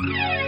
En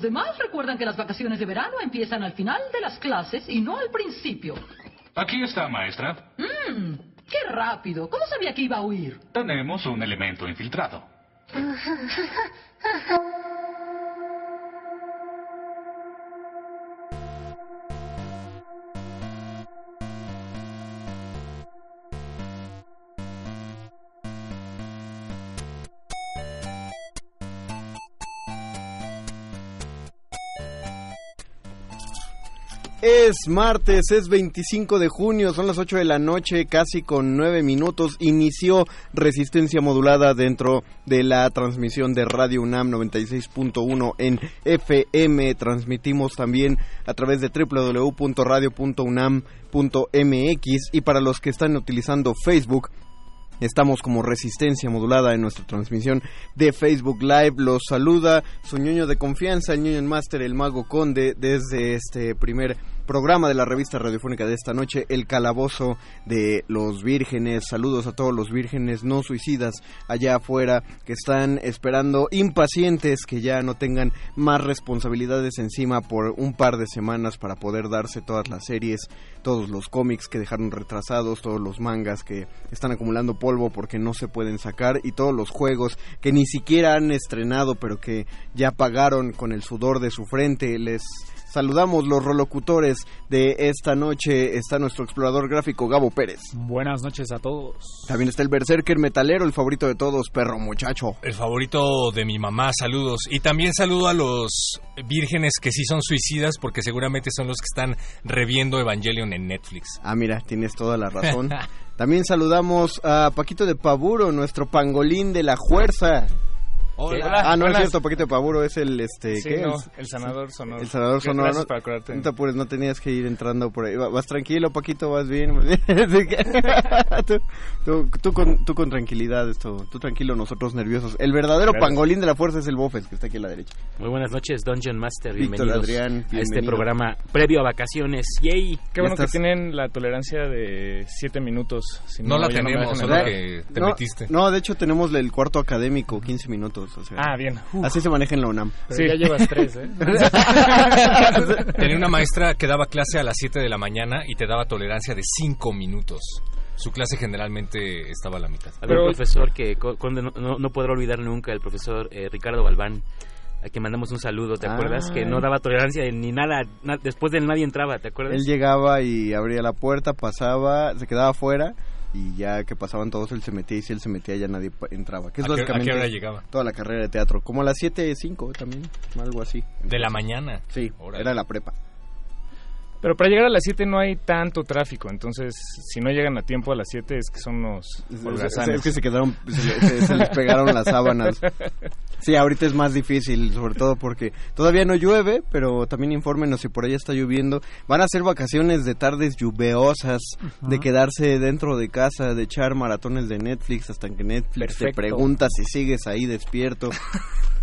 Los demás recuerdan que las vacaciones de verano empiezan al final de las clases y no al principio. Aquí está, maestra. Mmm, qué rápido. ¿Cómo sabía que iba a huir? Tenemos un elemento infiltrado. Es martes, es 25 de junio, son las 8 de la noche, casi con 9 minutos. Inició resistencia modulada dentro de la transmisión de Radio UNAM 96.1 en FM. Transmitimos también a través de www.radio.unam.mx y para los que están utilizando Facebook, Estamos como resistencia modulada en nuestra transmisión de Facebook Live. Los saluda su ñoño de confianza, el ñoño Master, el mago conde, desde este primer programa de la revista radiofónica de esta noche, El Calabozo de los Vírgenes. Saludos a todos los vírgenes no suicidas allá afuera que están esperando impacientes que ya no tengan más responsabilidades encima por un par de semanas para poder darse todas las series, todos los cómics que dejaron retrasados, todos los mangas que están acumulando polvo porque no se pueden sacar y todos los juegos que ni siquiera han estrenado pero que ya pagaron con el sudor de su frente. Les Saludamos los rolocutores de esta noche. Está nuestro explorador gráfico Gabo Pérez. Buenas noches a todos. También está el berserker metalero, el favorito de todos, perro muchacho. El favorito de mi mamá, saludos. Y también saludo a los vírgenes que sí son suicidas porque seguramente son los que están reviendo Evangelion en Netflix. Ah, mira, tienes toda la razón. también saludamos a Paquito de Paburo, nuestro pangolín de la fuerza. Hola. ah, no Buenas. es cierto, Paquito de Pavuro es el este Sí, ¿qué? no, El- el sanador sonoro. El sanador sonoro. Gracias No, acordarte. no te apures, no tenías que ir entrando por ahí. Va- Vas tranquilo, Paquito, vas bien. Tú, tú- tú con, tú con tranquilidad, esto, tú tranquilo, nosotros nerviosos. El verdadero Gracias. pangolín de la fuerza es el Bofes, que está aquí a la derecha. Muy buenas noches, Dungeon Master. Víctor Bienvenidos Adrián, a este bienvenido. programa previo a vacaciones. ¡Yay! Qué bueno Estás- que tienen la tolerancia de 7 minutos. Si No la tenemos, dejan solo que te no, metiste. no, de hecho tenemos el cuarto académico, 15 minutos. O sea, Ah, bien. Uf, así se maneja en la UNAM. sí. ya llevas 3, ¿eh? Tenía una maestra que daba clase a las 7 de la mañana y te daba tolerancia de 5 minutos. Su clase generalmente estaba a la mitad. Había Pero- un profesor que no, no, no podrá olvidar nunca, el profesor eh, Ricardo Galván, a quien mandamos un saludo, ¿te Ah. acuerdas? Que no daba tolerancia ni nada, na- después de él nadie entraba, ¿te acuerdas? Él llegaba y abría la puerta, pasaba, se quedaba afuera y ya que pasaban todos él se metía y si él se metía ya nadie entraba. Que es ¿A qué- a qué básicamente hora llegaba? toda la carrera de teatro. Como a las 7.05 también, algo así. De la mañana. Sí, Órale. era la prepa. Pero para llegar a las 7 no hay tanto tráfico. Entonces, si no llegan a tiempo a las 7 es que son unos Es, es- holgazanes. es que se quedaron, se, le- se- se les pegaron las sábanas. Sí, ahorita es más difícil, sobre todo porque todavía no llueve, pero también infórmenos si por ahí está lloviendo. Van a ser vacaciones de tardes lluviosas, de quedarse dentro de casa, de echar maratones de Netflix hasta que Netflix te pregunta si sigues ahí despierto.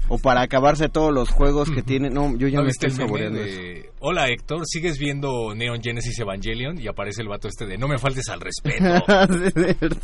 o para acabarse todos los juegos que tiene. No, yo ya ¿No me estoy saboreando eso. Hola Héctor, ¿sigues viendo Neon Genesis Evangelion? Y aparece el vato este de No me faltes al respeto.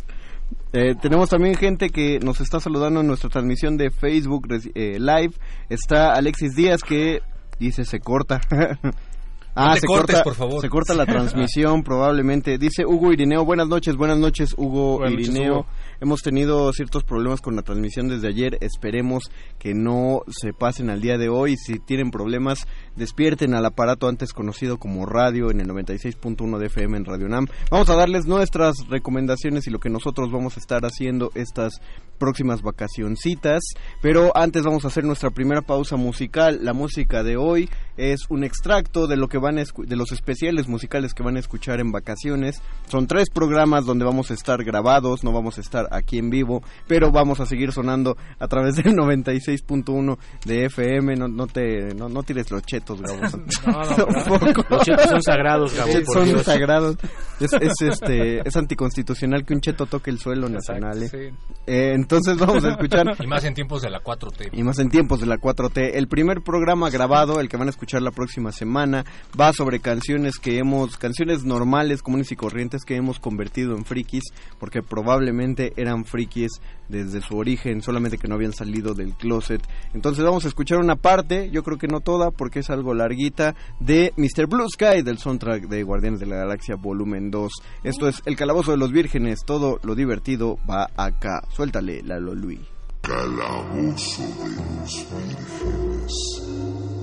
Eh, tenemos también gente que nos está saludando en nuestra transmisión de Facebook eh, Live. Está Alexis Díaz que dice se corta. No te cortes, por favor. Se corta la transmisión probablemente. Dice Hugo Irineo, buenas noches, buenas noches Hugo Buenas noches, Irineo. Hugo. Hemos tenido ciertos problemas con la transmisión desde ayer. Esperemos que no se pasen al día de hoy. Si tienen problemas, despierten al aparato antes conocido como radio en el 96.1 de FM en Radio Nam. Vamos a darles nuestras recomendaciones y lo que nosotros vamos a estar haciendo estas próximas vacacioncitas. Pero antes vamos a hacer nuestra primera pausa musical. La música de hoy es un extracto de lo que van a de los especiales musicales que van a escuchar en vacaciones. Son tres programas donde vamos a estar grabados, no vamos a estar aquí en vivo, pero vamos a seguir sonando a través del 96.1 de FM. No, no te no, no tires los chetos, Gabo. Tampoco. Los chetos son sagrados, Gabo, por son Dios. sagrados. Es, es, este es anticonstitucional que un cheto toque el suelo nacional. ¿eh? Sí. Eh, entonces vamos a escuchar y más en tiempos de la 4T. y más en tiempos de la 4T. El primer programa grabado, el que van a escuchar la próxima semana, va sobre canciones que hemos, canciones normales, comunes y corrientes que hemos convertido en frikis, porque probablemente eran frikis desde su origen, solamente que no habían salido del closet. Entonces vamos a escuchar una parte, yo creo que no toda, porque es algo larguita, de Mr. Blue Sky, del soundtrack de Guardianes de la Galaxia Volumen 2. Esto es El Calabozo de los Vírgenes, todo lo divertido va acá. Suéltale, Lalo Luis. Calabozo de los vírgenes.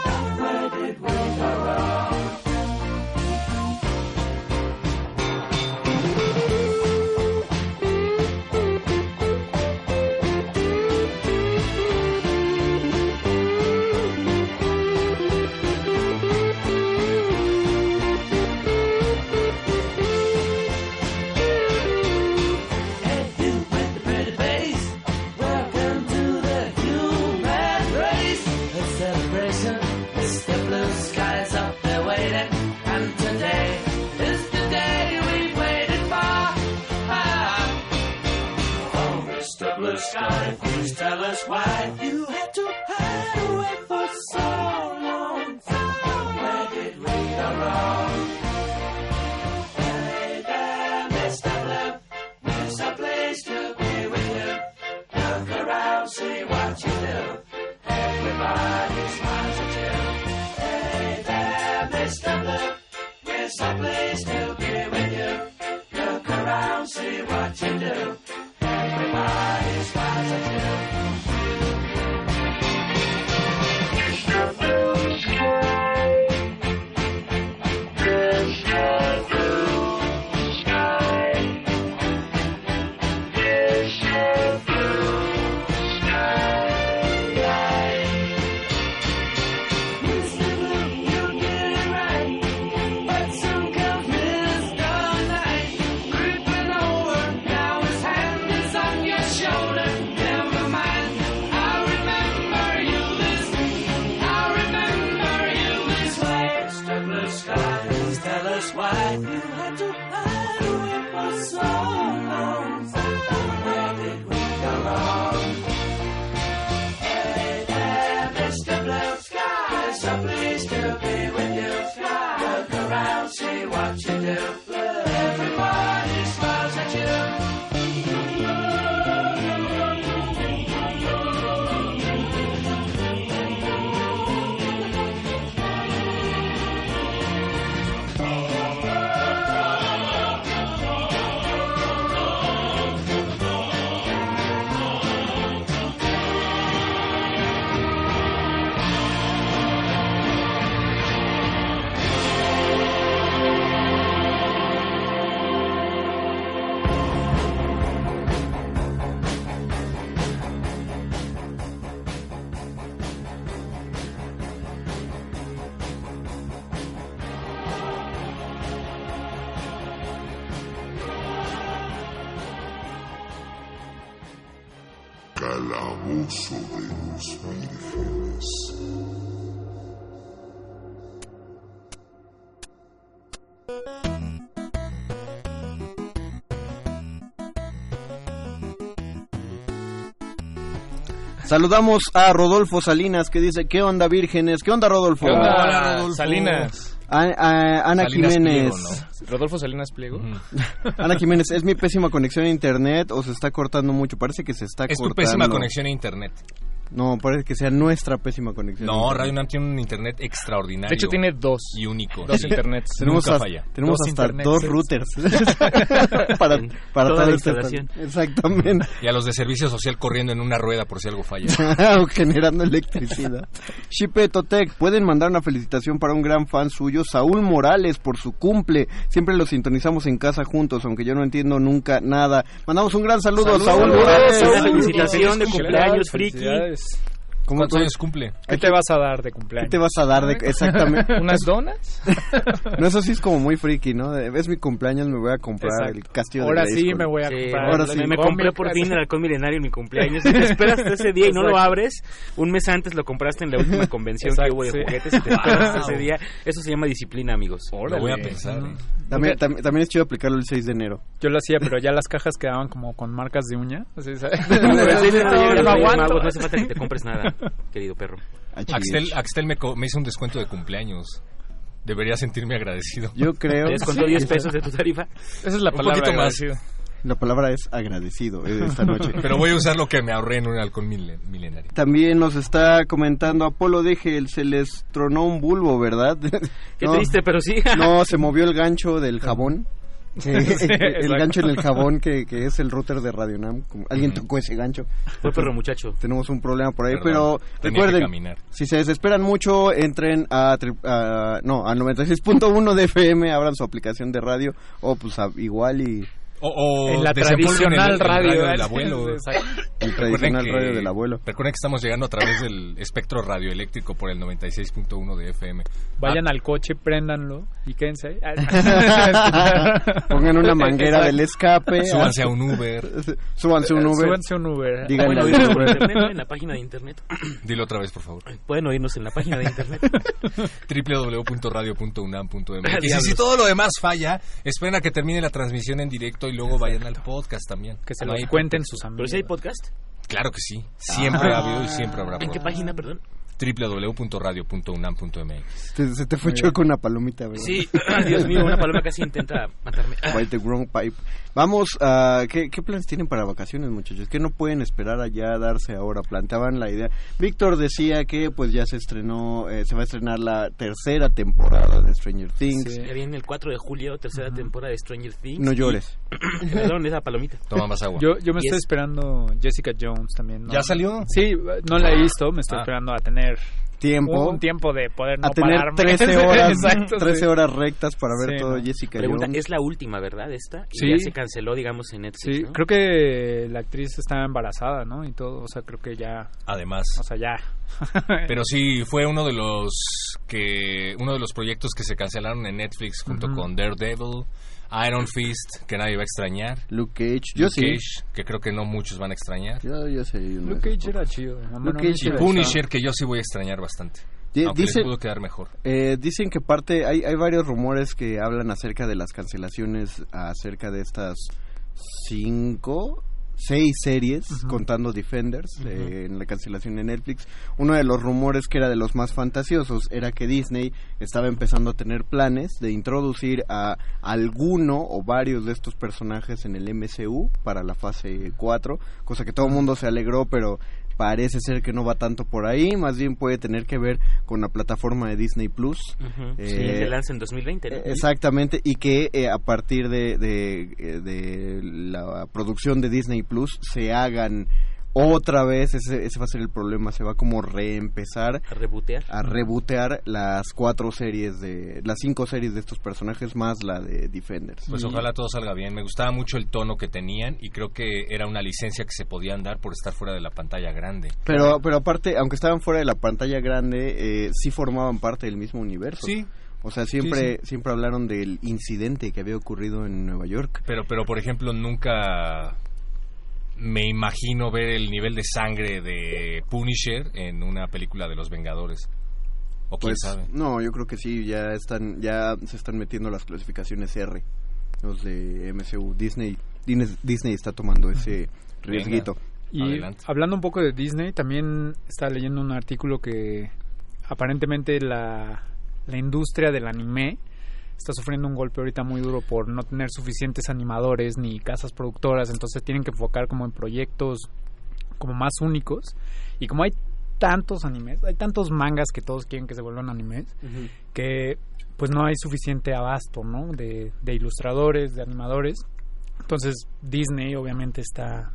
Us why you Saludamos a Rodolfo Salinas que dice, ¿qué onda vírgenes? ¿Qué onda Rodolfo? ¿Qué onda, Hola, Rodolfo. Salinas? A- a- Ana Salinas Jiménez. Pliego, Rodolfo Salinas Pliego. Ana Jiménez, ¿es mi pésima conexión a internet o se está cortando mucho? Parece que se está Es tu cortando. pésima conexión a internet. No, parece que sea nuestra pésima conexión. No. Radio UNAM tiene un internet extraordinario. De hecho, tiene dos. Y único. Dos internets. Tenemos, Nunca hasta, falla. tenemos Dos hasta internets. dos routers para, para Toda la este- instalación. Exactamente. Y a los de servicio social corriendo en una rueda por si algo falla. O generando electricidad. Shipe Totec, pueden mandar una felicitación para un gran fan suyo, Saúl Morales, por su cumple. Siempre lo sintonizamos en casa juntos, aunque yo no entiendo nunca nada. Mandamos un gran saludo a Saúl Morales. Una felicitación de cumpleaños, friki. Peace. ¿Cómo ¿Cuántos años cumple? ¿Qué te vas a dar de ¿Qué cumpleaños? te vas a dar de exactamente? ¿Unas donas? No, eso sí es como muy friki, ¿no? Es mi cumpleaños, me voy a comprar el Exacto. castillo de Ahora sí me voy a Sí, comprar. ahora me- sí. me compré por fin el halcón milenario en mi cumpleaños. Y te esperas hasta ese día y no lo abres. Un mes antes lo compraste en la última convención Exacto, que hubo de sí. juguetes y te esperas hasta ese día. Eso se llama disciplina, amigos. Lo voy a pensar. ¿eh? También, tam- también es chido aplicarlo el 6 de enero. Yo lo hacía, pero ya las cajas quedaban como con marcas de uña. Así, ¿sabes? El no Reyes aguanto. Magos, no hace falta que te compres nada, querido perro. Axtel, chido. Axtel me, co- me hizo un descuento de cumpleaños. Debería sentirme agradecido. Yo creo... ¿Te descontó 10 pesos de tu tarifa? Esa es la Un palabra. poquito más. La palabra es agradecido eh, esta noche. Pero voy a usar lo que me ahorré en un halcón milen- milenario. También nos está comentando Apolo Deje, se les tronó un bulbo, ¿verdad? Qué No, triste, pero sí. No, se movió el gancho del jabón el, gancho en el jabón que, que es el router de Radio Nam. Como- Alguien tocó ese gancho. Fue perro muchacho. Tenemos un problema por ahí, Perdón, pero recuerden, si se desesperan mucho, entren a, a- no, al 96.1 de FM, abran su aplicación de radio o pues a- igual y O, o En la tradicional el, el radio, del abuelo. El Recuerden tradicional que- radio del abuelo. Recuerden que estamos llegando a través del espectro radioeléctrico por el 96.1 de FM. Vayan al coche, préndanlo y quédense ahí. Pongan una manguera del escape. Súbanse a un Uber. Súbanse a un Uber. Súbanse a un Uber. Díganle Pueden al oírnos por Uber. internet, ¿no? en la página de internet. Dilo otra vez, por favor. Pueden oírnos en la página de internet. www.radio.unam.mx. Y si todo lo demás falla, esperen a que termine la transmisión en directo y luego vayan al podcast también. Que se lo cuenten sus Pero amigos. si hay podcast. Claro que sí. Siempre Ah. ha habido y siempre habrá. ¿En qué podcast. página, perdón? www.radio.unam.mx. Te- se te fue chueco una palomita, ¿verdad? Sí, Dios mío, una paloma casi intenta matarme. By the wrong pipe. Vamos a... ¿qué, ¿Qué planes tienen para vacaciones, muchachos? Que no pueden esperar allá a darse ahora. Planteaban la idea. Víctor decía que pues ya se estrenó, eh, se va a estrenar la tercera temporada de Stranger Things. Ya viene el 4 de julio, tercera temporada de Stranger Things. No y- llores. Perdón, esa palomita. Toma más agua. Yo, yo me Y estoy es- esperando Jessica Jones también. ¿no? ¿Ya salió? Sí, no la he visto, me estoy Ah. esperando a tener Tiempo. un tiempo de poder no a tener pararme. 13 horas, Exacto, 13 sí. horas rectas para ver Sí, todo no. Jessica Pregunta, Jones. es la última, ¿verdad? Esta. Y Sí. ya se canceló, digamos, en Netflix, Sí, ¿no? creo que la actriz está embarazada, ¿no? Y todo, o sea, creo que ya, Además. o sea, ya. Pero sí, fue uno de los que uno de los proyectos que se cancelaron en Netflix junto Ujú. con Daredevil, Iron Fist, que nadie va a extrañar. Luke Cage. Yo Luke sí. Cage, que creo que no muchos van a extrañar. Yo, yo sé. uno Luke Cage era chido. Luke Cage Y. Punisher, que yo sí voy a extrañar bastante. Di- Aunque dice- les pudo quedar mejor. Eh, dicen que parte, hay, hay varios rumores que hablan acerca de las cancelaciones acerca de estas cinco, seis series, contando Defenders, eh, en la cancelación de Netflix. Uno de los rumores que era de los más fantasiosos era que Disney estaba empezando a tener planes de introducir a alguno o varios de estos personajes en el MCU para la fase 4, cosa que todo el mundo se alegró, pero parece ser que no va tanto por ahí, más bien puede tener que ver con la plataforma de Disney Plus. Ujú. Eh, sí, que lanza en 2020, ¿no? Exactamente, y que eh, a partir de, de, eh, de la producción de Disney Plus se hagan otra vez, ese, ese va a ser el problema, se va como reempezar A rebotear. a rebotear las cuatro series de, las cinco series de estos personajes más la de Defenders. Pues ojalá todo salga bien. Me gustaba mucho el tono que tenían y creo que era una licencia que se podían dar por estar fuera de la pantalla grande. Pero, pero aparte, aunque estaban fuera de la pantalla grande, eh, sí formaban parte del mismo universo. Sí. O sea, siempre, Sí, siempre hablaron del incidente que había ocurrido en Nueva York. Pero, pero por ejemplo, nunca me imagino ver el nivel de sangre de Punisher en una película de los Vengadores. O quién Pues, sabe. No, yo creo que sí, ya están, ya se están metiendo las clasificaciones R, los de MCU. Disney, Disney, Disney está tomando ese riesguito. Y Adelante. hablando un poco de Disney, también estaba leyendo un artículo que aparentemente la, la industria del anime está sufriendo un golpe ahorita muy duro por no tener suficientes animadores ni casas productoras, entonces tienen que enfocar como en proyectos como más únicos y como hay tantos animes, hay tantos mangas que todos quieren que se vuelvan animes, que pues no hay suficiente abasto, ¿no? De, de ilustradores, de animadores. Entonces Disney obviamente está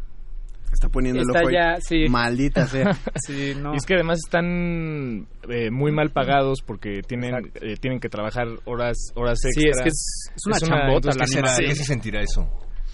Está poniendo el Está ojo ahí. ya, sí. Maldita sea. Sí, no. Y es que además están eh, muy mal pagados porque tienen eh, tienen que trabajar horas horas Sí, extra. es que es- es una chambota la ¿Qué, será- animación. qué se sentirá eso?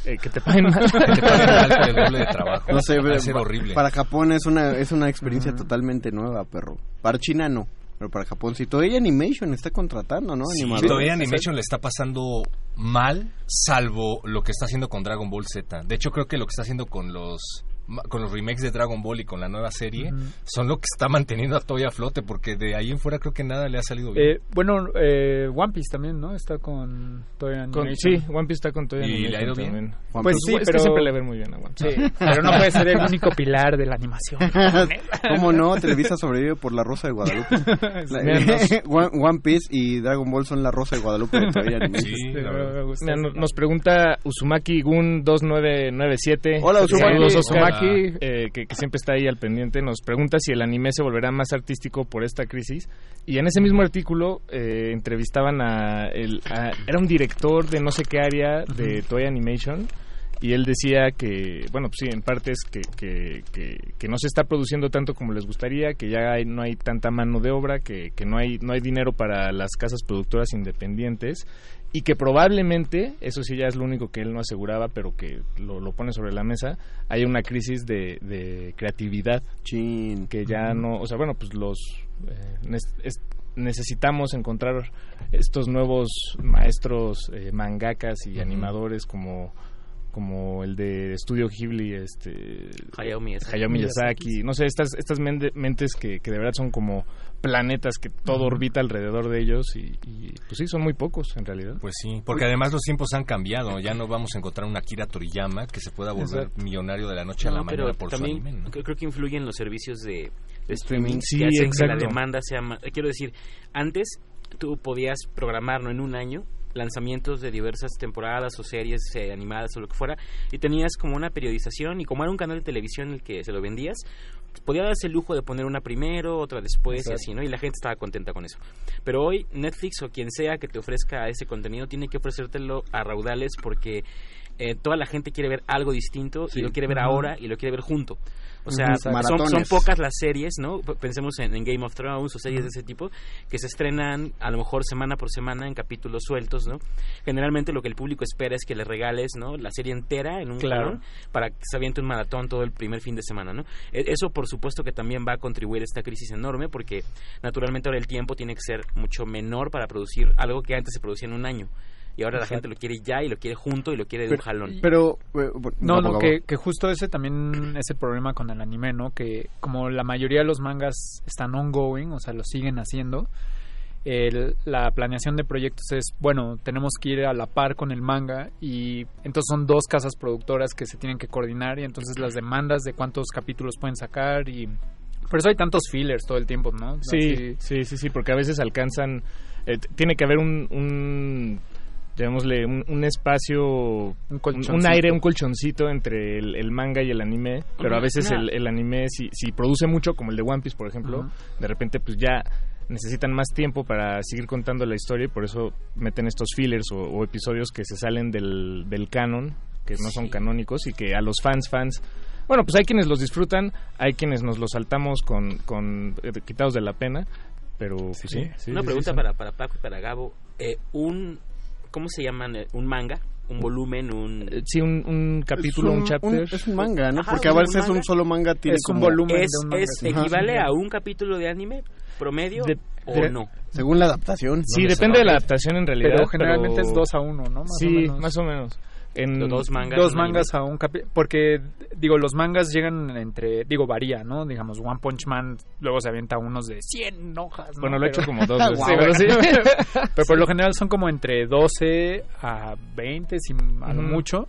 eh, que te paguen mal. Que te paguen mal por el doble de trabajo. No sé, Va a ser horrible. para Japón es una, es una experiencia totalmente nueva, perro. Para China no, pero para Japón sí. Todavía Animation está contratando, ¿no? Sí, todavía Animation le está pasando mal, salvo lo que está haciendo con Dragon Ball Z. De hecho, creo que lo que está haciendo con los con los remakes de Dragon Ball y con la nueva serie Ujú. son lo que está manteniendo a Toei a flote, porque de ahí en fuera creo que nada le ha salido bien. Eh, bueno, eh, One Piece también, ¿no? Está con Con- Animation. sí, One Piece está con todo ¿Y le ha ido bien? Pues sí, es pero- que siempre le va muy bien a One Sí, Piece. pero no puede ser el único pilar de la animación. ¿Cómo no? Televisa sobrevive por la Rosa de Guadalupe. La- One, One Piece y Dragon Ball son la Rosa de Guadalupe de Toei Animation. Sí. Mira, no- nos pregunta Uzumaki Gun 2997. Hola, Uzumaki. Saludos, Oscar. Eh, que, que siempre está ahí al pendiente, nos pregunta si el anime se volverá más artístico por esta crisis. Y en ese mismo artículo eh, entrevistaban a, el, a- Era un director de no sé qué área de Toy Animation. Y él decía que, bueno, pues sí, en parte es que, que, que, que no se está produciendo tanto como les gustaría, que ya hay- no hay tanta mano de obra, que, que no, hay, no hay dinero para las casas productoras independientes y que probablemente, eso sí ya es lo único que él no aseguraba, pero que lo, lo pone sobre la mesa, hay una crisis de, de creatividad. Que ya no, o sea, bueno, pues los eh, es- necesitamos encontrar estos nuevos maestros eh, mangakas y animadores como como el de Estudio Ghibli, este Hayao Miyazaki. Hayao Miyazaki, no sé, estas estas mentes que, que de verdad son como planetas que todo orbita alrededor de ellos y, y, pues sí, son muy pocos en realidad. Pues sí, porque además los tiempos han cambiado. Ya no vamos a encontrar un Akira Toriyama que se pueda volver Exacto. millonario de la noche a la mañana pero por también su anime. ¿no? creo, que influyen los servicios de, de Streaming. Sí, que hacen que la exacto. demanda sea más... Quiero decir, antes tú podías programar ¿no? en un año lanzamientos de diversas temporadas o series eh, animadas o lo que fuera y tenías como una periodización y como era un canal de televisión en el que se lo vendías podía darse el lujo de poner una primero, otra después Exacto. y así, ¿no? Y la gente estaba contenta con eso. Pero hoy Netflix o quien sea que te ofrezca ese contenido tiene que ofrecértelo a raudales porque eh, toda la gente quiere ver algo distinto Sí. y lo quiere ver ahora y lo quiere ver junto. O sea, son, pocas las series, ¿no? Pensemos en, en Game of Thrones o series de ese tipo que se estrenan a lo mejor semana por semana en capítulos sueltos, ¿no? Generalmente lo que el público espera es que le regales, ¿no? La serie entera en un Claro. jalón para que se aviente un maratón todo el primer fin de semana, ¿no? E- Eso, por supuesto, que también va a contribuir a esta crisis enorme porque naturalmente ahora el tiempo tiene que ser mucho menor para producir algo que antes se producía en un año. Y ahora la gente lo quiere ya y lo quiere junto y lo quiere de un jalón. Pero, eh, bueno, No, no, que, que justo ese también es el problema con el anime, ¿no? Que como la mayoría de los mangas están ongoing, o sea, lo siguen haciendo, el- la planeación de proyectos es, bueno, tenemos que ir a la par con el manga y entonces son dos casas productoras que se tienen que coordinar y entonces las demandas de cuántos capítulos pueden sacar y... Por eso hay tantos fillers todo el tiempo, ¿no? Sí, Así- sí, sí, sí, porque a veces alcanzan, eh, tiene que haber un, un llamémosle, un, un espacio, un, aire, un colchoncito entre el, el manga y el anime, pero a veces el, el anime, si, si produce mucho, como el de One Piece, por ejemplo, de repente pues ya necesitan más tiempo para seguir contando la historia y por eso meten estos fillers o, o episodios que se salen del, del canon, que no son canónicos y que a los fans, fans... Bueno, pues hay quienes los disfrutan, hay quienes nos los saltamos con, con eh, quitados de la pena, pero pues sí. sí, Una sí, pregunta sí, para, para Paco y para Gabo. Eh, un, ¿Cómo se llaman? Eh, ¿Un manga? ¿Un volumen? Un... Sí, un, un capítulo, Es un, chapter. es un manga, ¿no? Ajá, Porque a un veces manga. un solo manga tiene Es un volumen ¿Es, de un manga, es- sí. ¿Equivale Ajá. a un capítulo de anime promedio De- o de- no? Según la adaptación. Sí, depende de la adaptación en realidad. Pero generalmente pero- es dos a uno, ¿no? Más sí, o menos. más o menos. En dos mangas. dos mangas a un capítulo porque digo los mangas llegan entre digo varía no digamos One Punch Man luego se avienta unos de 100 hojas ¿no? Bueno, lo he Pero- hecho como dos veces. Sí, bueno, sí. pero por lo general son como entre 12 a 20 si a lo mucho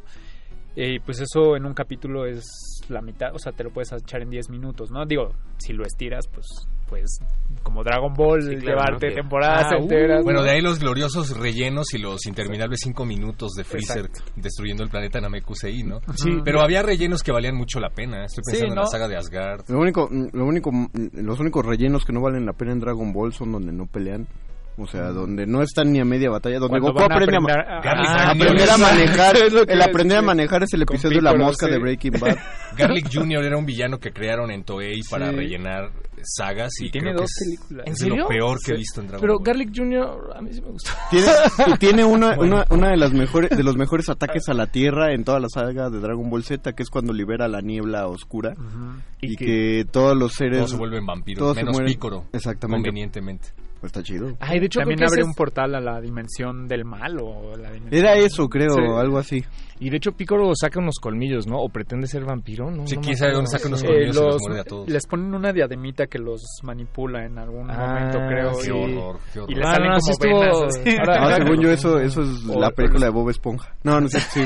y pues eso en un capítulo es la mitad o sea te lo puedes echar en 10 minutos no digo si lo estiras pues pues como Dragon Ball Sí, claro, llevarte ¿no? Temporadas Ah, uh, enteras Bueno, ¿no? de ahí los gloriosos rellenos y los interminables cinco minutos de Freezer destruyendo el planeta Namekusei, ¿no? Sí, Pero había rellenos que valían mucho la pena. Estoy Sí, pensando en la saga de Asgard. Lo único, lo único, los únicos rellenos que no valen la pena en Dragon Ball son donde no pelean. O sea, donde no están ni a media batalla, donde Cuando Goku a aprende a, a- aprender a manejar. Es lo que el aprender a manejar es el episodio de la mosca sí. de Breaking Bad. Garlic Jr. era un villano que crearon en Toei para Sí. rellenar sagas y, Y tiene creo que dos es, películas. es ¿En lo serio? peor que he Sí. visto en Dragon Pero Ball. Garlic Jr. a mí sí me gustó. Tiene, y tiene una, una, una de las mejores de los mejores ataques a la Tierra en toda la saga de Dragon Ball Z, que es cuando libera la niebla oscura Ujú. y, Y que, que- todos los seres Todos se vuelven vampiros, todos se menos. Pícoro, Exactamente. convenientemente. Pues está chido. Ay, de hecho, también creo que abre ese un es- portal a la dimensión del mal o la dimensión Era eso, creo, Sí. algo así. Y de hecho, Picoro saca unos colmillos, ¿no? O pretende ser vampiro, ¿no? Sí, No quién sabe dónde saca unos Eh, colmillos y los los- muerde a todos. les ponen una diademita que los manipula en algún Ah, momento, creo. Qué y, horror, qué y horror. le Ah, salen no, como venas. así. Ahora- Ah, según yo, eso, eso es O- la película de Bob Esponja. No, no sé, sí.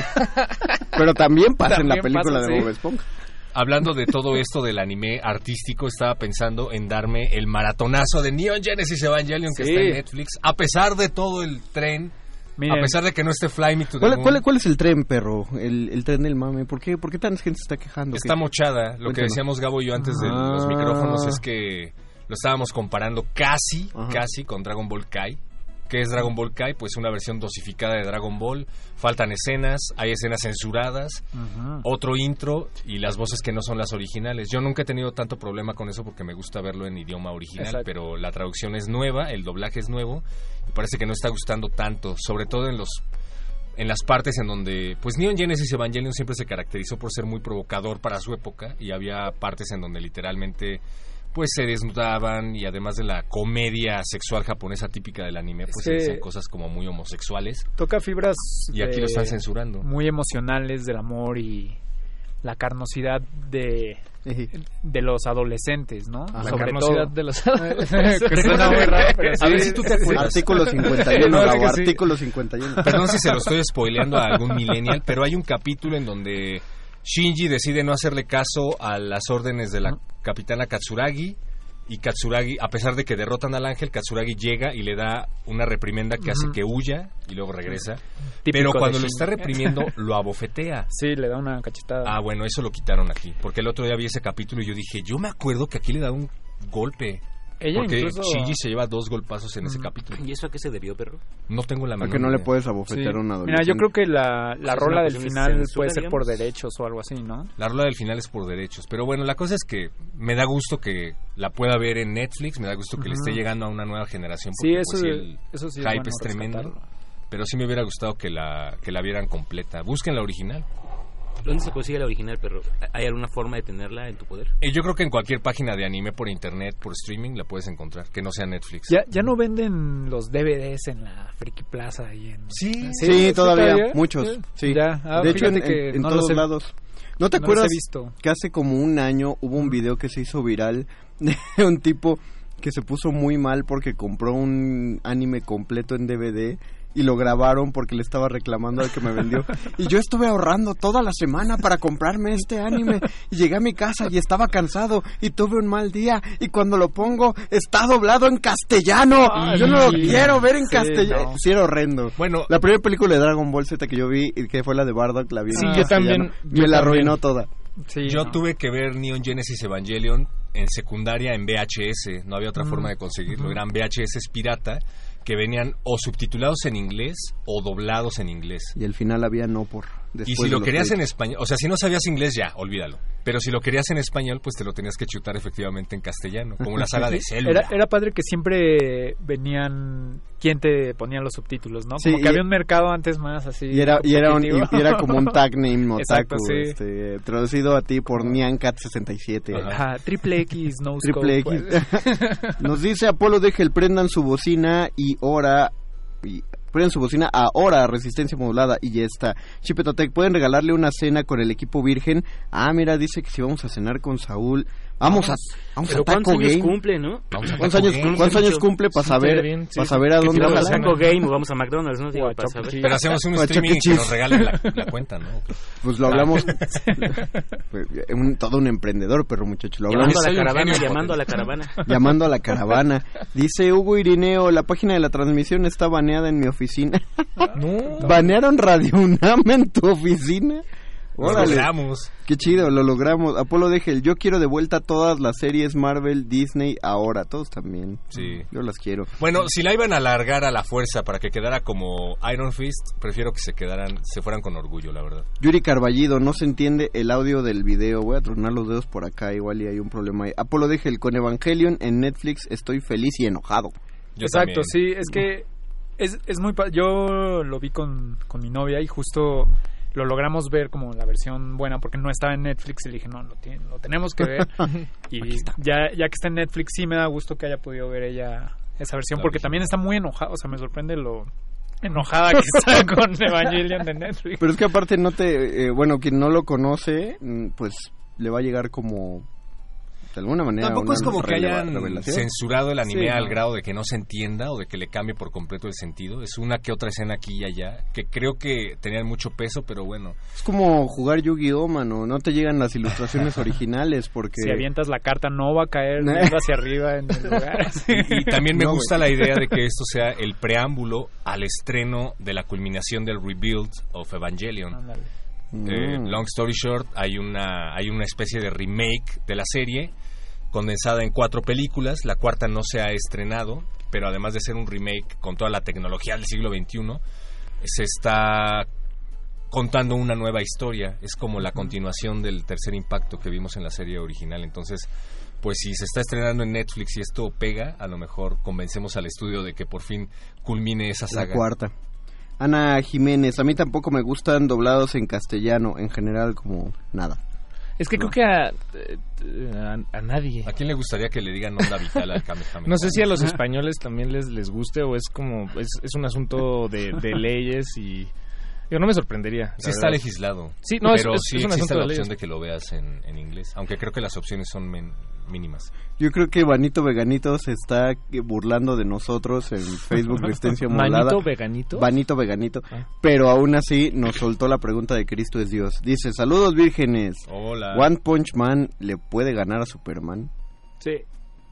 Pero también pasa en la También película pasa, de sí. Bob Esponja. Hablando de todo esto del anime artístico, estaba pensando en darme el maratonazo de Neon Genesis Evangelion que Sí. está en Netflix. A pesar de todo el tren Miren. A pesar de que no esté Fly Me to the ¿Cuál, Moon, cuál- cuál es el tren, perro? El, el tren del mame. ¿Por qué, ¿Por qué tanta gente se está quejando? está ¿Qué? mochada. Lo que decíamos Gabo y yo antes de Ah. los micrófonos es que lo estábamos comparando casi, Ajá. casi con Dragon Ball Kai. ¿Qué es Dragon Ball Kai? Pues una versión dosificada de Dragon Ball. Faltan escenas, hay escenas censuradas, otro intro y las voces que no son las originales. Yo nunca he tenido tanto problema con eso porque me gusta verlo en idioma original, Exacto. pero la traducción es nueva, el doblaje es nuevo y parece que no está gustando tanto, sobre todo en los en las partes en donde pues Neon Genesis Evangelion siempre se caracterizó por ser muy provocador para su época y había partes en donde literalmente pues se desnudaban y además de la comedia sexual japonesa típica del anime pues se decían cosas como muy homosexuales Toca fibras. y aquí de- lo están censurando. Muy emocionales del amor y la carnosidad de, de los adolescentes, ¿no? La Sobre carnosidad todo. de los raro, pero A ver sí. si tú te acuerdas. Artículo 51, No, Gabo, que sí. artículo 51. Perdón si se lo estoy spoileando a algún millennial, pero hay un capítulo en donde Shinji decide no hacerle caso a las órdenes de la capitana Katsuragi y Katsuragi, a pesar de que derrotan al ángel, Katsuragi llega y le da una reprimenda que hace que huya y luego regresa. Típico pero cuando lo está reprimiendo, lo abofetea. Sí, le da una cachetada. Ah, bueno, eso lo quitaron aquí. Porque el otro día vi ese capítulo y yo dije, yo me acuerdo que aquí le da un golpe. Ella porque incluso- Shinji se lleva dos golpazos en ese capítulo. ¿Y eso a qué se debió, perro? No tengo la menor Porque no le puedes abofetear Sí. a un Mira, yo creo que la, la rola del final censura, puede ser por derechos o algo así, ¿no? La rola del final es por derechos. Pero bueno, la cosa es que me da gusto que la pueda ver en Netflix, me da gusto que le esté llegando a una nueva generación. Sí, Porque, eso, pues, sí, el eso sí es hype bueno es tremendo. rescatarlo. Pero sí me hubiera gustado que la, que la vieran completa. Busquen la original. ¿Dónde se consigue la original, perro? ¿Hay alguna forma de tenerla en tu poder? Eh, yo creo que en cualquier página de anime por internet, por streaming, la puedes encontrar, que no sea Netflix. Ya, ya no venden los DVDs en la Friki Plaza y en... Sí, Sí, todavía, muchos. Sí. Ya, ah, de hecho, en, que en- en no los todos he- lados. ¿No te no acuerdas visto. que hace como un año hubo un video que se hizo viral de un tipo que se puso muy mal porque compró un anime completo en DVD y lo grabaron porque le estaba reclamando al que me vendió. Y yo estuve ahorrando toda la semana para comprarme este anime y llegué a mi casa y estaba cansado y tuve un mal día y cuando lo pongo está doblado en castellano. Ay, yo no lo quiero ver en Sí, castellano. no. Sí, era horrendo. Bueno, La primera película de Dragon Ball Z que yo vi, y que fue la de Bardock, la vi. en Sí, yo castellano. también, yo Me la también. arruinó toda. Sí, Yo no. tuve que ver Neon Genesis Evangelion en secundaria en VHS, no había otra Mm. forma de conseguirlo, eran VHS pirata que venían o subtitulados en inglés o doblados en inglés. Y al final había no por. Y si lo querías en español, o sea, si no sabías inglés ya, olvídalo. Pero si lo querías en español, pues te lo tenías que chutar efectivamente en castellano, como la saga de Célula. Era, era padre que siempre venían quien te ponía los subtítulos, ¿no? Sí, Como que había un mercado antes más así. Y era, y, era un- y- competitivo. y era como un tag name otaku, Exacto, sí. este, traducido a ti por Nyancat67. Ajá, triple X, no Triple X. pues. Nos dice Apolo Degel, prendan su bocina y hora. Y, prendan su bocina ahora, resistencia modulada y ya está. Chipetotec, ¿pueden regalarle una cena con el equipo virgen? Ah, mira, dice que si vamos a cenar con Saúl. Vamos a, vamos Pero a Taco ¿cuántos años Game. cumple, no? Vamos a ¿Cuántos Taco años, Game. ¿cuántos años cumple para saber, bien, sí. para saber a dónde si Vamos a? Taco Game o vamos a McDonald's, ¿no? Digo, O a para saber. Pero hacemos un streaming que nos regalen la, la cuenta, ¿no? Pues lo hablamos. Un- todo un emprendedor, pero muchachos. Lo hablamos Llamando a la caravana, genio llamando a la caravana. llamando a la caravana. Dice Hugo Irineo, la página de la transmisión está baneada en mi oficina. No. ¿Banearon Radio UNAM en tu oficina? Lo logramos. qué chido, lo logramos. Apolo Degel, yo quiero de vuelta todas las series Marvel, Disney, ahora. Todos también. Sí. Yo las quiero. Bueno, si la iban a alargar a la fuerza para que quedara como Iron Fist, prefiero que se quedaran, se fueran con orgullo, la verdad. Yuri Carballido, no se entiende el audio del video. Voy a tronar los dedos por acá, igual y hay un problema ahí. Apolo Degel, con Evangelion en Netflix estoy feliz y enojado. Yo Exacto, también. sí, es que es, es muy... pa- Yo lo vi con, con mi novia y justo lo logramos ver como la versión buena porque no estaba en Netflix y le dije, no, lo, tiene- lo tenemos que ver. y ya, ya que está en Netflix sí me da gusto que haya podido ver ella esa versión La porque también está muy enojada, o sea, me sorprende lo enojada que está con Evangelion de Netflix. Pero es que aparte no te... eh, bueno, quien no lo conoce, mm, pues le va a llegar como... de alguna manera Tampoco es como que hayan revelación. censurado el anime Sí, al no. grado de que no se entienda o de que le cambie por completo el sentido. Es una que otra escena aquí y allá que creo que tenían mucho peso, pero bueno. Es como jugar Yu-Gi-Oh, mano. No te llegan las ilustraciones originales porque... Si avientas la carta no va a caer viendo hacia arriba en el lugar. Y, y también me No, gusta la idea de que esto sea el preámbulo al estreno de la culminación del rebuild of Evangelion. Eh, Mm. long story short, hay una, hay una especie de remake de la serie condensada en cuatro películas. La cuarta no se ha estrenado, pero además de ser un remake con toda la tecnología del siglo XXI, se está contando una nueva historia. Es como la continuación del tercer impacto que vimos en la serie original. Entonces, pues si se está estrenando en Netflix y esto pega, a lo mejor convencemos al estudio de que por fin culmine esa La saga. cuarta. Ana Jiménez, a mí tampoco me gustan doblados en castellano, en general como nada. Es que creo que a, eh, a, a nadie. ¿A quién le gustaría que le digan onda vital al Kamehameha? No sé si a los españoles también les, les guste o es como, es, es un asunto de, de leyes y... Yo no me sorprendería. Sí está verdad. legislado. Sí, no, es- pero es, sí es un existe asunto la de opción leyes. de que lo veas en, en inglés, aunque creo que las opciones son men- mínimas. Yo creo que Vanito Veganito se está burlando de nosotros en Facebook Resistencia Modulada. ¿Manito Veganito? Vanito Veganito. Ah. Pero aún así nos soltó la pregunta de Cristo es Dios. Dice, saludos vírgenes. Hola. ¿One Punch Man le puede ganar a Superman? Sí.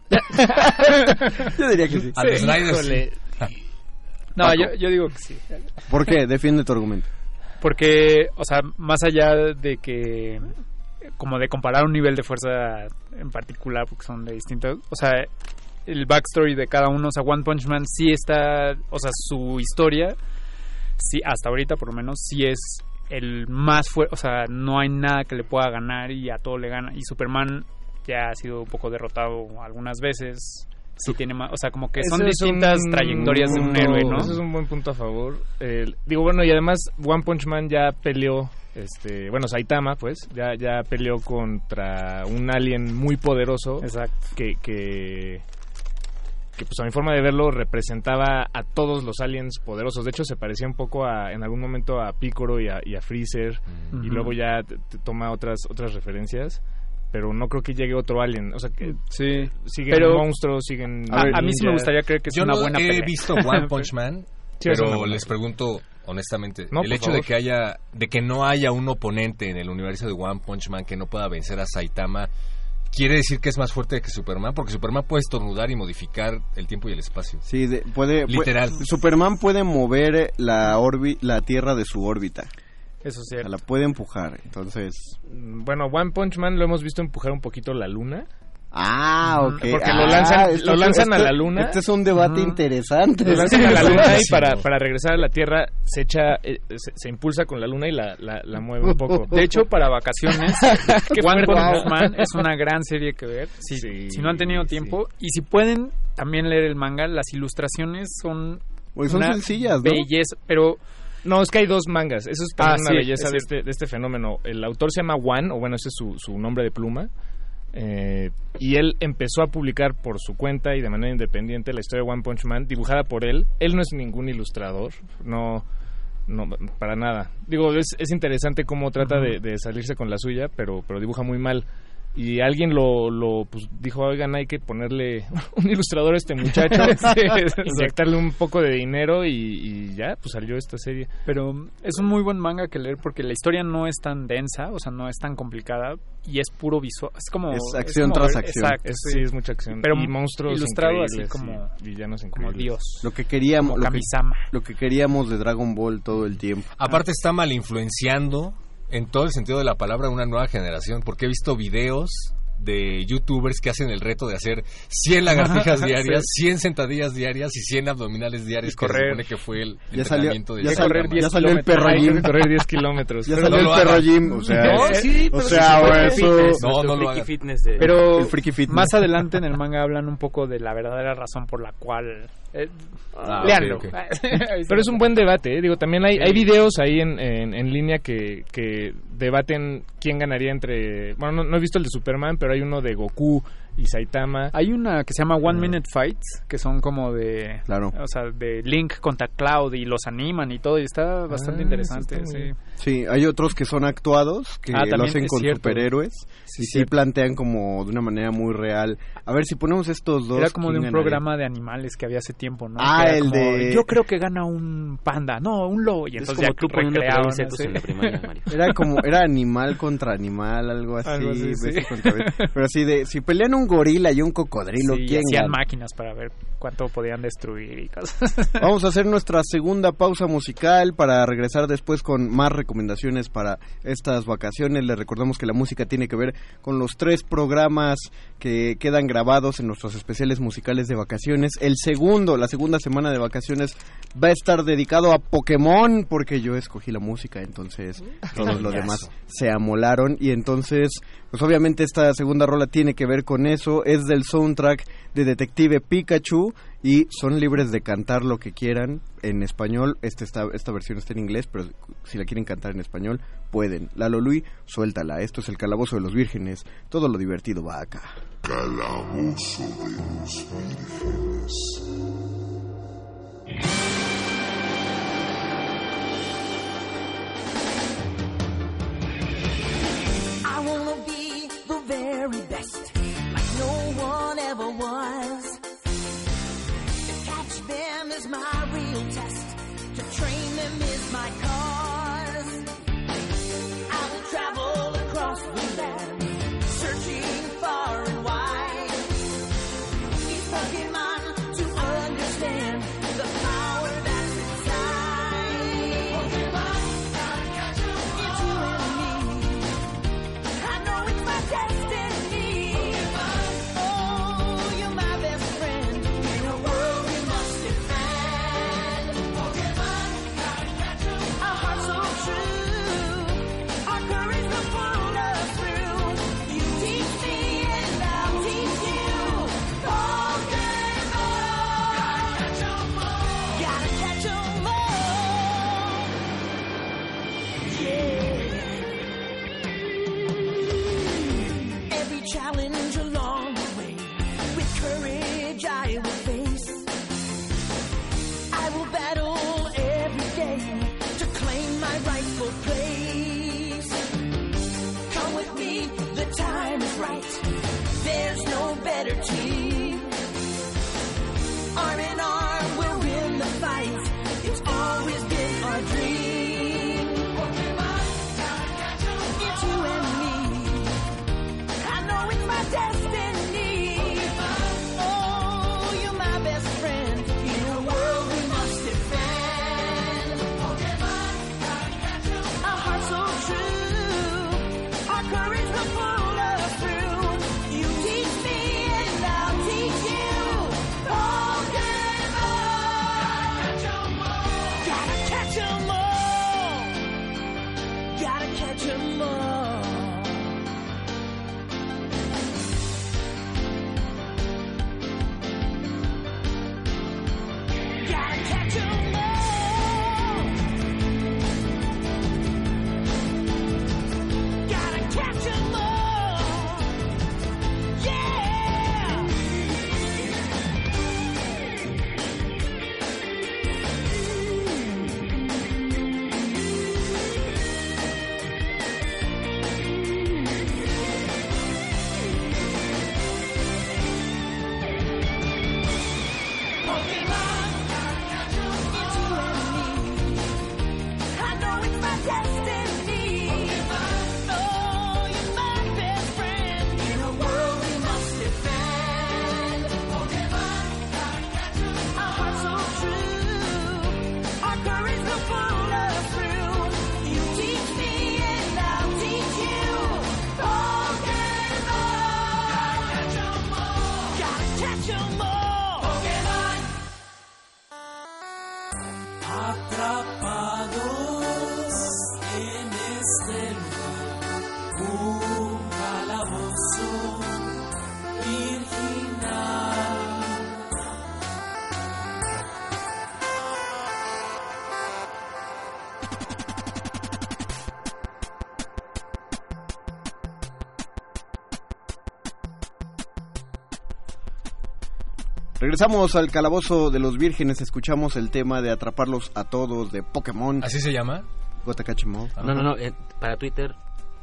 Yo diría que sí. A los Sí. No, yo, yo digo que sí. ¿Por qué? Defiende tu argumento. Porque, o sea, más allá de que, como de comparar un nivel de fuerza en particular, porque son de distintos, o sea, el backstory de cada uno, o sea, One Punch Man sí está, o sea, su historia, sí, hasta ahorita por lo menos, sí es el más fuerte, o sea, no hay nada que le pueda ganar y a todo le gana. Y Superman ya ha sido un poco derrotado algunas veces. Sí tiene más, o sea, como que son Eso distintas un trayectorias de un héroe, ¿no? Eso es un buen punto a favor. Digo, bueno, y además One Punch Man ya peleó, este, bueno, Saitama, pues, ya, ya peleó contra un alien muy poderoso. Exacto. Que, que, que, pues a mi forma de verlo representaba a todos los aliens poderosos. De hecho, se parecía un poco a, en algún momento a Piccolo y a, y a Freezer. Y Ujú. luego ya te- te toma otras, otras referencias. Pero no creo que llegue otro alien. O sea, que Sí. siguen Pero- monstruos, siguen. A, a mí sí me gustaría creer que es Yo una no buena he pelea. visto One Punch Man, Sí, pero les pregunto honestamente, No, el hecho de que haya, de que no haya un oponente en el universo de One Punch Man que no pueda vencer a Saitama, quiere decir que es más fuerte que Superman, porque Superman puede estornudar y modificar el tiempo y el espacio. Sí, de- puede, puede- Literal. Superman puede mover la, orbi- la Tierra de su órbita. Eso es O cierto. sea, la puede empujar. Entonces... Mm, Bueno, One Punch Man lo hemos visto empujar un poquito la luna. Ah, ok. Porque Ah, lo lanzan, esto lo es- lanzan a la luna. Este es un debate interesante. Lo lanzan a la luna y para, para regresar a la Tierra se echa, eh, se, se impulsa con la luna y la, la, la mueve un poco. De hecho, para vacaciones, One fuerte. Punch Man es una gran serie que ver. Si, Sí, si no han tenido tiempo. Y si pueden también leer el manga, las ilustraciones son. Pues son una sencillas, ¿no? Belleza, pero. No, es que hay dos mangas. Eso es también Ah, una sí, belleza es de cierto. este, de este fenómeno. El autor se llama One, o bueno, ese es su, su nombre de pluma. Eh, y él empezó a publicar por su cuenta y de manera independiente la historia de One Punch Man, dibujada por él. Él no es ningún ilustrador, no, no para nada. Digo, es, es interesante cómo trata de, de salirse con la suya, pero, pero dibuja muy mal. Y alguien lo, lo pues, dijo, oigan, hay que ponerle un ilustrador a este muchacho, inyectarle un poco de dinero y, y ya, pues salió esta serie. Pero es un muy buen manga que leer porque la historia no es tan densa, o sea, no es tan complicada y es puro visual. Es como. Es acción como tras acción. Exacto, Es, sí. es mucha acción. Pero y monstruos ilustrado así como- y villanos Como. Dios. Lo que queríamos, lo que, Kamisama. lo que queríamos de Dragon Ball todo el tiempo. Aparte está mal influenciando en todo el sentido de la palabra una nueva generación, porque he visto videos de youtubers que hacen el reto de hacer 100 lagartijas diarias, 100 sentadillas diarias y 100 abdominales diarios, que se correr. supone que fue el Ya salió, entrenamiento de ya salió, ya salió el perro que correr 10 kilómetros. Ya salió no el perro gym. O sea, No, sí, o pero sea, sí, o eso... No, Fitness, no nuestro lo fitness de... Pero El Freaky Fitness. más adelante en el manga hablan un poco de la verdadera razón por la cual. eh, Ah, leanlo. ok, ok. Pero es un buen debate, ¿eh? digo, también hay, hay videos ahí en, en, en línea que, que debaten quién ganaría entre, bueno, no, no he visto el de Superman, pero hay uno de Goku y Saitama. Hay una que se llama One Minute Fights, que son como de... Claro. O sea, de Link contra Cloud y los animan y todo, y está bastante Ah, interesante, está sí. Sí, hay otros que son actuados, que Ah, lo hacen es con cierto. superhéroes Sí, y sí cierto. plantean como de una manera muy real. A ver, si ponemos estos dos... Era como de ¿quién un programa de animales que había hace tiempo, ¿no? Ah, el como, de- Yo creo que gana un panda, no, un lobo. Y Es entonces como ya tú recreaban, así. en la primaria, Mario. Era como, era animal contra animal, algo así. Algo así, sí. contra. Pero así de, si pelean un gorila y un cocodrilo, Sí, y ¿quién hacían gana? máquinas para ver cuánto podían destruir y cosas. Vamos a hacer nuestra segunda pausa musical para regresar después con más recomendaciones para estas vacaciones. Les recordamos que la música tiene que ver con los tres programas que quedan grabados en nuestros especiales musicales de vacaciones. El segundo, la segunda semana de vacaciones va a estar dedicado a Pokémon porque yo escogí la música, entonces todos los demás se amolaron y entonces pues obviamente esta segunda rola tiene que ver con eso, es del soundtrack de Detective Pikachu y son libres de cantar lo que quieran en español, este está, esta versión está en inglés, pero si la quieren cantar en español pueden. Lalo Lui, suéltala, esto es el calabozo de los vírgenes, todo lo divertido va acá. Calabozo de los vírgenes. I wanna be the very best, like no one ever was. To catch them is my real test, to train them is my cause. Challenge Regresamos al calabozo de los vírgenes, escuchamos el tema de atraparlos a todos de Pokémon. ¿Así se llama? Gotakachimol. No, no, no. eh, para Twitter,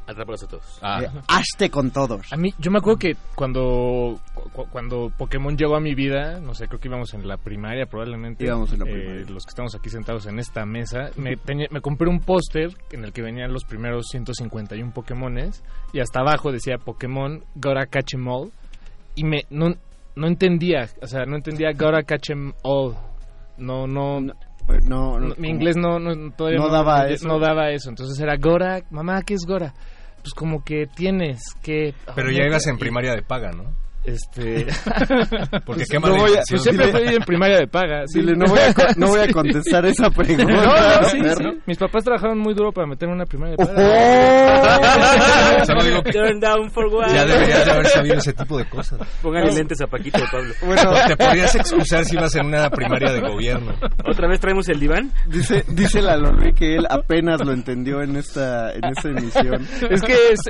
atrápalos a todos. Ah. Eh, hazte con todos. A mí, yo me acuerdo que cuando, cu- cuando Pokémon llegó a mi vida, no sé, creo que íbamos en la primaria probablemente. Íbamos en la eh, primaria. los que estamos aquí sentados en esta mesa. Me, tenía- me compré un póster en el que venían los primeros 151 Pokémones y hasta abajo decía Pokémon Gotta Catch 'em All. Y me, no, no entendía, o sea, no entendía Gotta Catch 'em All. No, no, no, no, mi inglés no, no todavía no daba no- eso. no daba eso. Entonces era Gora, mamá, ¿qué es Gora? Pues como que tienes que... Pero ya ibas en primaria de paga, ¿no? Este... Porque Pues qué no voy a- pues siempre fui en primaria de paga. sí. Dile, no voy a, co- no voy a contestar esa pregunta. No, no, sí. Mis papás trabajaron muy duro para meterme en una primaria de ¡Oh! paga. Solo digo que Turn down for what? ya deberías de haber sabido ese tipo de cosas. Póngale No. lentes a Paquito de Pablo. Bueno. te podrías excusar si ibas en una primaria de gobierno. ¿Otra vez traemos el diván? Dice, dice la Lorri que él apenas lo entendió en esta, en esta emisión. Es que es...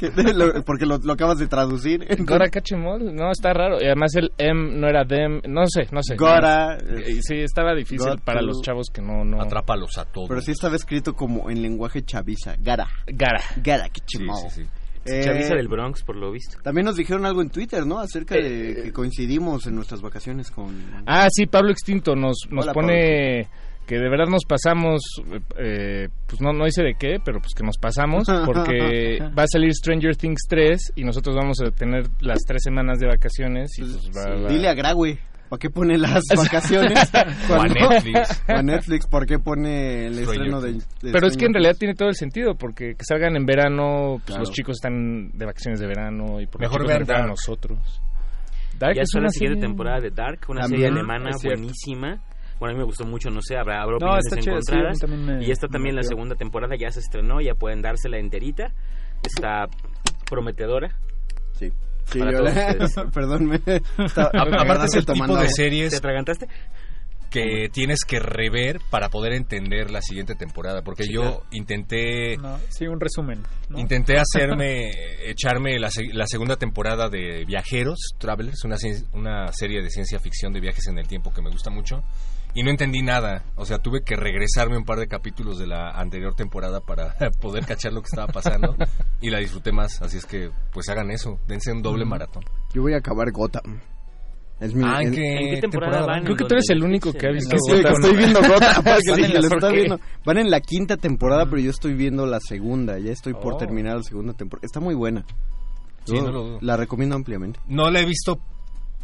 Que- lo- porque lo, lo acabas de traducir. Gora Cachemol, no, está raro. Y además el M no era dem, no sé, no sé. Gora, Sí, estaba difícil para los chavos que no... no... Atrápalos a todos. Pero sí estaba escrito como en lenguaje chaviza. Gara. Gara. Gara, que Sí, sí, sí. Eh, Chavisa del Bronx, por lo visto. También nos dijeron algo en Twitter, ¿no? Acerca Eh, de que coincidimos en nuestras vacaciones con... Ah, sí, Pablo Extinto nos, nos Hola, pone que de verdad nos pasamos, eh, pues no, no dice de qué, pero pues que nos pasamos, porque va a salir Stranger Things 3 y nosotros vamos a tener las tres semanas de vacaciones. Y pues va- va- Dile a Graue. ¿Para qué pone las vacaciones? O a Netflix. O a Netflix, ¿por qué pone el Stranger estreno de, Pero es que en realidad tiene todo el sentido, porque que salgan en verano, pues Claro. los chicos están de vacaciones de verano y por Mejor vean a nosotros. Dark ya es está la una siguiente serie- temporada de Dark, una También, serie alemana buenísima. Bueno, a mí me gustó mucho, no sé, habrá, habrá No, opiniones está chido, sí, encontradas. me- y esta también, la segunda temporada ya se estrenó, ya pueden dársela enterita. Está prometedora. Sí. Sí, yo- ustedes. perdón, me estaba- A- me Aparte es el tomando tipo de agua. ¿Te series atragantaste? que tienes que rever para poder entender la siguiente temporada. Porque Sí, yo claro. intenté No, sí, un resumen. ¿no? Intenté hacerme, echarme la, se- la segunda temporada de Viajeros, Travelers, una, cien- una serie de ciencia ficción de viajes en el tiempo que me gusta mucho, y no entendí nada. O sea, tuve que regresarme un par de capítulos de la anterior temporada para poder cachar lo que estaba pasando, y la disfruté más. Así es que, pues hagan eso, dense un doble maratón. Yo voy a acabar Gotham. Es mi... Ah, ¿en qué, ¿En qué temporada van? Creo que ¿En tú eres el único que ha visto Sí, Gotham. estoy viendo Gotham. porque Van en la- lo ¿por estaba qué? viendo. Van en la quinta temporada, pero yo estoy viendo la segunda. Ya estoy por Oh. terminar la segunda temporada. Está muy buena. Sí, Yo no lo dudo. La recomiendo ampliamente. No la he visto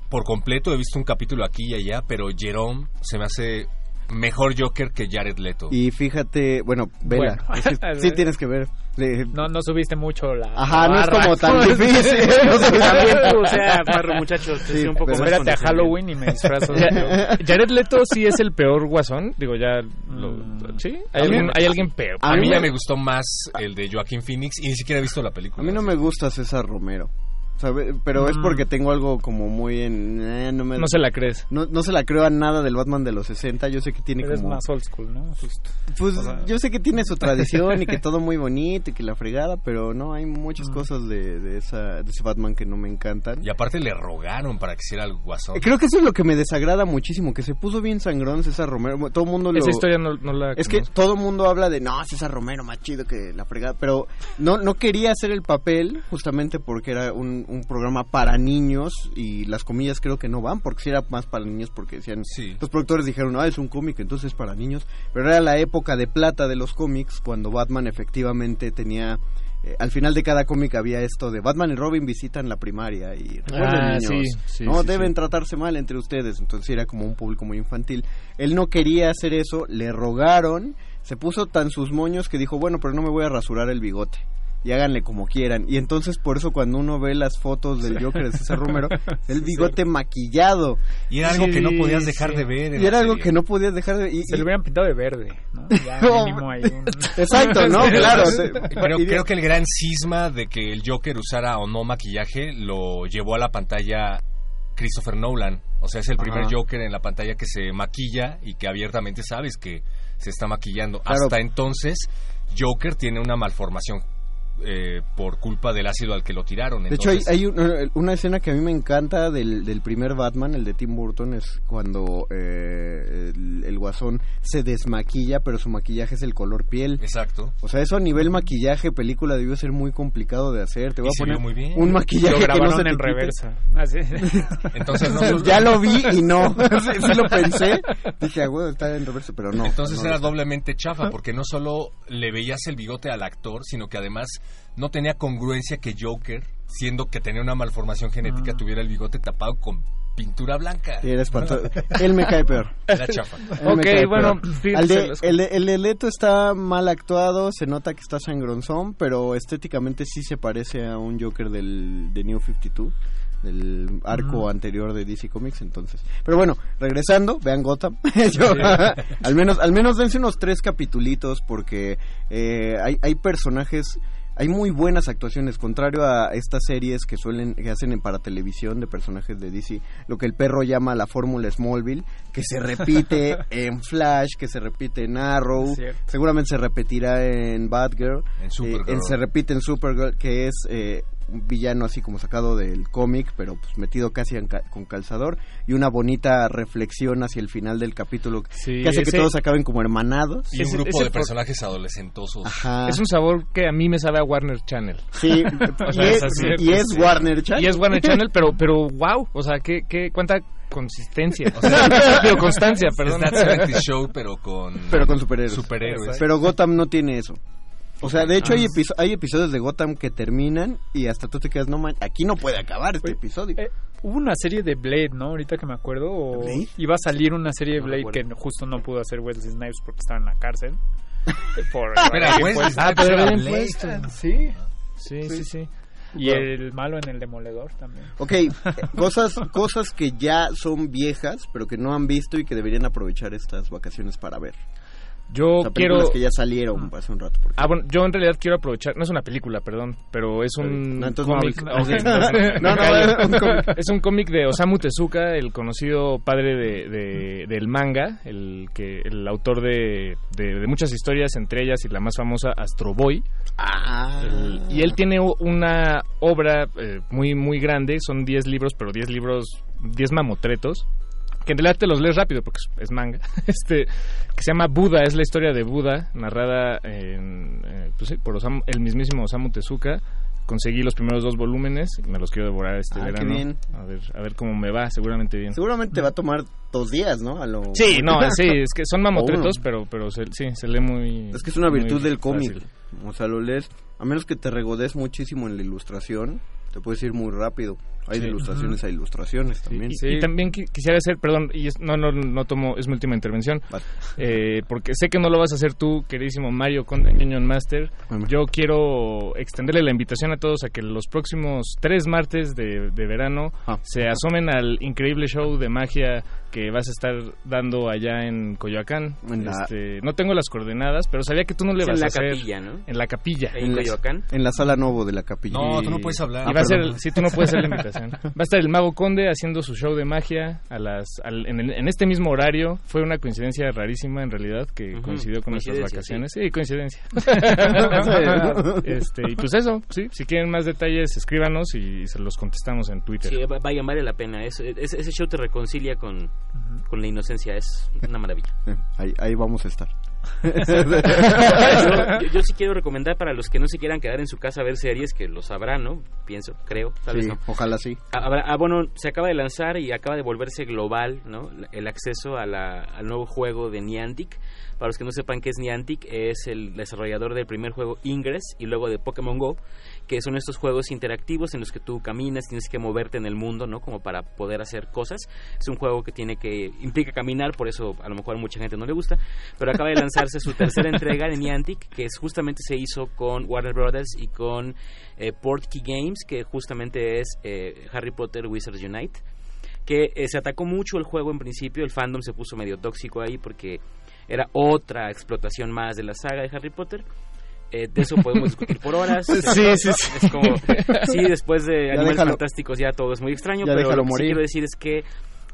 por completo, he visto un capítulo aquí y allá, pero Jerome se me hace mejor Joker que Jared Leto. Y fíjate, bueno, vela. Bueno. Es que sí tienes que ver. Le- No, no subiste mucho la. Ajá, la no es como tan difícil. No También tú, o sea, Parro, muchachos, Sí, un poco Espérate a. Halloween y me disfrazo. de- Jared Leto sí es el peor guasón. Digo, ya. lo- Mm. ¿Sí? ¿Hay, algún, hay alguien peor? A, a mí mí ya me- me gustó más el de Joaquín Phoenix y ni siquiera he visto la película. A mí no me gusta César Romero. ¿Sabe? Pero es Mm. porque tengo algo como muy en... eh, no, me, No se la crees. no, no se la creo a nada del Batman de los 60. Yo sé que tiene Eres como... más old school, ¿no? Justo. Pues O sea- yo sé que tiene su tradición y que todo muy bonito y que la fregada, pero no, hay muchas Mm. cosas de, de, esa, de ese Batman que no me encantan. Y aparte le rogaron para que hiciera el guasón. Creo que eso es lo que me desagrada muchísimo, que se puso bien sangrón César Romero. Todo mundo lo... Esa historia no, no la Es que todo el mundo habla de, no, César Romero más chido que la fregada, pero no, no quería hacer el papel justamente porque era un, un programa para niños y las comillas creo que no van, porque si era más para niños porque decían, Sí. los productores dijeron, ah, es un cómic, entonces es para niños, pero era la época de plata de los cómics cuando Batman efectivamente tenía... eh, al final de cada cómic había esto de Batman y Robin visitan la primaria y recuerden Ah, niños, sí, sí, no sí, deben sí. tratarse mal entre ustedes, entonces era como un público muy infantil. Él no quería hacer eso, le rogaron, se puso tan sus moños que dijo, bueno, pero no me voy a rasurar el bigote. Y háganle como quieran. Y entonces por eso cuando uno ve las fotos del Joker de César Romero, el bigote maquillado. Y era algo Sí, que no podías dejar sí. de ver. Y era algo serie. que no podías dejar de... y- Se y- lo hubieran pintado de verde, ¿no? Ya No. mínimo hay un... Exacto, ¿no? Pero- claro. Pero creo que el gran cisma de que el Joker usara o no maquillaje lo llevó a la pantalla Christopher Nolan. O sea, es el primer Ajá. Joker en la pantalla que se maquilla y que abiertamente sabes que se está maquillando. Claro. Hasta entonces, Joker tiene una malformación eh, por culpa del ácido al que lo tiraron. De hecho, hay, hay un- una escena que a mí me encanta del, del primer Batman, el de Tim Burton, es cuando eh, el, el guasón se desmaquilla, pero su maquillaje es el color piel. Exacto. O sea, eso a nivel maquillaje, película, debió ser muy complicado de hacer. Te voy Y a se poner muy bien. un maquillaje Lo que no grabaron se te en reversa. Ah, sí. Entonces, no- ya lo vi y no. sí, sí lo pensé. Dije, ah, güey, está en reversa, pero no. Entonces no era doblemente chafa, porque no solo le veías el bigote al actor, sino que además no tenía congruencia que Joker, siendo que tenía una malformación genética, Ah. tuviera el bigote tapado con pintura blanca. Era espantoso. Él me cae peor. Era chafa. Él Ok, bueno, de- el, de, el de Leto está mal actuado, se nota que está sangronzón, pero estéticamente sí se parece a un Joker del de New 52 del arco anterior de DC Comics entonces pero bueno regresando vean Gotham Yo- al menos al menos dense unos tres capitulitos porque eh, hay hay personajes hay muy buenas actuaciones, contrario a estas series que suelen que hacen en para televisión de personajes de DC, lo que el perro llama la fórmula Smallville, que se repite en Flash, que se repite en Arrow, seguramente se repetirá en Batgirl, En Supergirl. eh, en- se repite en Supergirl, que es eh, un villano así como sacado del cómic, pero pues metido casi en ca- con calzador, y una bonita reflexión hacia el final del capítulo Sí, que hace ese- que todos acaben como hermanados. Y un Ese- grupo ese de personajes adolescentosos. Ajá. Es un sabor que a mí me sabe a Warner Channel. Sí, O y, es, es así. y es Warner Channel. Y es Warner Channel, pero, pero wow, o sea, ¿qué, qué, cuánta consistencia. O sea, constancia, perdón. Es That 70 Show, pero con... Pero con superhéroes. Superhéroes. Pero Gotham no tiene eso. O sea, de hecho hay, episo- hay episodios de Gotham que terminan y hasta tú te quedas, no man, aquí no puede acabar este Oye, episodio. eh, hubo una serie de Blade, ¿no? Ahorita que me acuerdo. O ¿Blade? iba a salir una serie de Blade que justo no pudo hacer Wesley Snipes porque estaba en la cárcel. Por haber Wesley impuesto- Ah, Snipes pero era había Blade. impuesto. Sí. Sí, sí, sí. Y el malo en el demoledor también. Ok, cosas, cosas que ya son viejas, pero que no han visto y que deberían aprovechar estas vacaciones para ver. Yo O sea, quiero... que ya salieron hace un rato. Ah, bueno, yo en realidad quiero aprovechar, no es una película, perdón, pero es un No, no cómic. No, no, callo. es un cómic. De Osamu Tezuka, el conocido padre de, de- del manga, el que el autor de, de- de muchas historias, entre ellas y la más famosa Astro Boy. Ah. El- y él tiene una obra eh, muy muy grande, son 10 libros, pero 10 libros, 10 mamotretos, que en realidad te los lees rápido porque es, manga, este que se llama Buda, es la historia de Buda, narrada en, eh, pues sí, por Osamu- el mismísimo Osamu Tezuka. Conseguí los primeros dos volúmenes y me los quiero devorar este Ah, qué verano. bien. A ver, a ver cómo me va, seguramente bien. Seguramente te va a tomar dos días, ¿no? A lo... Sí, no, sí, es que son mamotretos, O uno. pero pero se, sí, se lee muy Es que es una virtud del cómic. O sea, lo lees, a menos que te regodes muchísimo en la ilustración, te puedes ir muy rápido. Hay de ilustraciones a ilustraciones también. Y, y también qui- quisiera hacer, perdón, y es- no, no, no tomo, es mi última intervención, eh, porque sé que no lo vas a hacer tú, queridísimo Mario Conde Union Master. Yo quiero extenderle la invitación a todos a que los próximos tres martes de, de verano Ah. se asomen al increíble show de magia que vas a estar dando allá en Coyoacán. En la- Este, no tengo las coordenadas, pero sabía que tú no le Es en vas la a hacer. capilla, ¿no? En la capilla. En la- Coyoacán. en la sala Novo de la capilla. No, tú no puedes hablar. Y va a ser, perdón. sí, tú no puedes hacer la invitación. Va a estar el Mago Conde haciendo su show de magia a las, al- en, el- en este mismo horario. Fue una coincidencia rarísima en realidad que coincidió con nuestras vacaciones. Sí, coincidencia. este, y pues eso, sí, si quieren más detalles, escríbanos y se los contestamos en Twitter. Sí, va- vaya, vale la pena. Es- es- ese show te reconcilia con, con la inocencia. Es una maravilla. Ahí, ahí vamos a estar. yo, yo- sí quiero recomendar para los que no se quieran quedar en su casa a ver series, que lo sabrán, ¿no? Pienso, creo, tal vez Sí, no. ojalá sí. Ah, ah, bueno, se acaba de lanzar y acaba de volverse global, ¿no? El acceso a la- al nuevo juego de Niantic. Para los que no sepan qué es Niantic, es el desarrollador del primer juego Ingress y luego de Pokémon Go, que son estos juegos interactivos en los que tú caminas, tienes que moverte en el mundo, ¿no? Como para poder hacer cosas. Es un juego que tiene que implica caminar, por eso a lo mejor a mucha gente no le gusta, pero acaba de lanzarse su tercera entrega de Niantic, que es justamente se hizo con Warner Brothers y con eh, Portkey Games, que justamente es eh, Harry Potter Wizards Unite que eh, se atacó mucho el juego en principio, el fandom se puso medio tóxico ahí porque era otra explotación más de la saga de Harry Potter. Eh, de eso podemos discutir por horas. Sí, sí, sí. Es como, sí, después de Ya Animales déjalo. Fantásticos ya todo es muy extraño, Ya pero lo que sí quiero decir es que,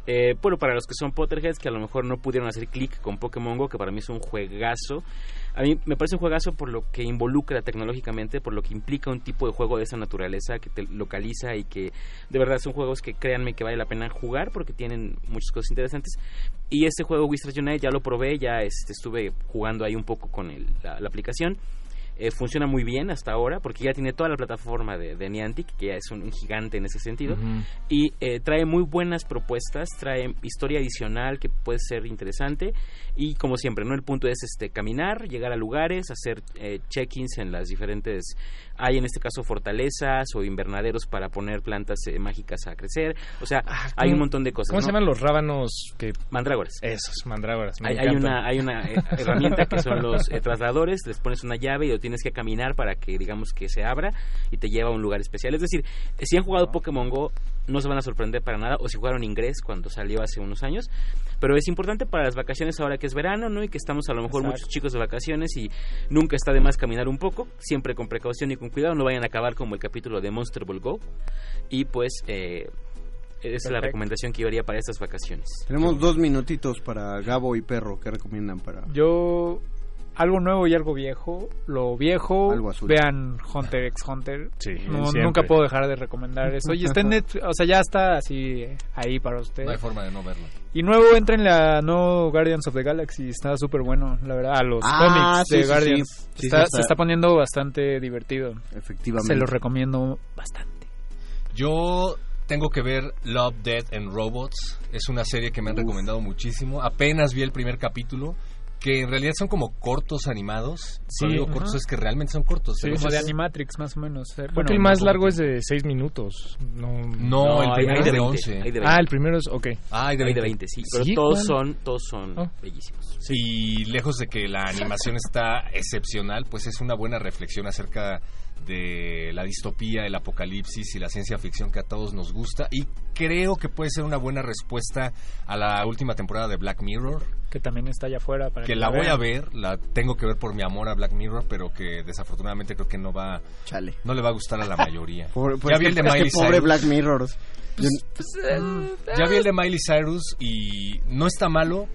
eh, bueno, para los que son Potterheads, que a lo mejor no pudieron hacer clic con Pokémon Go, que para mí es un juegazo, A mí me parece un juegazo por lo que involucra tecnológicamente, por lo que implica un tipo de juego de esa naturaleza que te localiza y que de verdad son juegos que créanme que vale la pena jugar porque tienen muchas cosas interesantes. Y este juego Wizards Unite ya lo probé, ya este, estuve jugando ahí un poco con el- la, la aplicación. Eh, funciona muy bien hasta ahora porque ya tiene toda la plataforma de, de Niantic, que ya es un, un gigante en ese sentido. Y eh, trae muy buenas propuestas, trae historia adicional que puede ser interesante. Y como siempre, ¿no? El punto es este caminar, llegar a lugares, hacer eh, check-ins en las diferentes... Hay en este caso fortalezas o invernaderos para poner plantas eh, mágicas a crecer. O sea, hay un montón de cosas. ¿Cómo se llaman los rábanos que Mandrágoras. Esos, mandrágoras. me Hay, una, hay una herramienta que son los trasladadores, les pones una llave y lo tienes que caminar para que digamos que se abra y te lleva a un lugar especial. Es decir, si han jugado Pokémon Go no se van a sorprender para nada o si jugaron inglés cuando salió hace unos años, pero es importante para las vacaciones ahora que es verano, ¿no? Y que estamos a lo mejor Exacto. muchos chicos de vacaciones y nunca está de más caminar un poco, siempre con precaución y con cuidado, no vayan a acabar como el capítulo de Monster Ball Go. Y pues eh, esa es la recomendación que yo haría para estas vacaciones. Tenemos dos minutitos para Gabo y Perro. ¿Qué recomiendan para...? Yo algo nuevo y algo viejo. Lo viejo, Algo azul. vean Hunter x Hunter. Sí, No- nunca puedo dejar de recomendar eso. Y está en Netflix, o sea, ya está así eh, ahí para usted. No hay forma de no verlo. Y nuevo entra en la no Guardians of the Galaxy, está súper bueno, la verdad, a los Ah, cómics sí, de sí, Guardians. sí. Sí, está, sí, está. Se está poniendo bastante divertido. Efectivamente. Se los recomiendo bastante. Yo tengo que ver Love, Death and Robots. Es una serie que me han recomendado muchísimo. Apenas vi el primer capítulo, que en realidad son como cortos animados. Sí, digo ajá. cortos es que realmente son cortos. Sí, Pero como de Animatrix, más o menos. eh, Creo bueno, que el más no, largo es de 6 minutos. No, No, el hay- primero hay es de de 20, 11. hay de Ah, 20. el primero es, ok. Ah, hay de Hay 20. de 20, sí. Pero ¿Sí? todos ¿Cuál? son, todos son Oh. bellísimos. Y lejos de que la animación está excepcional, pues es una buena reflexión acerca de la distopía, el apocalipsis y la ciencia ficción que a todos nos gusta. Y creo que puede ser una buena respuesta a la última temporada de Black Mirror. Que también está allá afuera. Para que la voy a ver, la tengo que ver por mi amor a Black Mirror, pero que desafortunadamente creo que no va, Chale. no le va a gustar a la mayoría. Pobre- pues ya vi el de es que Miley pobre Cyrus. Black Mirror. Yo- Ya vi el de Miley Cyrus y no está malo,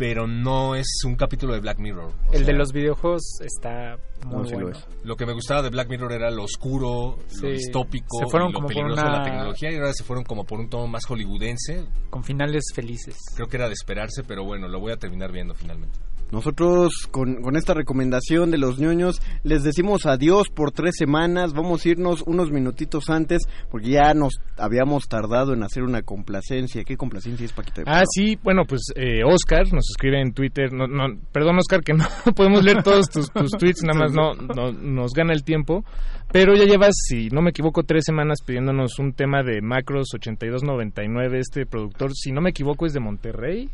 pero no es un capítulo de Black Mirror. O El sea, de los videojuegos está muy No, sí lo bueno. es. Lo que me gustaba de Black Mirror era lo oscuro, Sí, lo distópico, se fueron y lo como por peligroso de la una- tecnología y ahora se fueron como por un tono más hollywoodense. Con finales felices. Creo que era de esperarse, pero bueno, lo voy a terminar viendo finalmente. Nosotros con, con esta recomendación de los ñoños les decimos adiós por tres semanas. Vamos a irnos unos minutitos antes porque ya nos habíamos tardado en hacer una complacencia. ¿Qué complacencia es, Paquita? Ah, sí, bueno, pues eh, Oscar nos escribe en Twitter, no, no, perdón Oscar que no podemos leer todos tus, tus tweets, nada más no, no nos gana el tiempo, pero ya llevas, si no me equivoco, tres semanas pidiéndonos un tema de Macros 8299, este productor, si no me equivoco es de Monterrey,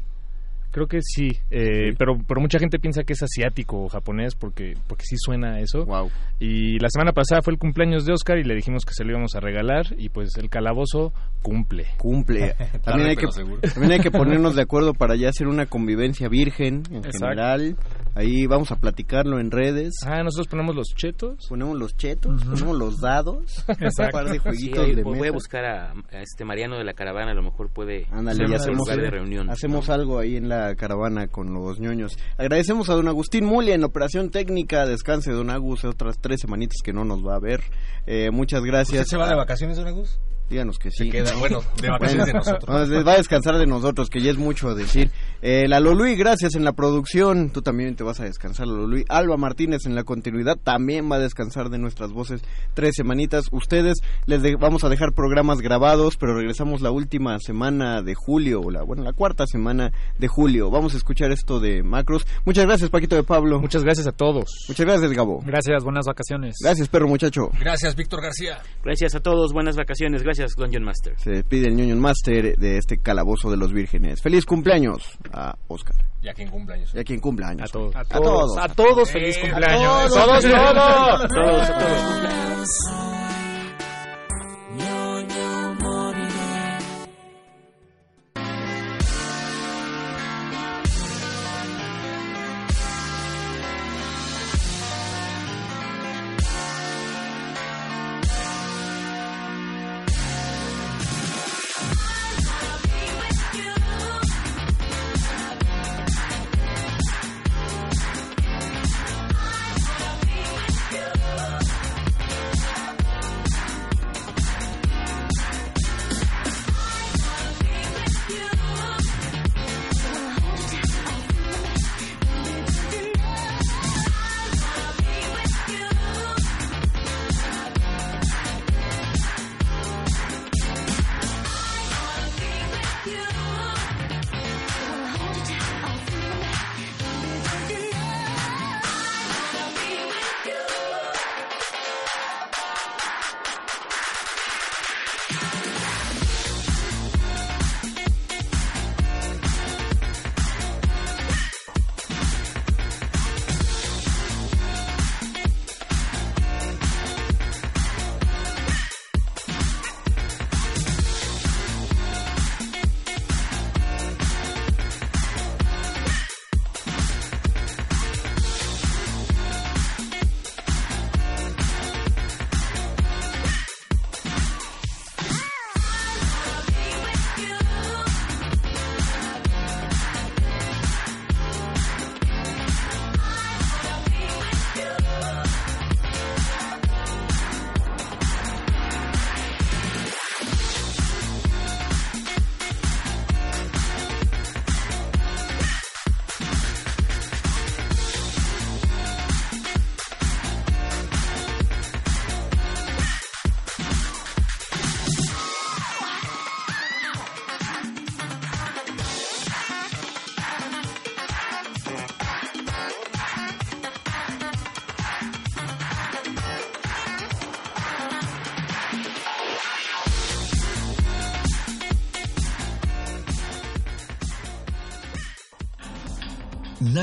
creo que sí, eh, pero, pero mucha gente piensa que es asiático o japonés porque, porque sí suena a eso. Wow. Y la semana pasada fue el cumpleaños de Oscar y le dijimos que se lo íbamos a regalar y pues el calabozo cumple. Cumple. También hay, que, también hay que ponernos de acuerdo para ya hacer una convivencia virgen en Exacto. general. Ahí vamos a platicarlo en redes. Ah, nosotros ponemos los chetos. Ponemos los chetos, ponemos los dados, un Exacto. par de Sí, jueguitos ahí de voy a buscar a, a este Mariano de la caravana, a lo mejor puede Ándale, hacemos, lugar de reunión. hacemos algo ahí en la caravana con los ñoños. Agradecemos a don Agustín Muli en operación técnica. Descanse, don Agus, otras tres semanitas que no nos va a ver. Eh, muchas gracias. ¿Usted se va a- de vacaciones, don Agus? Díganos que sí. Se queda, bueno, de vacaciones de nosotros. Va a descansar de nosotros, que ya es mucho decir. Eh, la Lolui, gracias en la producción. Tú también te vas a descansar, Lolui. Alba Martínez en la continuidad también va a descansar de nuestras voces tres semanitas. Ustedes les de- vamos a dejar programas grabados, pero regresamos la última semana de julio, o la, bueno, la cuarta semana de julio. Vamos a escuchar esto de Macros. Muchas gracias, Paquito de Pablo. Muchas gracias a todos. Muchas gracias, Gabo. Gracias, buenas vacaciones. Gracias, perro muchacho. Gracias, Víctor García. Gracias a todos, buenas vacaciones, gracias Dungeon Master. Se despide el ñoño Master de este calabozo de los vírgenes. Feliz cumpleaños a Oscar. Ya quien cumpleaños. Y a quien cumpla años. A todos. A A todos, todos. a todos feliz cumpleaños. a todos, todos. todos. Todos,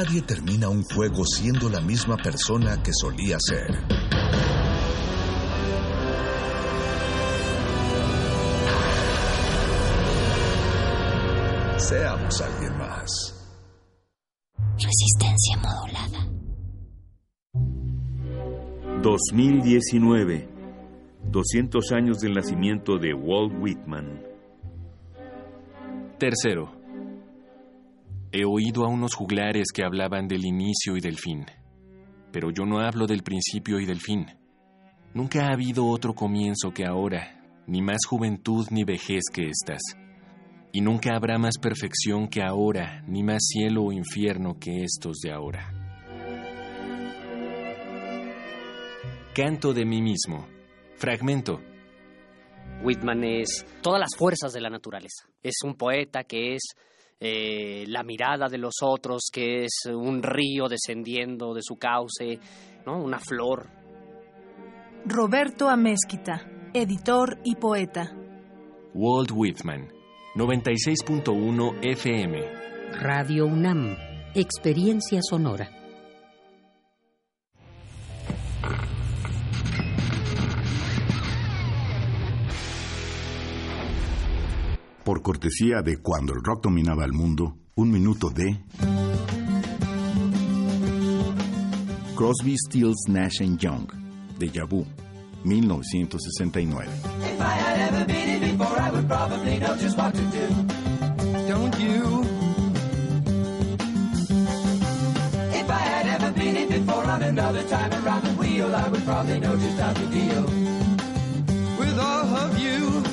Nadie termina un juego siendo la misma persona que solía ser. Seamos alguien más. Resistencia modulada. 2019. 200 años del nacimiento de Walt Whitman. Tercero. He oído a unos juglares que hablaban del inicio y del fin, pero yo no hablo del principio y del fin. Nunca ha habido otro comienzo que ahora, ni más juventud ni vejez que estas. Y nunca habrá más perfección que ahora, ni más cielo o infierno que estos de ahora. Canto de mí mismo. Fragmento. Whitman es todas las fuerzas de la naturaleza. Es un poeta que es eh, la mirada de los otros, que es un río descendiendo de su cauce, ¿no? una flor. Roberto Amezquita, editor y poeta. Walt Whitman, 96.1 FM. Radio UNAM, experiencia sonora. Por cortesía de Cuando el rock dominaba el mundo, un minuto de Crosby, Stills, Nash Young, de Vu, 1969. If I had ever been it before, I would probably know just what to do. Don't you? If I had ever been it before on another time around the wheel, I would probably know just how to deal with all of you.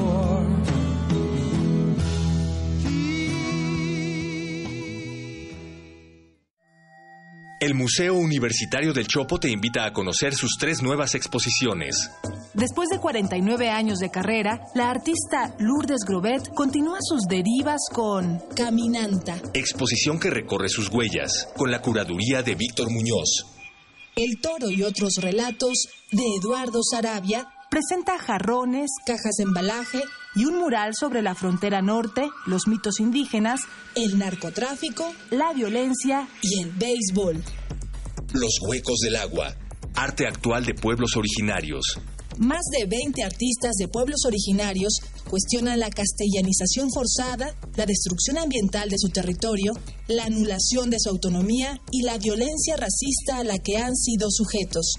El Museo Universitario del Chopo te invita a conocer sus tres nuevas exposiciones. Después de 49 años de carrera, la artista Lourdes Grobet continúa sus derivas con Caminanta. Exposición que recorre sus huellas, con la curaduría de Víctor Muñoz. El toro y otros relatos de Eduardo Sarabia presenta jarrones, cajas de embalaje y un mural sobre la frontera norte, los mitos indígenas, el narcotráfico, la violencia y el béisbol. Los Huecos del Agua. Arte actual de pueblos originarios. Más de 20 artistas de pueblos originarios cuestionan la castellanización forzada, la destrucción ambiental de su territorio, la anulación de su autonomía y la violencia racista a la que han sido sujetos.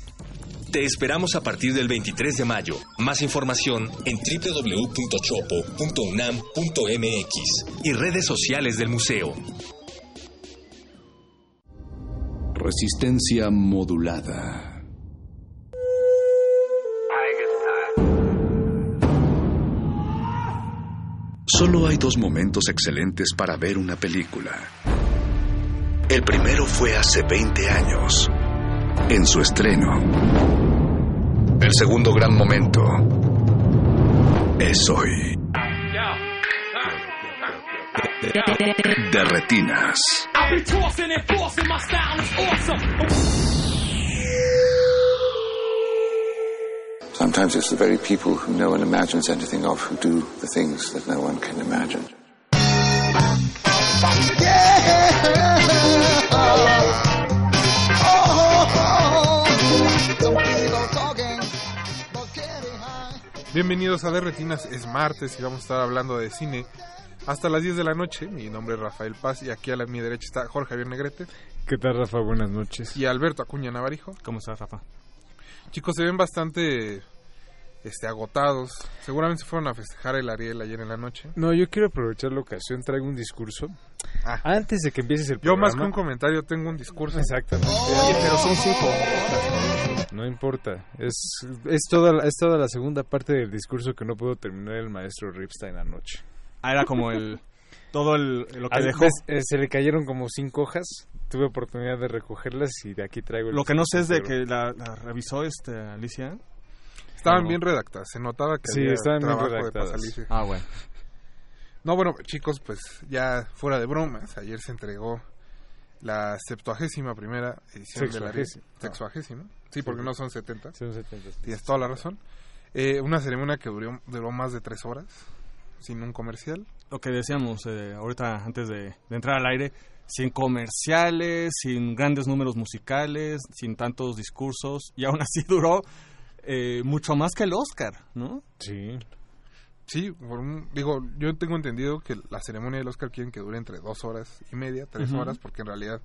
Te esperamos a partir del 23 de mayo. Más información en www.chopo.unam.mx y redes sociales del museo. Resistencia modulada. Solo hay dos momentos excelentes para ver una película. El primero fue hace 20 años, en su estreno. El segundo gran momento es hoy. De retinas. I'll be tossing and forcing my style is awesome. Sometimes it's the very people who no one imagines anything of who do the things that no one can imagine. Bienvenidos a De Retinas, es martes y vamos a estar hablando de cine hasta las 10 de la noche. Mi nombre es Rafael Paz y aquí a la, mi derecha está Jorge Javier Negrete. ¿Qué tal, Rafa? Buenas noches. Y Alberto Acuña Navarijo. ¿Cómo estás, Rafa? Chicos, se ven bastante este, agotados. Seguramente se fueron a festejar el Ariel ayer en la noche. No, yo quiero aprovechar la ocasión, traigo un discurso. Ah. Antes de que empieces el Yo programa... más que un comentario tengo un discurso. Exactamente. Oye, pero son cinco. No importa. Es, es, toda, la- es toda la segunda parte del discurso que no pudo terminar el maestro Ripstein anoche. Ah, era como el... Todo el, lo que Ah, dejó. eh, se le cayeron como cinco hojas. Tuve oportunidad de recogerlas y de aquí traigo el Lo que no sé es de que la, la revisó este Alicia. Estaban bien redactadas, se notaba que Sí, había estaban bien trabajo de redactadas. Pasalicio. Ah, bueno. No, bueno, chicos, pues ya fuera de bromas, ayer se entregó la septuagésima primera edición de la Sexuagésima. Sexuagésima. Sí, porque no son 70. Son 70. Tienes toda la razón. Eh, una ceremonia que duró, duró más de tres horas, sin un comercial. Lo que decíamos eh, ahorita antes de, de entrar al aire, sin comerciales, sin grandes números musicales, sin tantos discursos, y aún así duró eh, mucho más que el Oscar, ¿no? Sí. Sí, por un- digo, yo tengo entendido que la ceremonia del Oscar quieren que dure entre dos horas y media, tres horas, porque en realidad,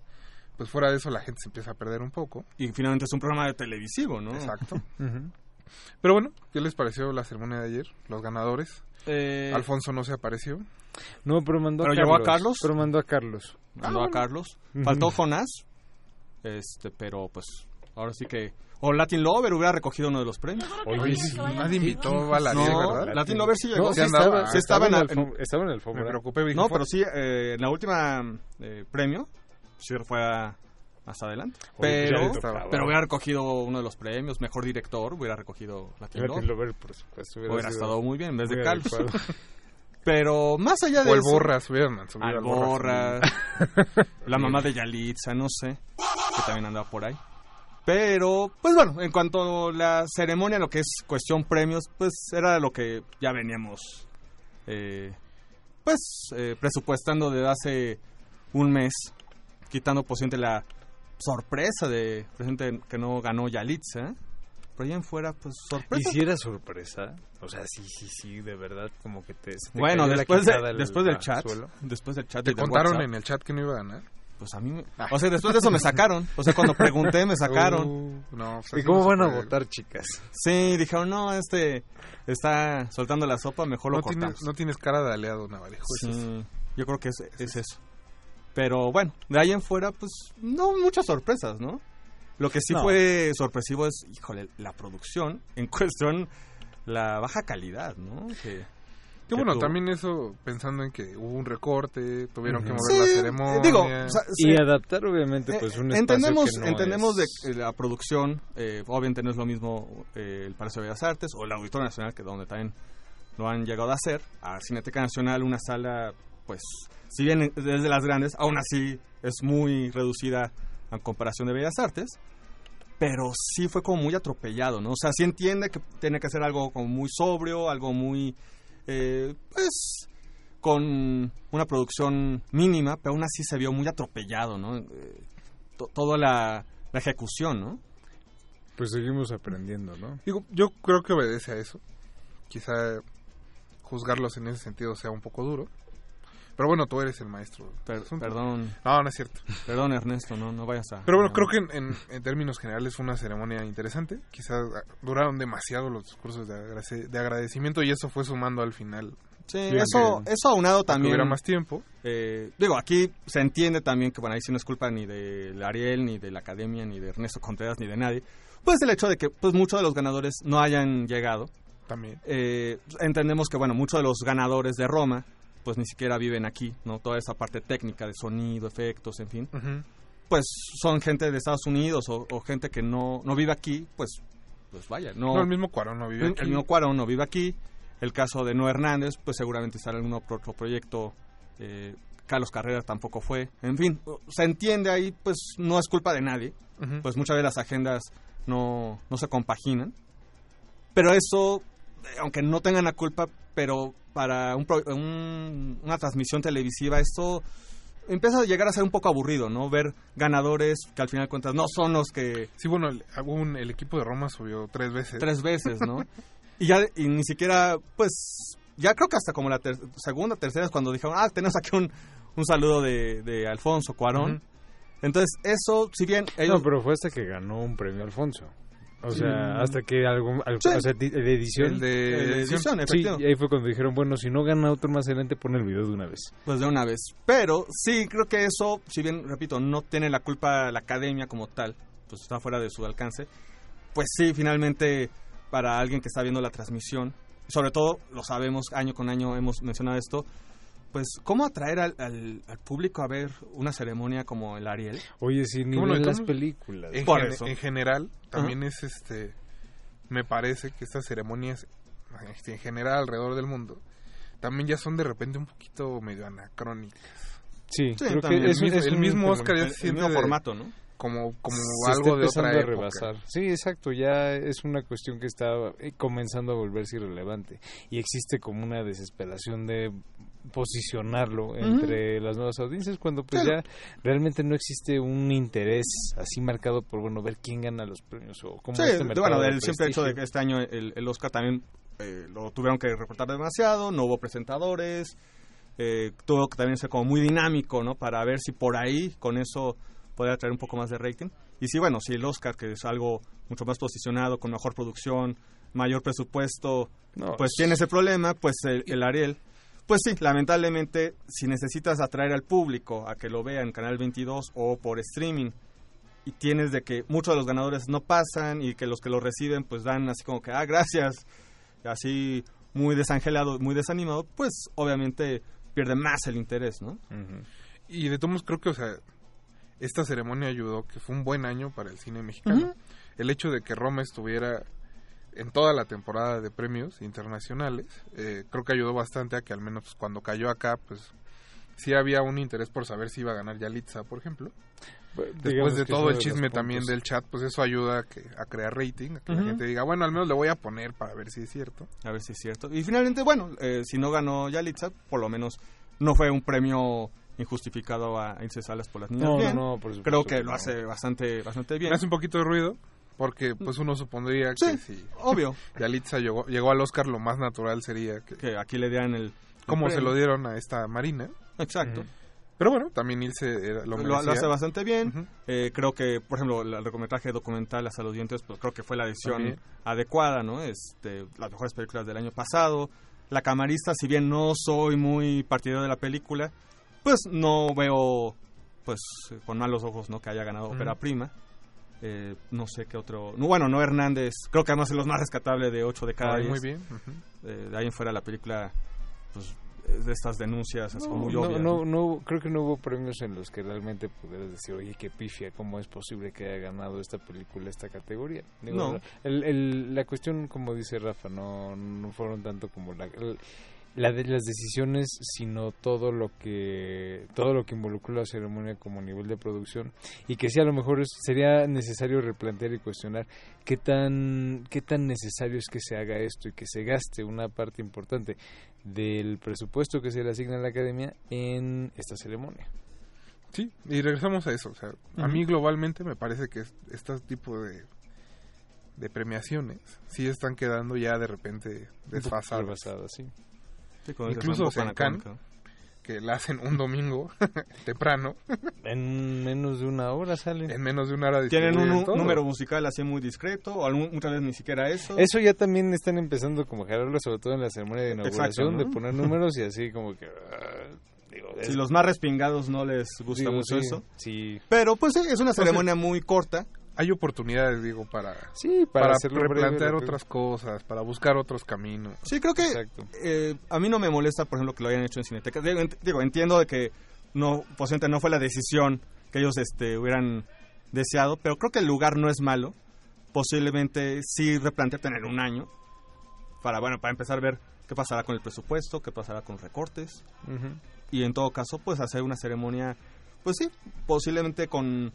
pues fuera de eso la gente se empieza a perder un poco. Y finalmente es un programa de televisivo, ¿no? Exacto. Pero bueno, ¿qué les pareció la ceremonia de ayer? Los ganadores. Eh, Alfonso no se apareció. No, pero mandó ¿Pero a llevó Carlos. a Carlos? Pero mandó a Carlos. mandó Ah, a Carlos. Ujú. Faltó Jonás, este, pero pues ahora sí que... O Latin Lover hubiera recogido uno de los premios. Oye, sí, nadie invitó a la No, ¿verdad? Latin Lover sí llegó. No, sí estaba, sí estaba en Estaba la- en el estaba en el FOMO, Me preocupé, dije, No, pero sí, eh, en la última eh, premio, sí fue a- más adelante. Oye, pues Pero, pero hubiera recogido uno de los premios, mejor director, hubiera recogido Latin Latin Lover. Por supuesto, hubiera Hubiera, estado muy bien en vez de Carlos. Pero más allá de O el eso... Borras, al al Borras. Borras, la mamá de Yalitza, no sé, que también andaba por ahí. Pero, pues bueno, en cuanto a la ceremonia, lo que es cuestión premios, pues era lo que ya veníamos, eh, pues, eh, presupuestando desde hace un mes, quitando posible la sorpresa de presente que no ganó Yalitza. Pero ahí en fuera, pues, ¿Y sorpresa. si era sorpresa? O sea, sí, sí, sí, de verdad, como que te... Bueno, después, de- al- después del chat, suelo. después del chat ¿Te y contaron WhatsApp, en el chat que no iba a ganar? Pues a mí, me- o sea, después de eso me sacaron. O sea, cuando pregunté me sacaron. Uh, no, pues ¿Y cómo van a votar, chicas? Sí, dijeron, no, este está soltando la sopa, mejor lo cortamos. tienes, no tienes cara de aliado, Navarejo. Sí, es yo creo que es, es eso. Pero bueno, de ahí en fuera, pues no muchas sorpresas, ¿no? Lo que sí No. fue sorpresivo es, híjole, la producción, en cuestión, la baja calidad, ¿no? Que, Que bueno, también eso pensando en que hubo un recorte, tuvieron que mover la ceremonia. digo, o sea, Y adaptar, obviamente, pues un Eh, espacio entendemos que no entendemos es- de la producción eh, obviamente no es lo mismo eh, el Palacio de Bellas Artes o el Auditorio Nacional que donde también lo han llegado a hacer a Cineteca Nacional una sala pues si bien es de las grandes aún así es muy reducida en comparación de Bellas Artes pero sí fue como muy atropellado no o sea sí entiende que tiene que hacer algo como muy sobrio algo muy eh, pues con una producción mínima, pero aún así se vio muy atropellado, ¿no? Eh, to- toda la, la ejecución, ¿no? Pues seguimos aprendiendo, ¿no? Digo, yo creo que obedece a eso. Quizá juzgarlos en ese sentido sea un poco duro. Pero bueno, tú eres el maestro. Per- perdón. No, no es cierto. Perdón, Ernesto, no, no vayas a... Pero bueno, no. creo que en, en- en términos generales fue una ceremonia interesante. Quizás ah, duraron demasiado los discursos de, agrade- de agradecimiento y eso fue sumando al final. Sí, eso, que- eso aunado también... hubiera más tiempo. Eh, digo, aquí se entiende también que, bueno, ahí sí no es culpa ni de Ariel, ni de la Academia, ni de Ernesto Contreras, ni de nadie. Pues el hecho de que pues muchos de los ganadores no hayan llegado. También. Eh, entendemos que, bueno, muchos de los ganadores de Roma, pues ni siquiera viven aquí, ¿no? Toda esa parte técnica de sonido, efectos, en fin. Pues son gente de Estados Unidos o, o gente que no, no vive aquí, pues, pues vaya, no... No, el mismo Cuarón no vive el, aquí. el mismo Cuarón no vive aquí. El caso de No Hernández, pues seguramente estará en algún otro, proyecto. Eh, Carlos Carrera tampoco fue. En fin, se entiende ahí, pues no es culpa de nadie. Pues muchas veces las agendas no, no se compaginan. Pero eso, aunque no tengan la culpa, pero para un pro- un- una transmisión televisiva, esto empieza a llegar a ser un poco aburrido, ¿no? Ver ganadores que al final de cuentas no son los que Sí, bueno, el, un- el equipo de Roma subió tres veces. tres veces, ¿no? y ya y ni siquiera, pues, ya creo que hasta como la ter- segunda, tercera es cuando dijeron, ah, tenemos aquí un, un saludo de, de Alfonso Cuarón. Entonces, eso, si bien ellos... No, pero fue hasta que ganó un premio Alfonso. O sea, Mm. hasta que algún... al- Sí. o sea, di- de edición. El de El de edición, Sí, efectivamente. y ahí fue cuando dijeron, bueno, si no gana otro más adelante, pon el video de una vez. Pues de una vez. Pero sí, creo que eso, si bien, repito, no tiene la culpa la academia como tal, pues está fuera de su alcance, pues sí, finalmente, para alguien que está viendo la transmisión, sobre todo, lo sabemos, año con año hemos mencionado esto, pues, ¿cómo atraer al, al- al público a ver una ceremonia como el Ariel? Oye, si ni Bueno, las películas. En, Por gen- eso. en general, también es este. Me parece que estas ceremonias, este, en general alrededor del mundo, también ya son de repente un poquito medio anacrónicas. Sí, Sí, creo también. que es, El mismo- es el un- mismo como- Oscar ya se el siente mismo formato, ¿no? Como, como se algo de otra a rebasar. Sí, exacto, ya es una cuestión que está eh, comenzando a volverse irrelevante y existe como una desesperación de posicionarlo entre las nuevas audiencias cuando pues Claro. ya realmente no existe un interés así marcado por bueno ver quién gana los premios o cómo Sí, este bueno, de del simple hecho de que este año el, el Oscar también eh, lo tuvieron que recortar demasiado, no hubo presentadores, eh, tuvo que también ser como muy dinámico, ¿no? Para ver si por ahí con eso podría traer un poco más de rating. Y sí, bueno, si el Oscar, que es algo mucho más posicionado, con mejor producción, mayor presupuesto, No, pues es- tiene ese problema, pues el, el Ariel, pues sí, lamentablemente, si necesitas atraer al público a que lo vea en Canal 22 o por streaming, y tienes de que muchos de los ganadores no pasan y que los que lo reciben pues dan así como que, ah, gracias, así muy desangelado, muy desanimado, pues obviamente pierde más el interés, ¿no? Y de todos creo que, o sea, esta ceremonia ayudó, que fue un buen año para el cine mexicano. El hecho de que Roma estuviera en toda la temporada de premios internacionales, eh, creo que ayudó bastante a que al menos pues, cuando cayó acá, pues sí había un interés por saber si iba a ganar Yalitza, por ejemplo. Después digamos de todo el de chisme también del chat, pues eso ayuda a, que, a crear rating, a que la Ujú. gente diga, bueno, al menos le voy a poner para ver si es cierto. A ver si es cierto. Y finalmente, bueno, eh, si no ganó Yalitza, por lo menos no fue un premio injustificado a Ilse Salas por las niñas No, bien. no, no, por supuesto Creo que que lo no. hace bastante bastante bien. Me hace un poquito de ruido, porque pues uno supondría que si obvio. Yalitza llegó, llegó al Oscar, lo más natural sería que, que aquí le dieran el... como se lo dieron a esta Marina. Exacto. Pero bueno, también Ilse era- lo lo, merecía. lo hace bastante bien. Eh, creo que, por ejemplo, el largometraje documental Hasta los dientes, pues creo que fue la decisión También. adecuada, ¿no? Este, las mejores películas del año pasado. La camarista, si bien no soy muy partidario de la película, pues no veo, pues, con malos ojos, ¿no? Que haya ganado Ujú. Ópera Prima. Eh, no sé qué otro... No, bueno, no Hernández. Creo que además es lo más rescatable de 8 de cada Ay, 10. muy bien. Eh, de ahí en fuera la película, pues, es de estas denuncias así como muy no, obvias, no, no, creo que no hubo premios en los que realmente pudieras decir, oye, qué pifia, ¿cómo es posible que haya ganado esta película esta categoría? No. el- el- la cuestión, como dice Rafa, no, no fueron tanto como la, el- la de las decisiones, sino todo lo que todo lo que involucró la ceremonia como nivel de producción y que sí a lo mejor es- sería necesario replantear y cuestionar qué tan qué tan necesario es que se haga esto y que se gaste una parte importante del presupuesto que se le asigna a la academia en esta ceremonia. Sí, y regresamos a eso. O sea, a mí globalmente me parece que es- este tipo de, de premiaciones sí están quedando ya de repente desfasadas. rebasadas, sí. Sí, Incluso anacrónico. que la hacen un domingo temprano. En menos de una hora salen. En menos de una hora Tienen un, todo. número musical así muy discreto, o algún- muchas veces ni siquiera eso. Eso ya también están empezando como a jalarlo, sobre todo en la ceremonia de Exacto, inauguración, ¿no? de poner números y así como que... ah, digo, Si es- los más respingados no les gusta digo, mucho sí, eso. Sí, Pero pues sí, es una O sea, ceremonia muy corta. Hay oportunidades, digo, para, Sí, para replantear rápido. otras cosas, para buscar otros caminos. Sí, creo que eh, a mí no me molesta, por ejemplo, que lo hayan hecho en Cineteca. Digo, ent- digo, entiendo de que no, posiblemente no fue la decisión que ellos este, hubieran deseado, pero creo que el lugar no es malo. Posiblemente sí replantearte en un año para, bueno, para empezar a ver qué pasará con el presupuesto, qué pasará con los recortes. Y en todo caso pues hacer una ceremonia pues sí posiblemente con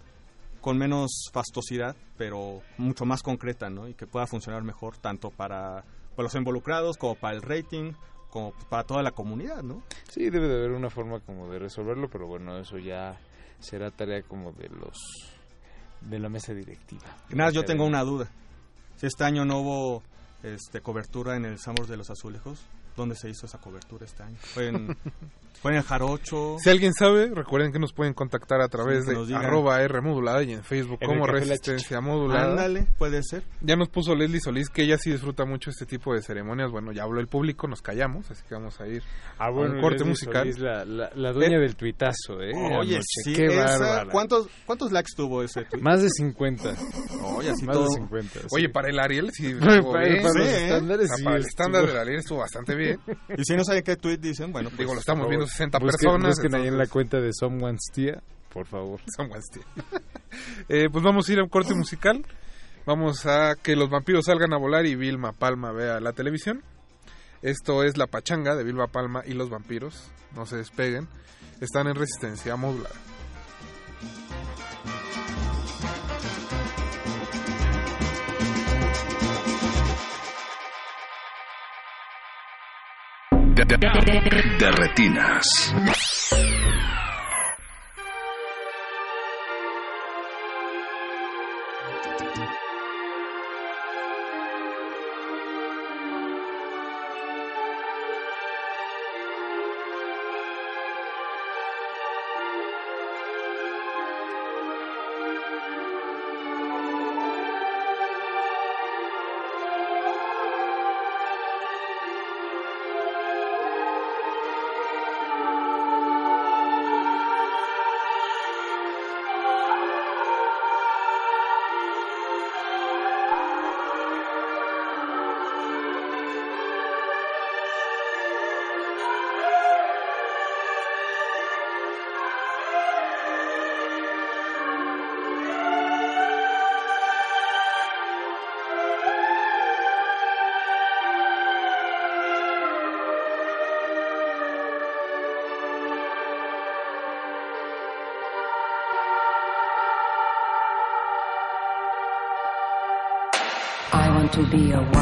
con menos fastosidad pero mucho más concreta no y que pueda funcionar mejor tanto para, para los involucrados como para el rating como para toda la comunidad no Sí, debe de haber una forma como de resolverlo, pero bueno, eso ya será tarea como de los de la mesa directiva. nada yo tengo una duda. Si este año no hubo este cobertura en el Sambors de los Azulejos ¿Dónde se hizo esa cobertura este año? ¿Fue en, fue en el Jarocho? Si alguien sabe, recuerden que nos pueden contactar a través Sí, de arroba R modulada y en Facebook En como el Resistencia Modulada. Ándale, puede ser. Ya nos puso Leslie Solís que ella sí disfruta mucho este tipo de ceremonias. Bueno, ya habló el público, nos callamos, así que vamos a ir Ah, a bueno, un corte Leslie musical. Solís, la, la, la dueña Eh, del tuitazo, ¿eh? Oye, Anoche. sí, Qué esa-. ¿cuántos, ¿cuántos likes tuvo ese tweet? Más de 50. Oye, así Más todo. de 50. sí. Oye, para el Ariel sí Para- para- bien. para los Sí, ¿eh? estándares, O sea, sí, para el estándar del Ariel estuvo bastante bien. Y si no saben qué tweet dicen, bueno, pues, Digo, lo estamos viendo favor, 60 busquen- personas. Busquen ahí en la entonces- cuenta de Someone's Tía, por favor. Someone's Tía. Eh, pues vamos a ir a un corte musical. Vamos a que los vampiros salgan a volar y Vilma Palma vea la televisión. Esto es La Pachanga de Vilma Palma y los vampiros. No se despeguen. Están en resistencia modulada. De, retinas. To be a wild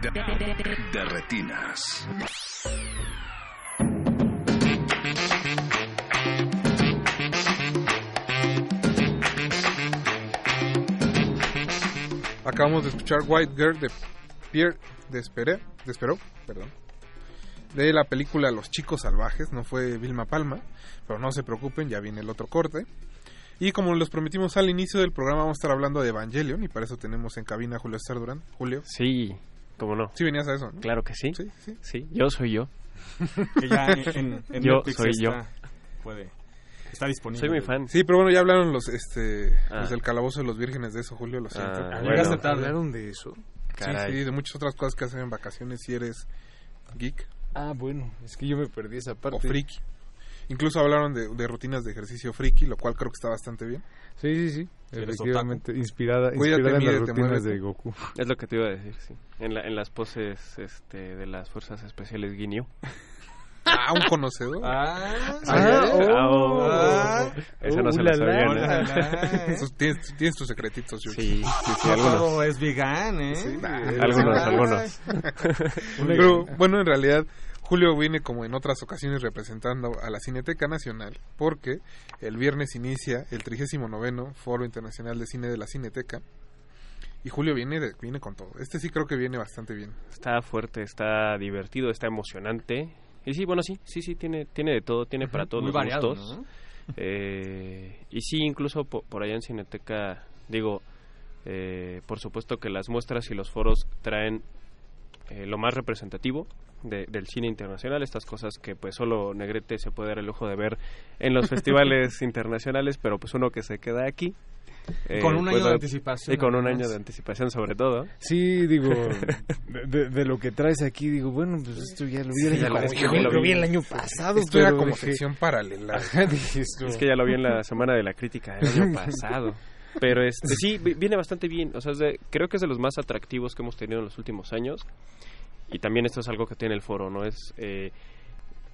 De, de- de retinas. Acabamos de escuchar White Girl de Pierre Desperé, Desperó, perdón. De la película Los Chicos Salvajes, no fue Vilma Palma, pero no se preocupen, ya viene el otro corte. Y como los prometimos al inicio del programa, vamos a estar hablando de Evangelion y para eso tenemos en cabina a Julio César Durán. Julio. Sí, cómo no. Sí venías a eso, ¿no? Claro que sí. Sí, sí. yo soy yo. Que ya en, en- en yo Netflix soy yo. está, puede, está disponible. Soy muy fan. Sí, pero bueno, ya hablaron los este Ah. los del calabozo de los vírgenes de eso, Julio, lo siento. Ah, bueno. Llegaste tarde. ¿Hablaron de eso? Caray. Sí, sí, de muchas otras cosas que hacen en vacaciones si eres geek. Ah, bueno, es que yo me perdí esa parte. O friki. Incluso hablaron de, de rutinas de ejercicio friki, lo cual creo que está bastante bien. Sí, sí, sí. Efectivamente, inspirada, Cuídate, inspirada en las rutinas de Goku. Es lo que te iba a decir, sí. En, la, en las poses este, de las fuerzas especiales Guineo. Ah, un conocedor. Ah, Ah, oh, oh. ah. Esa no Uh, se la la, sabían, la, la. Tus- tienes, tienes tus secretitos, Jules. Sí, sí, sí, No algunos. todo es vegan, ¿eh? Algunos, algunos. Pero bueno, en realidad Julio viene como en otras ocasiones representando a la Cineteca Nacional porque el viernes inicia el 39 Foro Internacional de Cine de la Cineteca y Julio viene de- viene con todo. Este sí creo que viene bastante bien. Está fuerte, está divertido, está emocionante. Y sí, bueno, sí, sí, sí, tiene, tiene de todo, tiene para todos Muy los variado, gustos. ¿no? Eh, y sí, incluso po- por, allá en Cineteca, digo, eh, por supuesto que las muestras y los foros traen eh, lo más representativo de- del cine internacional, estas cosas que pues solo Negrete se puede dar el lujo de ver en los festivales internacionales, pero pues uno que se queda aquí. eh, Con un año puede- de anticipación, Y con un además. año de anticipación sobre todo. Sí, digo, de, de- lo que traes aquí, digo, bueno, pues esto ya lo vi, el Sí, ya año- es que lo vi el año pasado. Esto era pero como dije- sección paralela. Ajá, dije esto. Es que ya lo vi en la semana de la crítica del año pasado. Pero este sí, vi- viene bastante bien. O sea, es de- creo que es de los más atractivos que hemos tenido en los últimos años. Y también esto es algo que tiene el foro, ¿no? Es eh,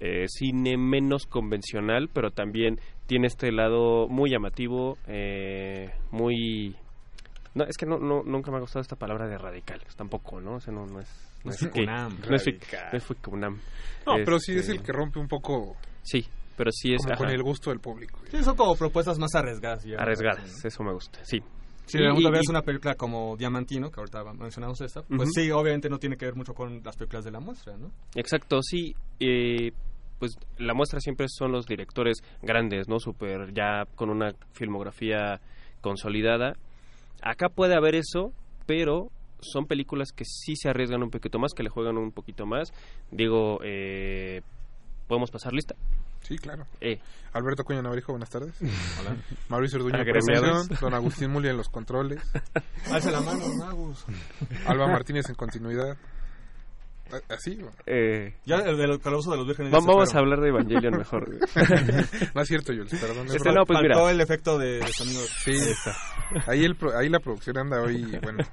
eh, cine menos convencional, pero también tiene este lado muy llamativo, eh, muy... No, es que no, no, nunca me ha gustado esta palabra de radicales, tampoco, ¿no? O sea, no, no es... No es que-. No es, Radical. no es. No, pero sí es Este, el que rompe un poco Sí, pero sí es... como con el gusto del público. Sí, son como propuestas más arriesgadas. ya. Arriesgadas, eso me gusta, sí. Si y- ves y- una película como Diamantino, que ahorita mencionamos esta, pues sí, obviamente no tiene que ver mucho con las películas de la muestra, ¿no? Exacto, sí. eh, pues la muestra siempre son los directores grandes, ¿no? Super, ya con una filmografía consolidada. Acá puede haber eso, pero son películas que sí se arriesgan un poquito más, que le juegan un poquito más. Digo, eh, ¿podemos pasar lista? Sí, claro. Eh. Alberto Cuña Navarijo, buenas tardes. Hola. Mauricio Orduño, Agremiados. producción. Don Agustín Mulia en los controles. Alza la mano, Magus. Alba Martínez en continuidad. ¿A- ¿Así? Eh, Ya el del calabozo de los vírgenes. Va- ya se vamos a hablar de Evangelion mejor. no es cierto, Jules, perdón. Este, no, pues mira. El efecto de, de sonido. Sí, Ahí está. Ahí, el pro- ahí la producción anda hoy, bueno.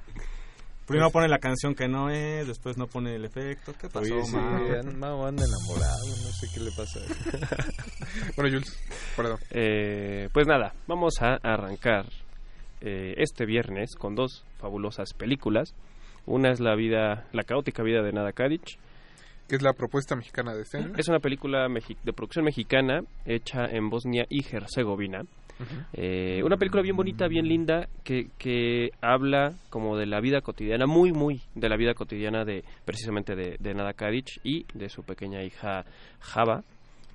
Primero pone la canción que no es, después no pone el efecto. ¿Qué pasó, Oye, sí, Mau? anda enamorado, no sé qué le pasa. bueno, Jules, perdón. Eh, pues nada, vamos a arrancar eh, este viernes con dos fabulosas películas. Una es la vida, la caótica vida de Nada Kadic. Que es la propuesta mexicana de este año. Es una película de producción mexicana hecha en Bosnia y Herzegovina. Eh, una película bien bonita, bien linda, que, que habla como de la vida cotidiana, muy, muy de la vida cotidiana de precisamente de, de Nada Kadic y de su pequeña hija Java.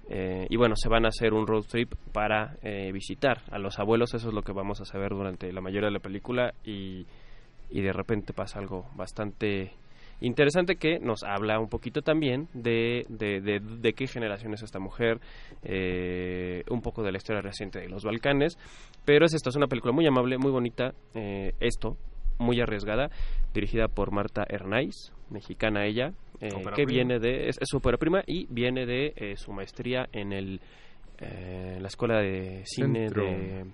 Eh, y bueno, se van a hacer un road trip para eh, visitar a los abuelos, eso es lo que vamos a saber durante la mayoría de la película y, y de repente pasa algo bastante interesante que nos habla un poquito también de, de, de, de qué generación es esta mujer, eh, un poco de la historia reciente de los Balcanes, pero es esto, es una película muy amable, muy bonita, eh, esto, muy arriesgada, dirigida por Marta Hernaiz, mexicana ella, eh, que prima. viene de, es, es su ópera prima y viene de eh, su maestría en el, eh, la escuela de cine Centro. de,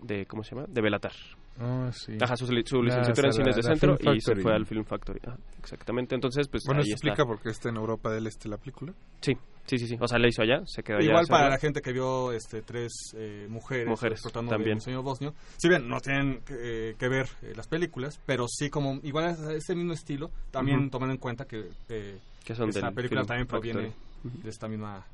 de, ¿cómo se llama? De Belatar. Ah, sí. Ajá, su, su La licenciatura en cines de la centro y se fue al Film Factory. Ajá, exactamente. Entonces, pues Bueno, ahí está. explica por qué está en Europa del Este la película. Sí, sí, sí, sí. O sea, la hizo allá, se quedó allá. a Igual para la gente que vio este tres eh, mujeres, Mujeres, también. de un sueño bosnio, si bien no tienen que, eh, que ver eh, las películas, pero sí como igual es ese mismo estilo, también Ujú. tomando en cuenta que, eh, Que son esta película Film también proviene Factory. de esta misma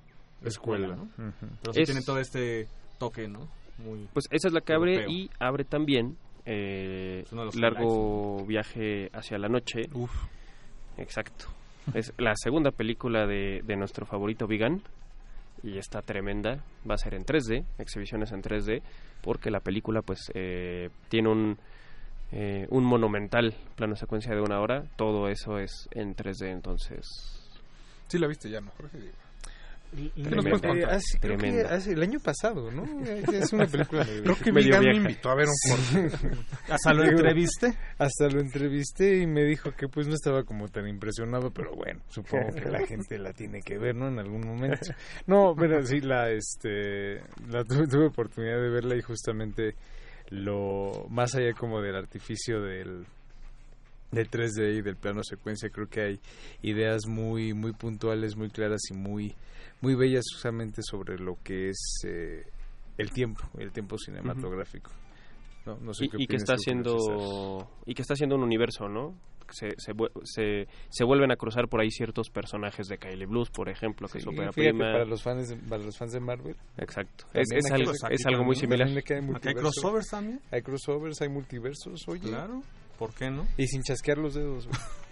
Escuela. escuela, ¿no? Ujú. Pero sí Es- tienen todo este toque, ¿no? Muy Pues esa es la que abre europeo. y abre también eh, Largo Viaje hacia la Noche. Exacto. Es la segunda película de, de nuestro favorito Vegan y está tremenda. Va a ser en 3D, exhibiciones en 3D, porque la película pues eh, tiene un, eh, un monumental plano secuencia de una hora. Todo eso es en 3D, entonces... Sí la viste ya, ¿no, Jorge? Digo. El año pasado, ¿no? Es una película Creo que medio me invitó a ver un corte. ¿Hasta lo Digo, entreviste? Hasta lo entrevisté y me dijo que pues no estaba como tan impresionado, pero bueno, supongo que la gente la tiene que ver, ¿no? En algún momento. No, pero sí, la, este, la tuve, tuve oportunidad de verla y justamente lo, más allá como del artificio del, del 3D y del plano secuencia, creo que hay ideas muy, muy puntuales, muy claras y muy, muy bellas justamente sobre lo que es eh, el tiempo, el tiempo cinematográfico. No, no sé y, qué y que está haciendo y que está haciendo un universo no se, se, se, se vuelven a cruzar por ahí ciertos personajes de Kylie Blues por ejemplo que es Sí, ópera fíjate, prima. para los fans de, para los fans de Marvel exacto. es, es algo, aquí es algo muy similar. hay crossovers también. hay crossovers hay multiversos oye. Claro, ¿por qué no? y sin chasquear los dedos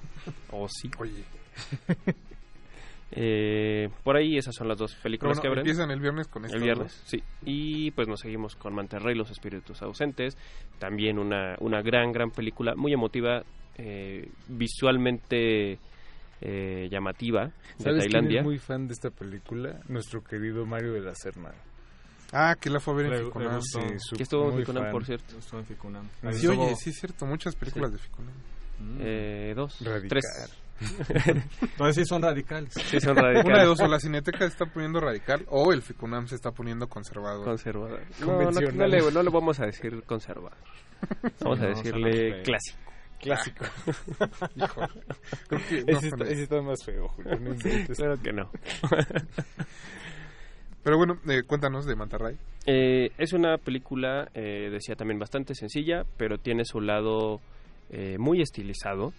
o sí. Oye. Eh, por ahí esas son las dos películas bueno, que abren empiezan el viernes con el viernes dos. sí y pues nos seguimos con Manterrey los espíritus ausentes también una una gran gran película muy emotiva eh, visualmente eh, llamativa de ¿Sabes quién Tailandia es muy fan de esta película? Nuestro querido Mario de la Serna. Ah, que la fue a ver en Ficunam. Sí, que estuvo en muy Ficunam, fan. por cierto Estuvo en Ficunam. Sí, oye, sí es cierto, muchas películas de Ficunam. Eh, dos, Radical. tres. Entonces sí son radicales. Sí, son radicales. Una de dos, o la Cineteca se está poniendo radical o el Ficunam se está poniendo conservador. Conservador. No, no, le, no le vamos a decir conservador. Vamos a decirle clásico. Clásico. Híjole. Creo que no, ese, está, con ese está más feo, Julio. Claro que no. Pero bueno, eh, cuéntanos de Mantarray. Eh, es una película, eh, decía también, bastante sencilla, pero tiene su lado eh, muy estilizado.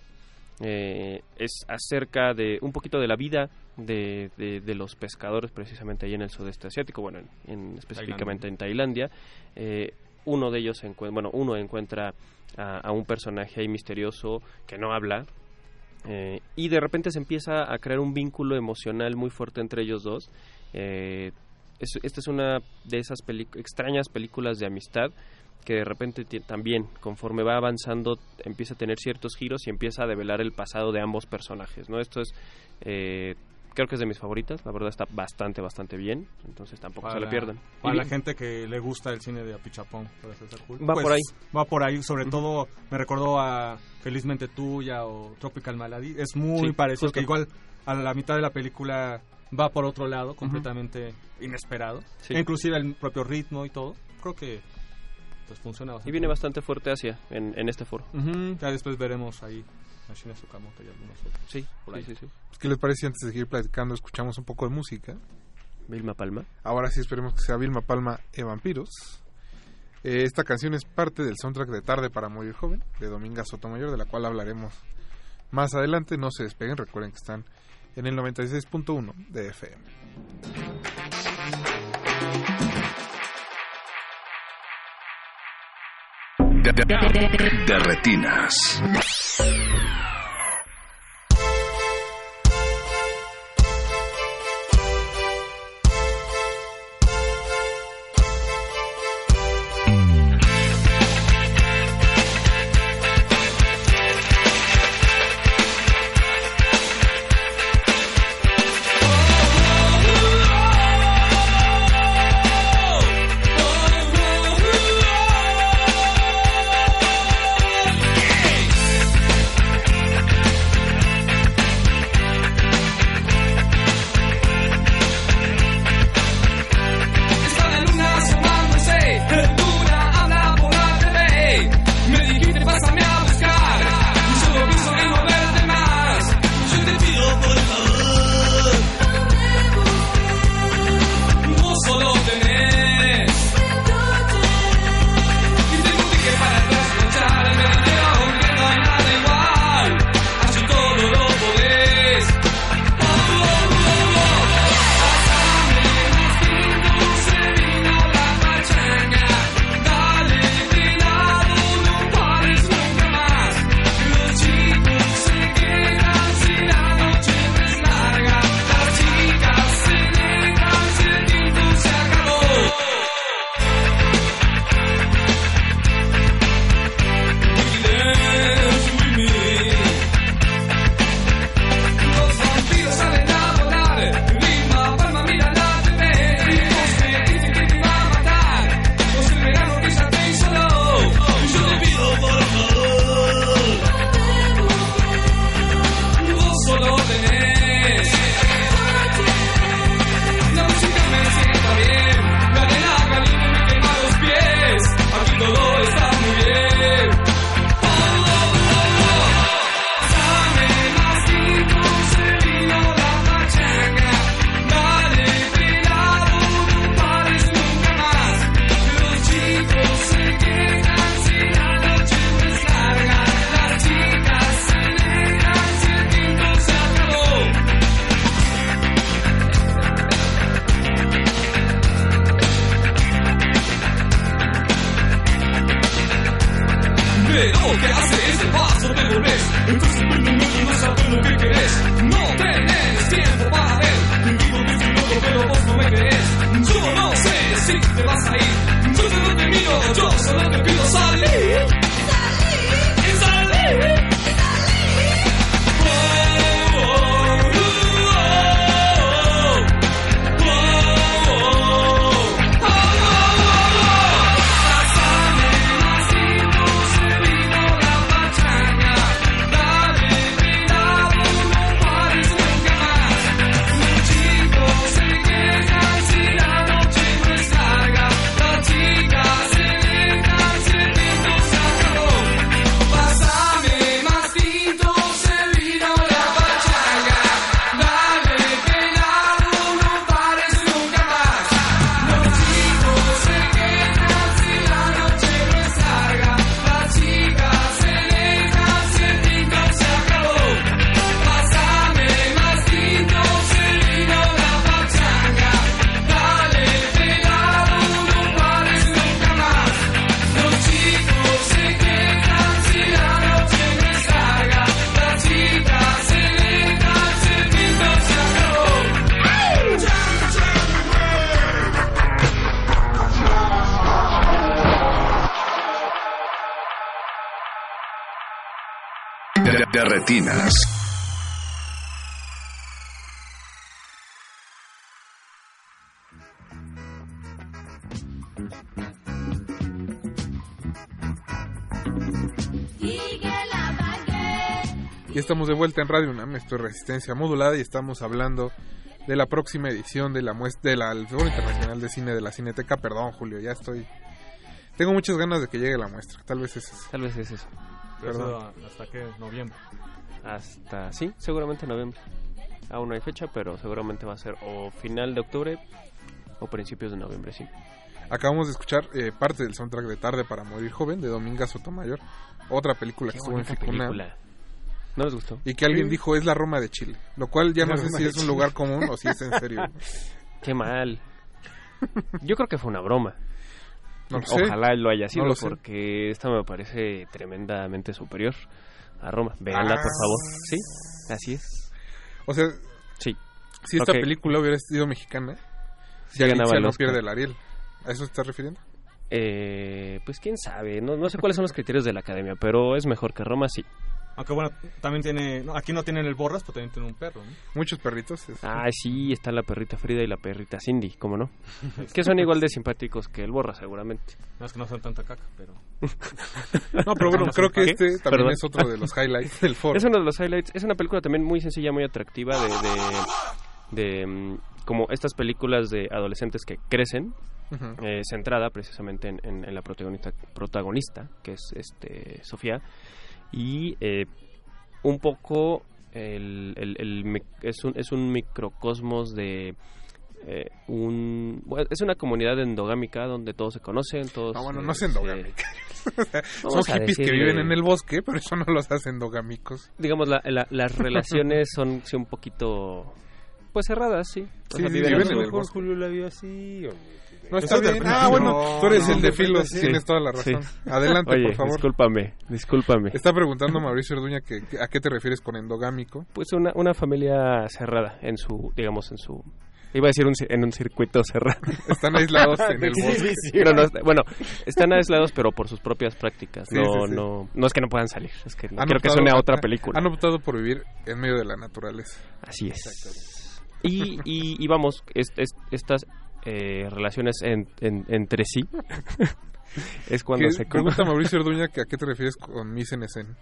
Eh, es acerca de un poquito de la vida de, de- los pescadores precisamente ahí en el sudeste asiático, bueno, en, en- específicamente en Tailandia. Eh, uno de ellos, bueno, uno encuentra a, un personaje ahí misterioso que no habla, eh, y de repente se empieza a crear un vínculo emocional muy fuerte entre ellos dos. Eh, es- esta es una de esas extrañas películas de amistad que de repente también, conforme va avanzando, empieza a tener ciertos giros y empieza a develar el pasado de ambos personajes. ¿no? Esto es, eh, creo que es de mis favoritas, la verdad está bastante, bastante bien, entonces tampoco se la pierdan. Para la gente que le gusta el cine de Apichapón, para César Cool, Va pues, por ahí. Va por ahí, sobre todo me recordó a Felizmente Tuya o Tropical Malady. Es muy Sí, parecido, justo. que igual a la mitad de la película va por otro lado, completamente inesperado. Sí. E inclusive el propio ritmo y todo. Creo que pues funciona bastante y viene bien. bastante fuerte Asia en, en este foro. Ya después veremos ahí a Shina Tsukamoto y algunos otros. Sí, por ahí. sí, sí, sí. Pues, ¿Qué les parece antes de seguir platicando escuchamos un poco de música? Vilma Palma. Ahora sí esperemos que sea Vilma Palma e Vampiros. Eh, esta canción es parte del soundtrack de Tarde para Morir Joven, de Dominga Sotomayor, de la cual hablaremos más adelante. No se despeguen, recuerden que están en el 96.1 de FM. De, retinas. De en Radio UNAM, esto es Resistencia Modulada y estamos hablando de la próxima edición de la muestra del Foro Internacional de Cine de la Cineteca. Perdón, Julio, ya estoy... Tengo muchas ganas de que llegue la muestra, tal vez es eso. Tal vez es eso. Pero Perdón. eso, ¿Hasta qué? ¿Noviembre? Hasta, sí, seguramente noviembre. Aún no hay fecha, pero seguramente va a ser o final de octubre o principios de noviembre, sí. Acabamos de escuchar eh, parte del soundtrack de Tarde para Morir Joven de Dominga Sotomayor, otra película Qué que estuvo en Ficuna. película. ¿No les gustó? Y que alguien Sí. dijo es la Roma de Chile, lo cual ya no sé si es un lugar común o si es en serio. Qué mal. Yo creo que fue una broma. No lo sé. Ojalá lo haya sido No lo sé. porque esta me parece tremendamente superior a Roma. Véanla, por Ah. favor. Sí, así es. O sea, sí. Si esta película hubiera sido mexicana, Sí ya ganaba no pierde el Ariel. ¿A eso te estás refiriendo? Eh, pues quién sabe, no, no sé cuáles son los criterios de la academia, pero es mejor que Roma, sí. Aunque bueno, también tiene... no, aquí no tienen el Borras, pero también tiene un perro, ¿no? Muchos perritos. Ah, sí, está la perrita Frida y la perrita Cindy, ¿cómo no? que son igual de simpáticos que el Borra, seguramente. No es que no son tanta caca, pero... No, pero bueno, creo que este también Perdón. es otro de los highlights del foro. Es uno de los highlights. Es una película también muy sencilla, muy atractiva de... de, de, mm, como estas películas de adolescentes que crecen, Ujú. eh, centrada precisamente en, en- en la protagonista, protagonista, que es este Sofía, y eh, un poco el, el- el mic- es, un, es un microcosmos de eh, un bueno, es una comunidad endogámica donde todos se conocen todos Ah, bueno, no es eh, endogámica. se- Son hippies que viven en el bosque, pero eso no los hace endogámicos. digamos la- la- las relaciones son sí, un poquito pues cerradas sí, O Sí, sea, sí, viven viven en el bosque. Julio la vio así. No está bien. Ah, bueno, tú eres el de filos, Sí. tienes toda la razón. Sí. Adelante, Oye, por favor. discúlpame, discúlpame. Está preguntando Mauricio Orduña que, que- a qué te refieres con endogámico. Pues una, una familia cerrada en su, digamos, en su... Iba a decir un, en un circuito cerrado. Están aislados en el bosque. No, no, está- bueno, están aislados pero por sus propias prácticas. Sí, no, sí, sí. no, no es que no puedan salir, es que no Han quiero que optado- suene a otra película. Han optado por vivir en medio de la naturaleza. Así es. Y, y, y vamos, es- es- estas eh, relaciones en- en- entre sí es cuando se... Pregunta Mauricio Orduña que a qué te refieres con mis en escena.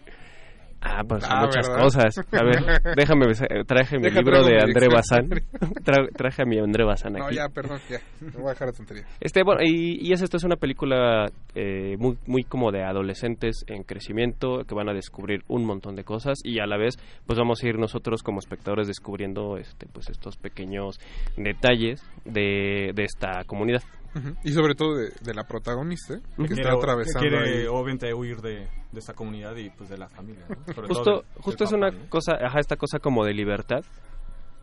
Ah, pues Ah, muchas ¿verdad? cosas. A ver, déjame, traje mi Deja, libro de André Bazán. Tra- traje a mi André Bazán No, aquí. ya, perdón, ya. Me voy a dejar la tontería. Este, bueno, y, y es esto es una película eh, muy, muy como de adolescentes en crecimiento que van a descubrir un montón de cosas y a la vez pues vamos a ir nosotros como espectadores descubriendo este pues estos pequeños detalles de, de esta comunidad. Y sobre todo de, de la protagonista, ¿eh? que está atravesando que quiere, ahí. obviamente, huir de, de esta comunidad y pues de la familia, ¿no? Sobre todo Justo, justo es papá, una ¿no? cosa, ajá, esta cosa como de libertad,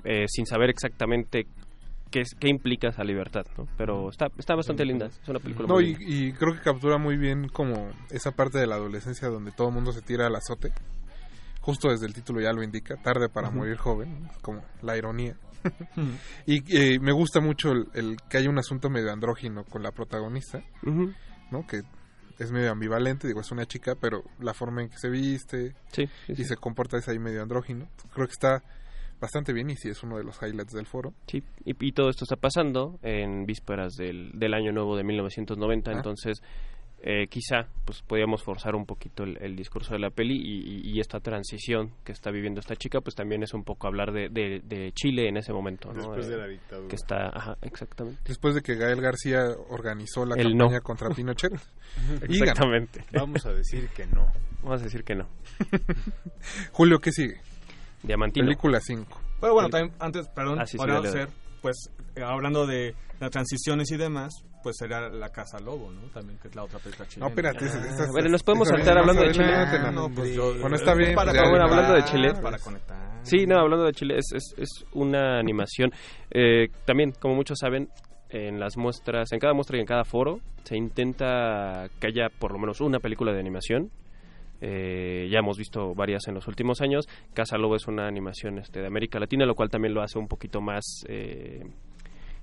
eh, sin saber exactamente qué, es- qué implica esa libertad, ¿no? Pero está, está bastante linda, es una película No, muy y, linda. y creo que captura muy bien como esa parte de la adolescencia donde todo el mundo se tira al azote. Justo desde el título ya lo indica, tarde para morir joven, como la ironía. y eh, me gusta mucho el, el que haya un asunto medio andrógino con la protagonista, Ujú. ¿no? Que es medio ambivalente, digo, es una chica, pero la forma en que se viste Sí, sí, y sí. se comporta es ahí medio andrógino. Creo que está bastante bien y sí es uno de los highlights del foro. Sí, y, y todo esto está pasando en vísperas del, del año nuevo de 1990, Ah. entonces eh, quizá pues podíamos forzar un poquito el, el discurso de la peli y, y- y esta transición que está viviendo esta chica pues también es un poco hablar de, de- de Chile en ese momento, ¿no? Después Eh, de la dictadura. Que está, ajá, exactamente. Después de que Gael García organizó la El campaña no. contra Pinochet. Exactamente. Vamos a decir que no. Vamos a decir que no. Julio, ¿qué sigue? Diamantino. Película 5. Pero bueno, también antes, perdón, Ah, dale. ser, pues, eh, hablando de las transiciones y demás, pues sería La Casa Lobo, ¿no? También, que es la otra película chilena. No, espérate. Ah, bueno, nos podemos saltar hablando de Chile. Ah, no, no, pues yo- Bueno, está bien. Para bueno, hablando de Chile. Para conectar. Sí, no, hablando de Chile, es, es, es una animación. eh, también, como muchos saben, en las muestras, en cada muestra y en cada foro, se intenta que haya por lo menos una película de animación. Eh, ya hemos visto varias en los últimos años. Casa Lobo es una animación este, de América Latina, lo cual también lo hace un poquito más eh,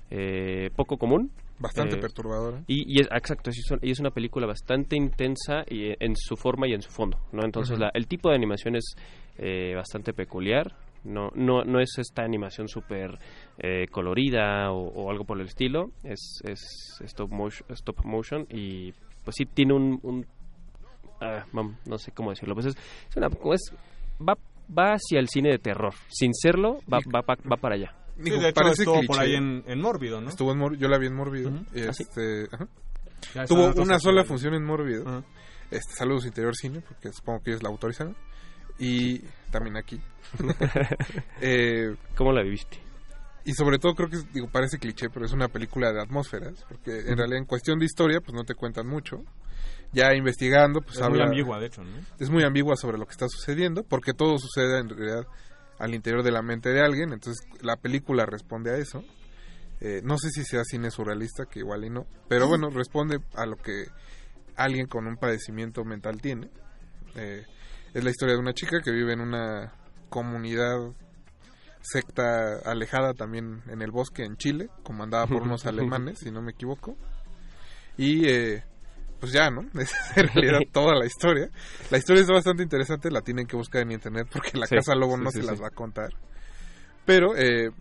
eh, poco común. Bastante Eh, perturbadora. Y, y es, exacto, es, y es una película bastante intensa y, en su forma y en su fondo, ¿no? Entonces la- el tipo de animación es, eh, bastante peculiar. No, no, no es esta animación súper eh, colorida o, o algo por el estilo. Es, es stop, motion, stop motion y pues sí tiene un... un ah, no sé cómo decirlo. Pues es, es una... Es, va, va hacia el cine de terror. Sin serlo, va, va, va, va para allá. Sí, de hecho, estuvo por ahí en, en Mórbido, ¿no? Estuvo en Mor- yo la vi en Mórbido. Ujú. este, ajá. Tuvo una sola función en Mórbido. Este, saludos Interior Cine, porque supongo que ellos la autorizan. Y también aquí. eh, ¿Cómo la viviste? y sobre todo creo que, es- digo, parece cliché, pero es una película de atmósferas, porque en Ujú. realidad en cuestión de historia, pues no te cuentan mucho. Ya investigando, pues Es muy habla- ambigua, de hecho, ¿no? Es muy ambigua sobre lo que está sucediendo, porque todo sucede en realidad al interior de la mente de alguien, entonces la película responde a eso. Eh, no sé si sea cine surrealista, que igual y no, pero bueno, responde a lo que alguien con un padecimiento mental tiene. Eh, es la historia de una chica que vive en una comunidad secta alejada también en el bosque en Chile, comandada por unos alemanes, si no me equivoco. Y eh, pues ya, ¿no? Esa es en realidad toda la historia. La historia es bastante interesante, la tienen que buscar en internet porque la Sí, Casa Lobo sí, no sí, se las va a contar. Pero eh,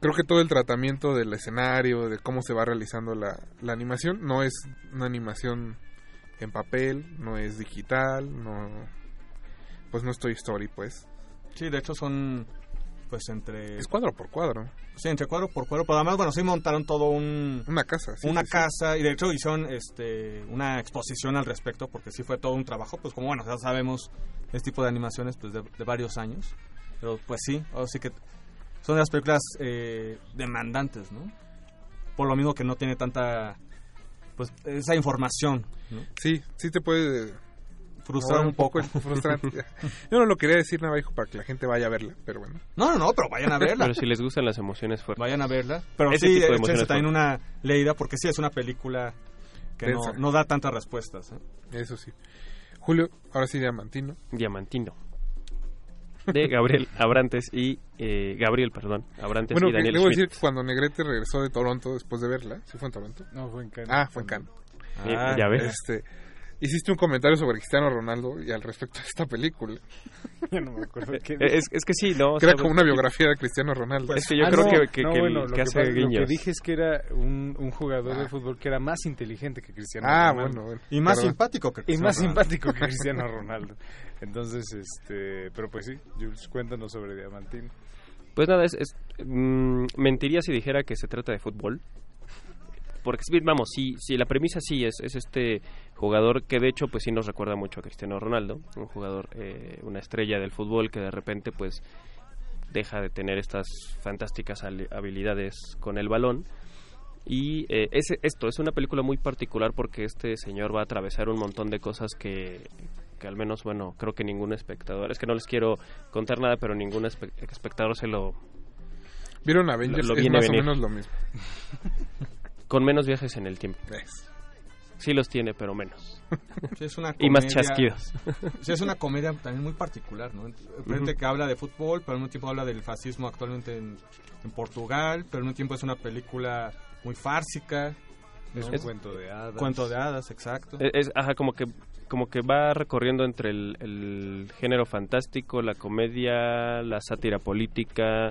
creo que todo el tratamiento del escenario, de cómo se va realizando la, la animación, no es una animación en papel, no es digital, no pues no es Toy Story, pues. Sí, de hecho son pues entre Es cuadro por cuadro. Sí, entre cuadro por cuadro, pero además bueno, sí montaron todo un una casa, sí, una sí, sí. casa y de hecho hicieron este una exposición al respecto porque sí fue todo un trabajo, pues como bueno, ya sabemos este tipo de animaciones pues de, de varios años, pero pues sí, ahora sí que son de las películas eh, demandantes, ¿no? Por lo mismo que no tiene tanta pues esa información, ¿no? Sí, sí te puede Frustrar un poco. frustrante. Yo no lo quería decir Navajo para que la gente vaya a verla, pero bueno. No, no, no, pero vayan a verla. Pero si les gustan las emociones fuertes. Vayan a verla. Pero Ese sí, tipo de échense emociones también fuertes. una leída porque sí es una película que no, no da tantas respuestas. ¿eh? Eso sí. Julio, ahora sí Diamantino. Diamantino. De Gabriel Abrantes y... eh, Gabriel, perdón. Abrantes Bueno, y Daniel debo Schmidt. decir que cuando Negrete regresó de Toronto después de verla, ¿sí fue en Toronto? No, fue en Cannes. Ah, fue en Cannes. Ah, ya ves. Este, hiciste un comentario sobre Cristiano Ronaldo y al respecto de esta película. Ya no me acuerdo qué Eh, Es, es que sí, ¿no? Era como una biografía de Cristiano Ronaldo. Es que yo Ah, creo no, que, que, no, que bueno, lo que que hace pasa- Lo que guiños. dije es que era un, un jugador de fútbol que era más inteligente que Cristiano Ah, Ronaldo. bueno, bueno. Y más Perdón. simpático que Y Cristiano más Ronaldo. simpático que Cristiano Ronaldo. Entonces, este... Pero pues sí, Jules, cuéntanos sobre Diamantino. Pues nada, es, es, mm, mentiría si dijera que se trata de fútbol. Porque vamos, sí, sí, la premisa sí es, es este jugador que de hecho pues sí nos recuerda mucho a Cristiano Ronaldo, un jugador, eh, una estrella del fútbol que de repente pues deja de tener estas fantásticas habilidades con el balón. Y eh, es esto, es una película muy particular porque este señor va a atravesar un montón de cosas que, que al menos, bueno, creo que ningún espectador, es que no les quiero contar nada, pero ningún espe- espectador se lo... ¿Vieron Avengers? Lo- lo es más o menos lo mismo. Con menos viajes en el tiempo. ¿Ves? Sí los tiene, pero menos. Sí, es una y más comedia- chasquidos. Sí, es una comedia también muy particular, ¿no? Frente Ujú. que habla de fútbol, pero al mismo tiempo habla del fascismo actualmente en, en Portugal, pero al mismo tiempo es una película muy fársica. Es ¿no? un cuento de hadas. Cuento de hadas, exacto. Es, es- ajá, como que como que va recorriendo entre el, el género fantástico, la comedia, la sátira política,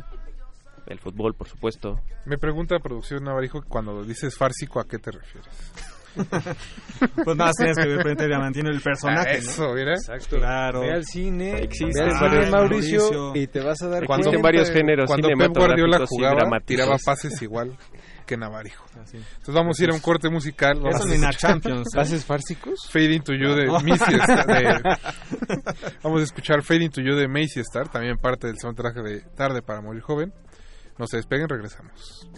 el fútbol, por supuesto. Me pregunta producción Navarijo, cuando dices fársico, ¿a qué te refieres? Pues nada, tienes que ver frente a Diamantino el personaje, Ah, ¿no? eso, mira. Exacto. Claro. Ve al cine, Existen ve al cine, Mauricio, Mauricio. y te vas a dar Cuando, cuenta. varios géneros cuando Pep Guardiola jugaba, tiraba pases igual que Navarijo. Así. Entonces vamos a ir a un corte musical. Vamos Eso a escuchar Champions. ¿eh? ¿Pases fársicos? Fade Into You de No. Macy Star. de- Vamos a escuchar Fade Into You de Macy Star, también parte del soundtrack de Tarde para Morir Joven. No se despeguen, regresamos.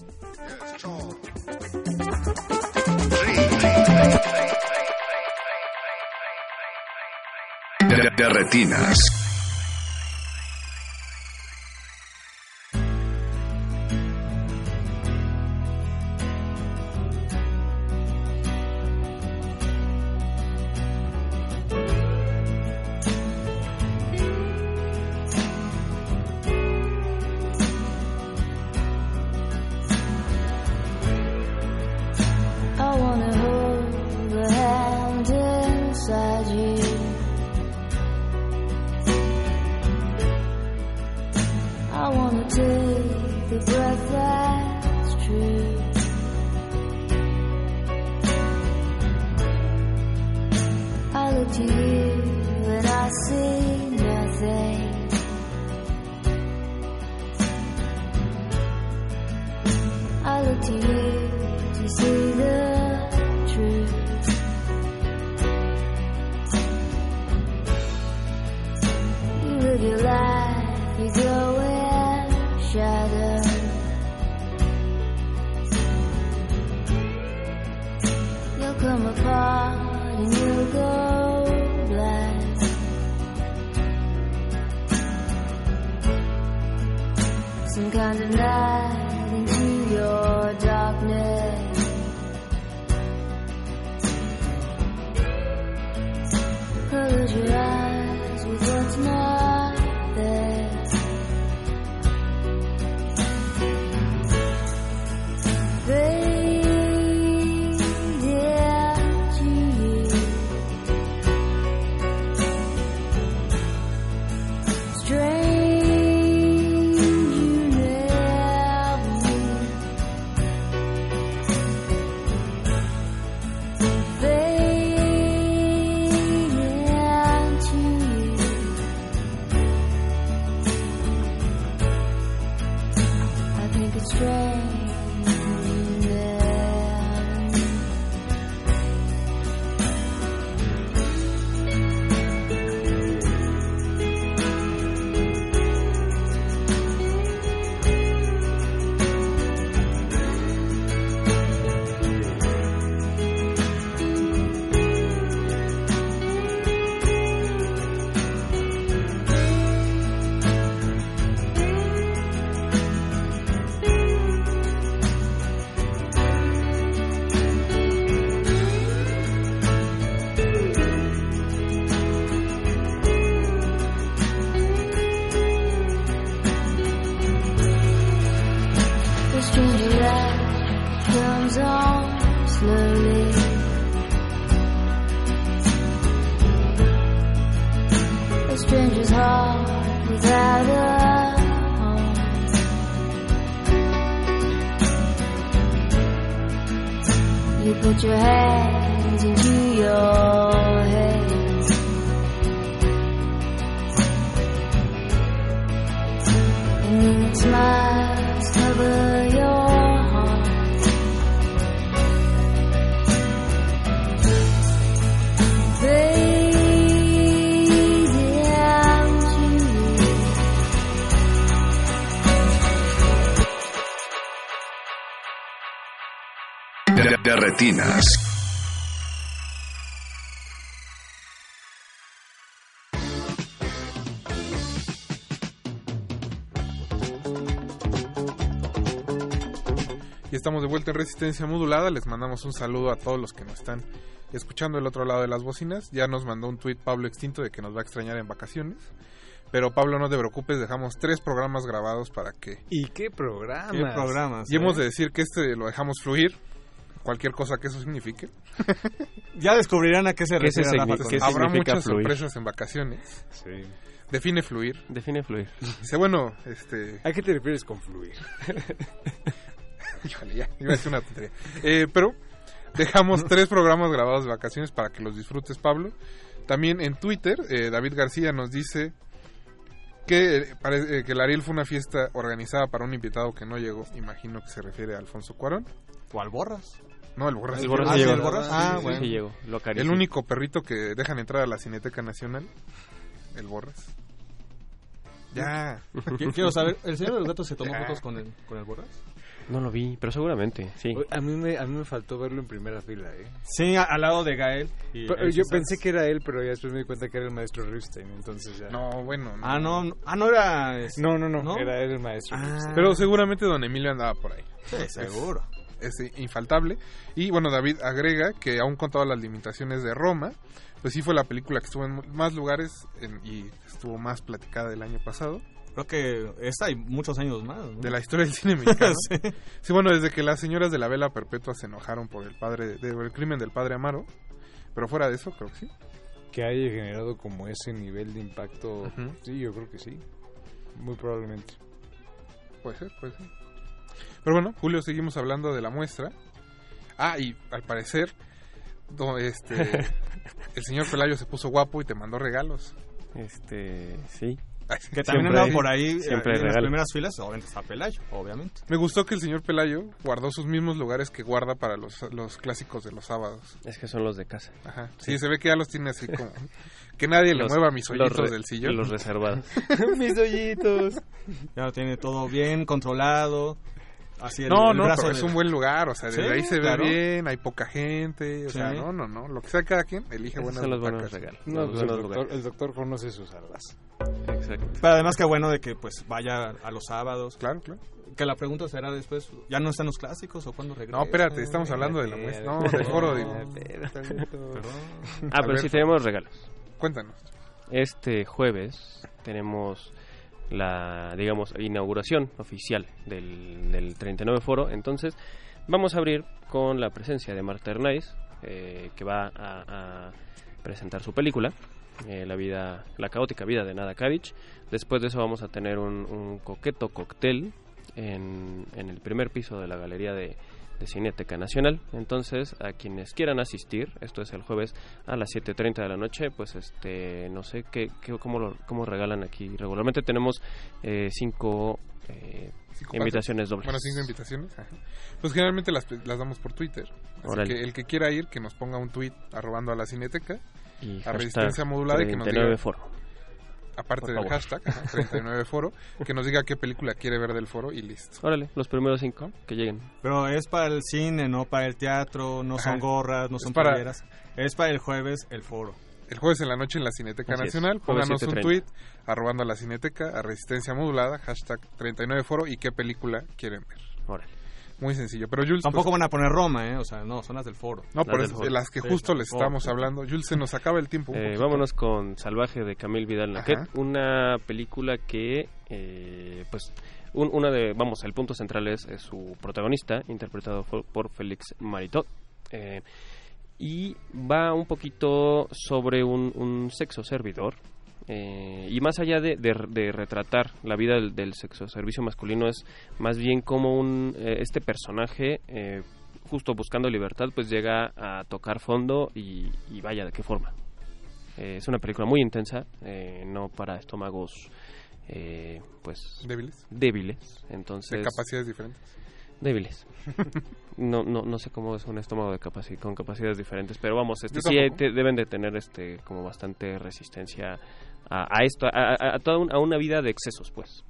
De, de retinas. En Resistencia Modulada. Les mandamos un saludo a todos los que nos están escuchando del otro lado de las bocinas. Ya nos mandó un tuit Pablo Extinto de que nos va a extrañar en vacaciones. Pero Pablo, no te preocupes, dejamos tres programas grabados para que... ¿Y qué programas? ¿Qué programas? Y hemos eh? de decir que este lo dejamos fluir, cualquier cosa que eso signifique. Ya descubrirán a qué se ¿Qué se refiere con qué. Habrá muchas fluir? sorpresas en vacaciones. Sí. Define fluir. Define fluir. Dice, bueno, este... ¿A qué te refieres con fluir? Híjole, ya, iba a decir una tontería. Eh, pero dejamos tres programas grabados de vacaciones para que los disfrutes, Pablo. También en Twitter, eh, David García nos dice que, eh, que el Ariel fue una fiesta organizada para un invitado que no llegó. Imagino que se refiere a Alfonso Cuarón. ¿O al Borras? No, el Borras. El Borras Ah, sí llegó. el Borras. Ah, sí, bueno. Sí llegó, lo El único perrito que dejan entrar a la Cineteca Nacional. El Borras. Ya. Qu- Quiero saber, ¿el señor de los gatos se tomó Ya. fotos con el, con el Borras? No lo vi, pero seguramente, sí. A mí me, a mí me faltó verlo en primera fila, ¿eh? Sí, a- al lado de Gael. y Pero yo pensé que era él, pero ya después me di cuenta que era el maestro Ripstein, entonces ya... No, bueno. Ah, no, no, ah, no era... este, No, no, no, era él el maestro Ah. Pero seguramente don Emilio andaba por ahí. Sí, seguro. Es, es infaltable. Y bueno, David agrega que aún con todas las limitaciones de Roma, pues sí fue la película que estuvo en más lugares en- y estuvo más platicada el año pasado. Creo que esta y muchos años más. ¿no? De la historia del cine mexicano. Sí. sí. bueno, desde que las señoras de la vela perpetua se enojaron por el padre de- el crimen del padre Amaro. Pero fuera de eso, creo que sí. Que haya generado como ese nivel de impacto, sí, yo creo que sí. Muy probablemente. Puede ser, puede ser. Pero bueno, Julio, seguimos hablando de la muestra. Ah, y al parecer, este, el señor Pelayo se puso guapo y te mandó regalos. Este, sí. Que también Siempre andaba hay- por ahí siempre eh, en las primeras filas, obviamente está Pelayo, obviamente. Me gustó que el señor Pelayo guardó sus mismos lugares que guarda para los, los clásicos de los sábados. Es que son los de casa. Ajá. Sí, se ve que ya los tiene así como... Que nadie le Los- mueva mis los hoyitos re- del sillón. Los reservados. mis hoyitos. Ya lo tiene todo bien controlado. Así el, no, el no, brazo pero es de- un buen lugar, o sea, desde Sí, ahí se claro. ve bien, hay poca gente, o Sí. sea, no, no, no, lo que sea cada quien, elige buenas son los buenos regalos. No, Los pues el, buenos doctor, lugares. el doctor conoce sus alas. Exacto. Pero además que bueno de que pues vaya a los sábados. Claro, claro. Que la pregunta será después, ¿ya no están los clásicos o cuándo regresa? No, espérate, estamos hablando de la muestra, no, del foro, digo. Ah, pero ver, sí tenemos regalos. Cuéntanos. Este jueves tenemos la, digamos, inauguración oficial del, del 39 foro. Entonces, vamos a abrir con la presencia de Marta Hernández, eh, que va a, presentar su película, eh, la vida, la caótica vida de Nada Kadich. Después de eso vamos a tener un, un coqueto cóctel en, en el primer piso de la galería de, de Cineteca Nacional. Entonces, a quienes quieran asistir, esto es el jueves a las 7.30 de la noche, pues este, no sé qué, qué cómo, lo, cómo regalan aquí. Regularmente tenemos eh, cinco, eh, invitaciones dobles. Bueno, cinco invitaciones. ajá. Pues generalmente las, las damos por Twitter. Así que el que quiera ir, que nos ponga un tweet arrobando a la cineteca, Y a resistencia modulada y que nos 39 diga, foro. Aparte del hashtag, ajá, 39 foro, que nos diga qué película quiere ver del foro y listo. Órale, los primeros cinco que lleguen. Pero es para el cine, no para el teatro, no son Ajá. gorras, no Es son para- playeras. Es para el jueves el foro. El jueves en la noche en la Cineteca Así Nacional, pónganos un 7:30. tweet arrobando a la Cineteca, a Resistencia Modulada, hashtag 39 foro y qué película quieren ver. Órale. Muy sencillo. Pero Jules, Tampoco pues, van a poner Roma, ¿eh? O sea, no, son las del foro. No, por eso, de las que Sí, justo les foro. estamos hablando. Jules, se nos acaba el tiempo. un Eh, vámonos con Salvaje de Camille Vidal Naquet, Ajá. una película que, eh, pues, un- una de, vamos, el punto central es, es su protagonista, interpretado por, por Félix Maritot, eh, y va un poquito sobre un, un sexo servidor. Eh, y más allá de, de- de retratar la vida del, del sexo servicio masculino es más bien como un eh, este personaje eh, justo buscando libertad pues llega a tocar fondo y, y vaya de qué forma eh, es una película muy intensa, eh, no para estómagos, eh, pues débiles. Débiles, entonces. De capacidades diferentes. Débiles. No, no, no sé cómo es un estómago de capaci- con capacidades diferentes, pero vamos, este, sí te- deben de tener este como bastante resistencia a, a esto, a, a- a toda un- a una vida de excesos, pues,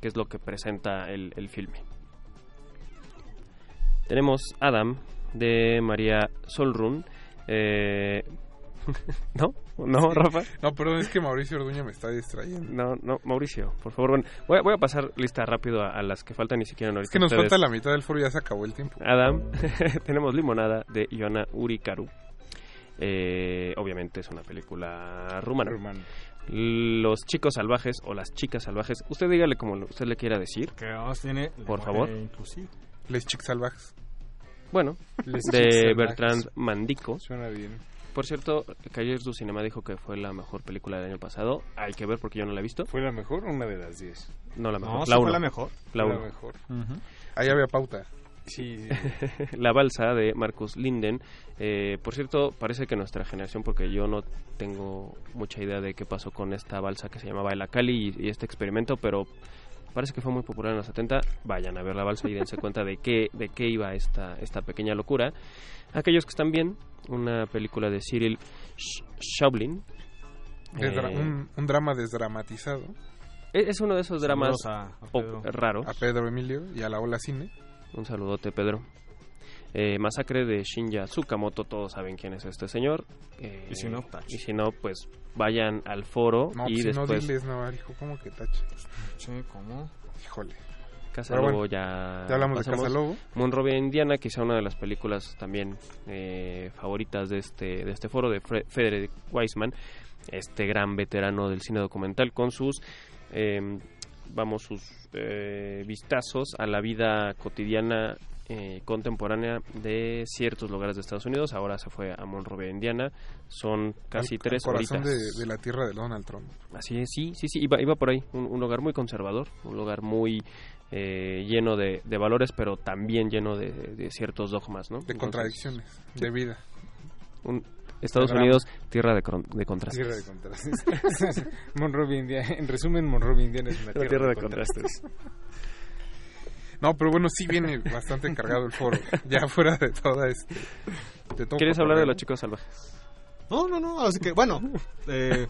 que es lo que presenta el, el filme. Tenemos Adam de María Solrun. Eh, ¿No? ¿No, Rafa? No, perdón, es que Mauricio Orduña me está distrayendo. No, no, Mauricio, por favor. Bueno, voy a, voy a pasar lista rápido a, a las que faltan, ni siquiera ahorita. Es que nos ustedes. falta la mitad del foro y ya se acabó el tiempo. Adam, tenemos Limonada de Iona Urikaru. Eh, obviamente es una película rumana. Los chicos salvajes o las chicas salvajes, usted dígale como usted le quiera decir. Que además tiene Por favor. inclusivo. Les Chics Salvajes. Bueno, Les de. Bertrand Mandico. Suena bien. Por cierto, Cayer du Cinema dijo que fue la mejor película del año pasado. Hay que ver porque yo no la he visto. ¿Fue la mejor o una de las 10? No, la No, mejor. sí la fue la mejor. La Fue la uno. mejor. Ahí había pauta. Sí, la balsa de Marcus Linden. Eh, por cierto, parece que nuestra generación, porque yo no tengo mucha idea de qué pasó con esta balsa que se llamaba El Acali y, y este experimento, pero parece que fue muy popular en los 70. Vayan a ver la balsa y dense cuenta de qué, de qué iba esta, esta pequeña locura. Aquellos que están bien, una película de Cyril. Desdra- Eh, un, un drama desdramatizado. es es uno de esos dramas a- a po- Pedro. raros. A Pedro Emilio y a la Ola Cine. Un saludote, Pedro. Eh, masacre de Shinya Tsukamoto, todos saben quién es este señor. Eh, Y si no, tache. y si no, pues vayan al foro No, y si después... no diles, no, hijo, ¿cómo que tache? Che, ¿cómo? Híjole. Casa Pero Lobo bueno, ya, ya hablamos de pasamos. Casa Lobo. Monrovia, Indiana, quizá una de las películas también eh, favoritas de este, de este foro de Fre- Frederick Weisman, este gran veterano del cine documental con sus, eh, vamos, sus eh, vistazos a la vida cotidiana eh, contemporánea de ciertos lugares de Estados Unidos. Ahora se fue a Monrovia, Indiana. Son casi tres al corazón horitas. de, de la tierra de Donald Trump. Así es, sí, sí, sí, iba, iba por ahí, un, un lugar muy conservador, un lugar muy eh, lleno de, de valores, pero también lleno de, de ciertos dogmas, ¿no? De Entonces, contradicciones, sí. de vida. Un- Estados Cerramos. Unidos, tierra de, con- de contrastes. Tierra de contrastes. Monrovia, Indiana. En resumen, Monrovia, Indiana es una La tierra, de contrastes. No, pero bueno, sí viene bastante encargado el foro. Ya fuera de toda este. de todo ¿Quieres hablar de los chicos salvajes? No, no, no, así que, bueno, eh,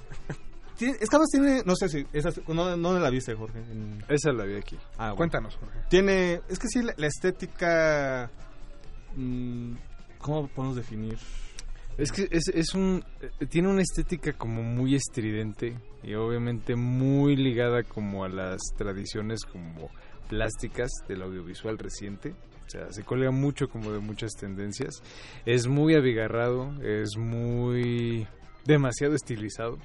tiene- esta vez tiene, no sé si, esa, no, no la viste, Jorge. en- Esa la vi aquí. Ah, bueno. Cuéntanos, Jorge. Tiene, es que sí, la, la estética, mm, ¿cómo podemos definir? Es que es, es un eh, tiene una estética como muy estridente y obviamente muy ligada como a las tradiciones como plásticas del audiovisual reciente. O sea, se cuelga mucho como de muchas tendencias. Es muy abigarrado, es muy demasiado estilizado.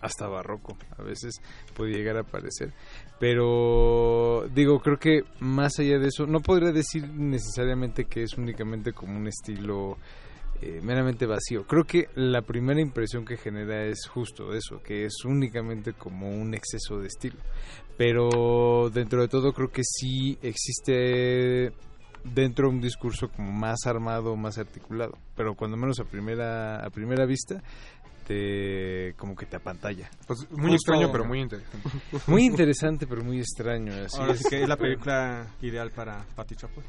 Hasta barroco, a veces puede llegar a parecer. Pero digo, creo que más allá de eso, no podría decir necesariamente que es únicamente como un estilo eh, meramente vacío. Creo que la primera impresión que genera es justo eso, que es únicamente como un exceso de estilo. Pero dentro de todo creo que sí existe dentro un discurso como más armado, más articulado. Pero cuando menos a primera a primera vista te como que te apantalla. Pues muy extraño, pero muy interesante. Muy interesante, pero muy extraño. Así Ahora es. sí que es la película ideal para Pati Chapoy.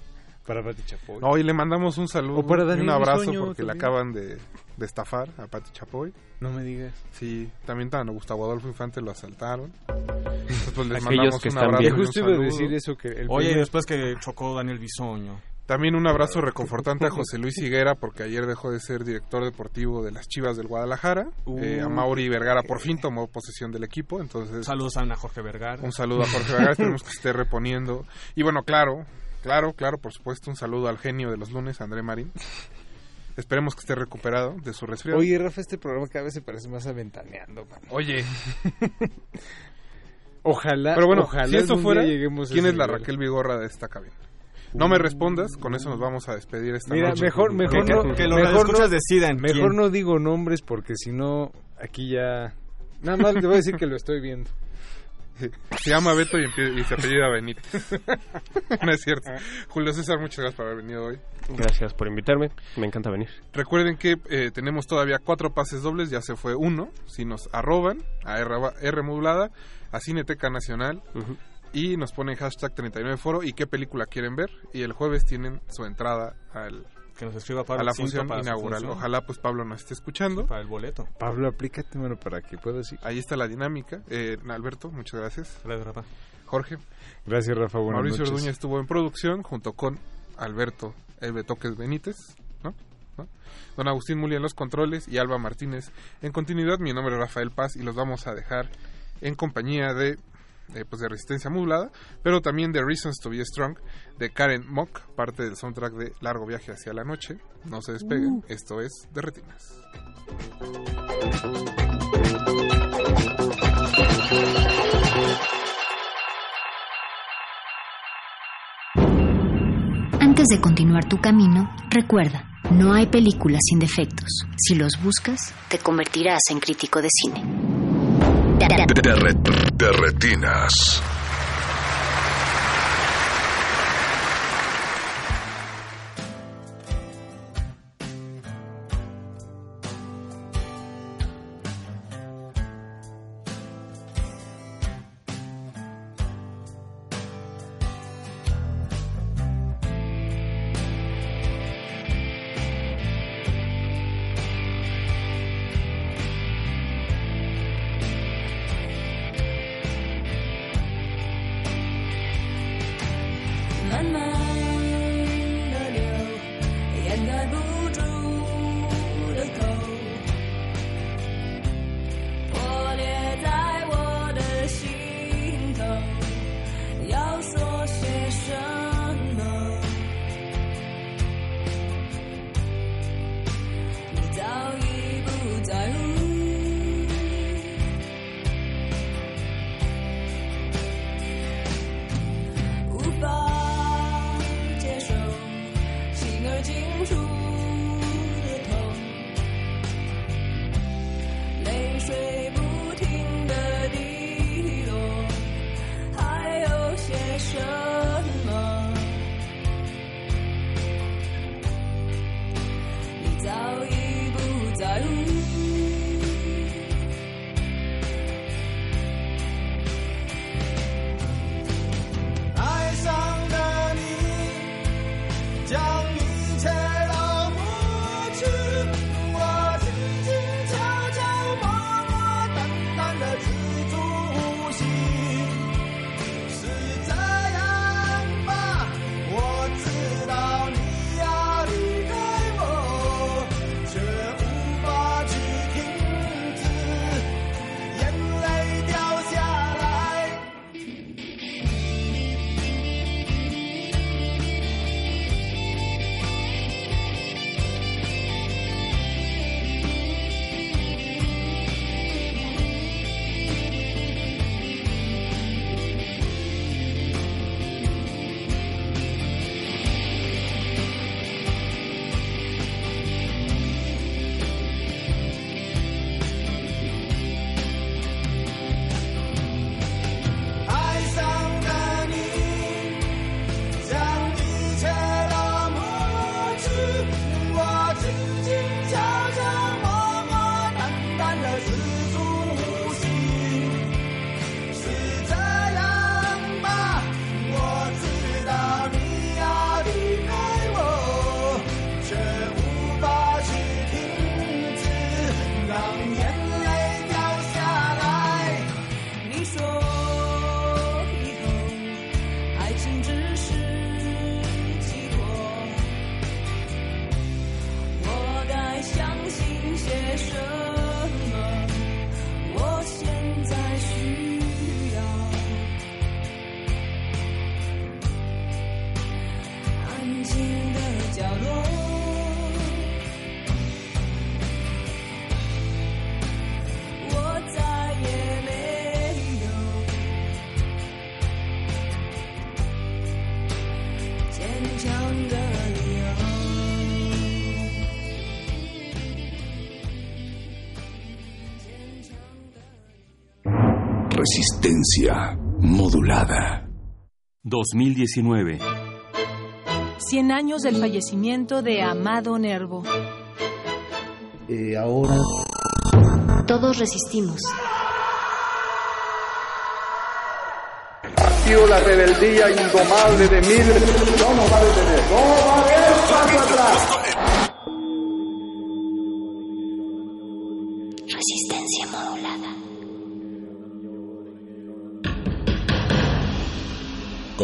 Para Pati Chapoy. No, y le mandamos un saludo O para y un abrazo Bisoño porque le también. acaban de, de estafar a Pati Chapoy. No me digas. Sí, también tan Gustavo Adolfo Infante lo asaltaron. Entonces, pues les mandamos que un están abrazo bien. y Justo iba a decir eso que el Oye, primer- después que chocó Daniel Bisoño. También un abrazo reconfortante a José Luis Higuera porque ayer dejó de ser director deportivo de las Chivas del Guadalajara. Uh. Eh, a Mauri Vergara por fin tomó posesión del equipo, entonces Saludos a Ana Jorge Vergara. un saludo a Jorge Vergara, esperemos que esté reponiendo. Y bueno, claro, claro, claro, por supuesto, un saludo al genio de los lunes, André Marín. Esperemos que esté recuperado de su resfriado. Oye, Rafa, este programa cada vez se parece más a Ventaneando. man. Oye. Ojalá, Pero bueno, ojalá si eso fuera, lleguemos a ¿quién es la nivel. Raquel Vigorra de esta cabina? No me respondas, con eso nos vamos a despedir esta Mira, noche. mejor, mejor Que- no, que los mejor no, decidan Mejor quién. no digo nombres porque si no, aquí ya... Nada más te voy a decir que lo estoy viendo. Se llama Beto y, y se apellida Benítez. no es cierto. Julio César, muchas gracias por haber venido hoy. Gracias por invitarme, me encanta venir. Recuerden que eh, tenemos todavía cuatro pases dobles, ya se fue uno. Si nos arroban a R, R modulada, a Cineteca Nacional y nos ponen hashtag 39foro y qué película quieren ver. Y el jueves tienen su entrada al, Que nos escriba Pablo a la función inaugural. función. Ojalá pues Pablo nos esté escuchando. Para el boleto. Pablo, aplícate, bueno, para que puedas ir. Ahí está la dinámica. Eh, Alberto, muchas gracias. Gracias, Rafa. Jorge. Gracias, Rafa, buenas Mauricio noches. Orduña estuvo en producción junto con Alberto El Betoques Benítez, ¿no? ¿no? Don Agustín Muli en los controles y Alba Martínez en continuidad. Mi nombre es Rafael Paz y los vamos a dejar en compañía de, eh, pues de Resistencia Modulada, pero también de Reasons to Be Strong de Karen Mock, parte del soundtrack de Largo Viaje hacia la Noche. No se despeguen, Uh. esto es de Retinas. Antes de continuar tu camino, recuerda, no hay películas sin defectos. Si los buscas, te convertirás en crítico de cine. De, de retinas. Resistencia modulada. 2019. 100 años del fallecimiento de Amado Nervo. Eh, ahora Todos resistimos. ha sido la rebeldía indomable de miles. No nos va a detener. No va a haber paso atrás.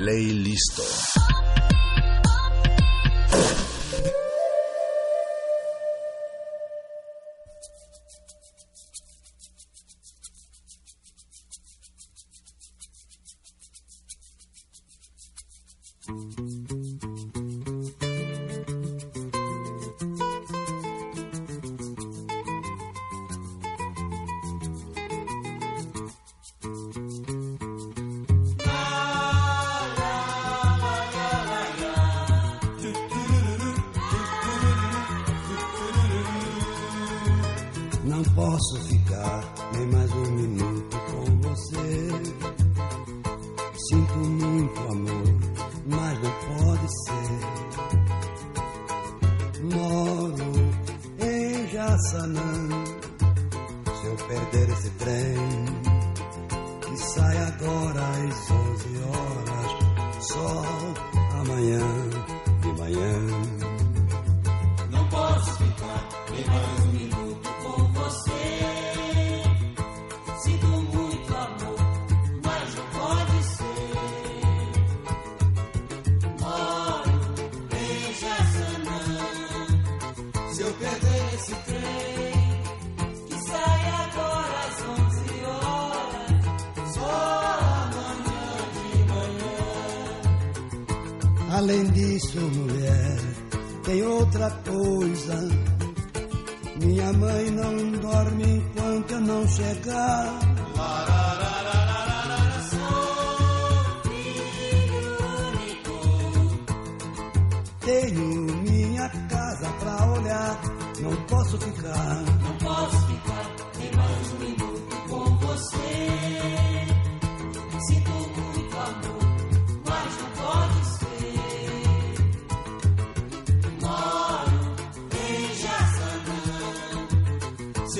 Listo.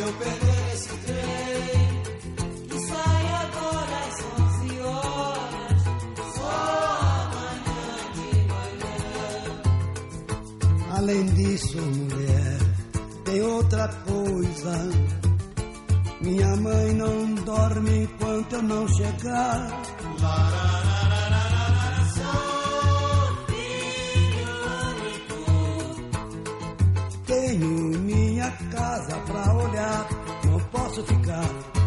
Eu perder esse trem, que sai agora às 11 horas, só amanhã de manhã. Além disso, mulher, tem outra coisa. Minha mãe não dorme enquanto eu não chegar. Tenho pra olhar, não posso ficar.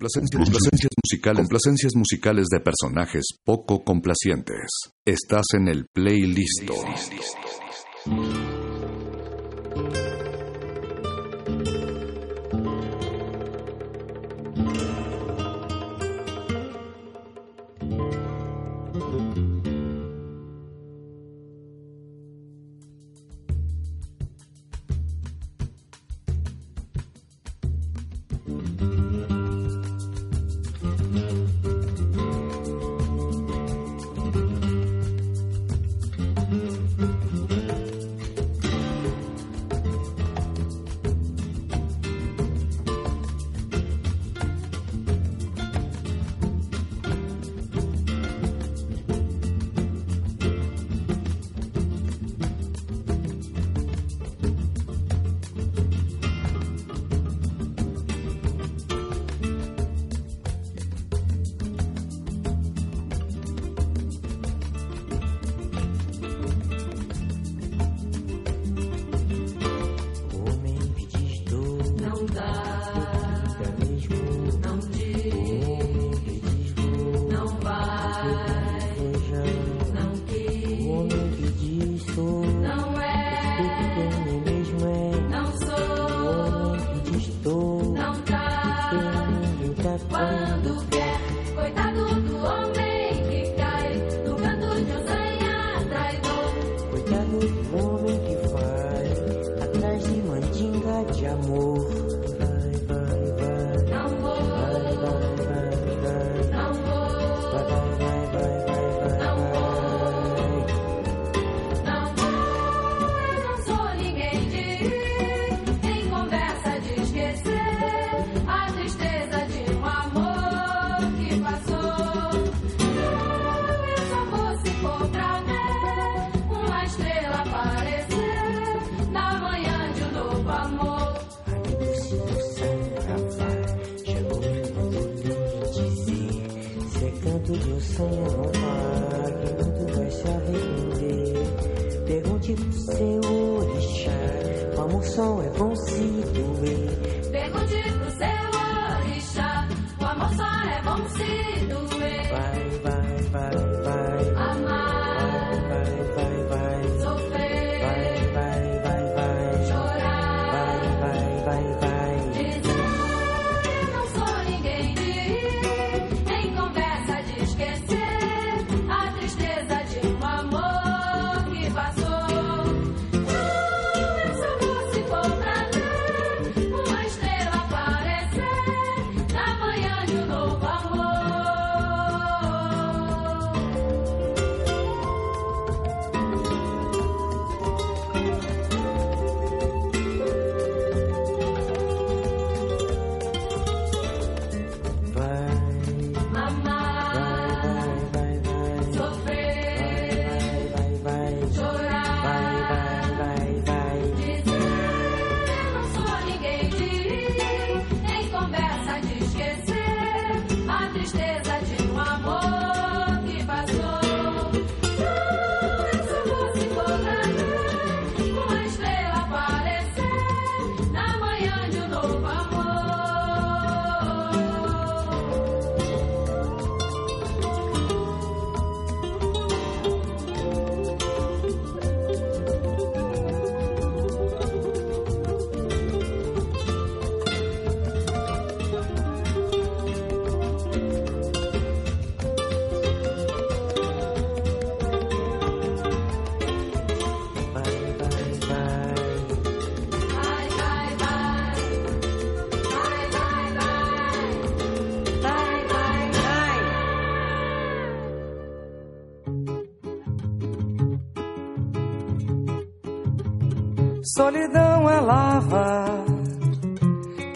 Complacencias, complacencias musicales, complacencias musicales de personajes poco complacientes. Estás en el playlisto.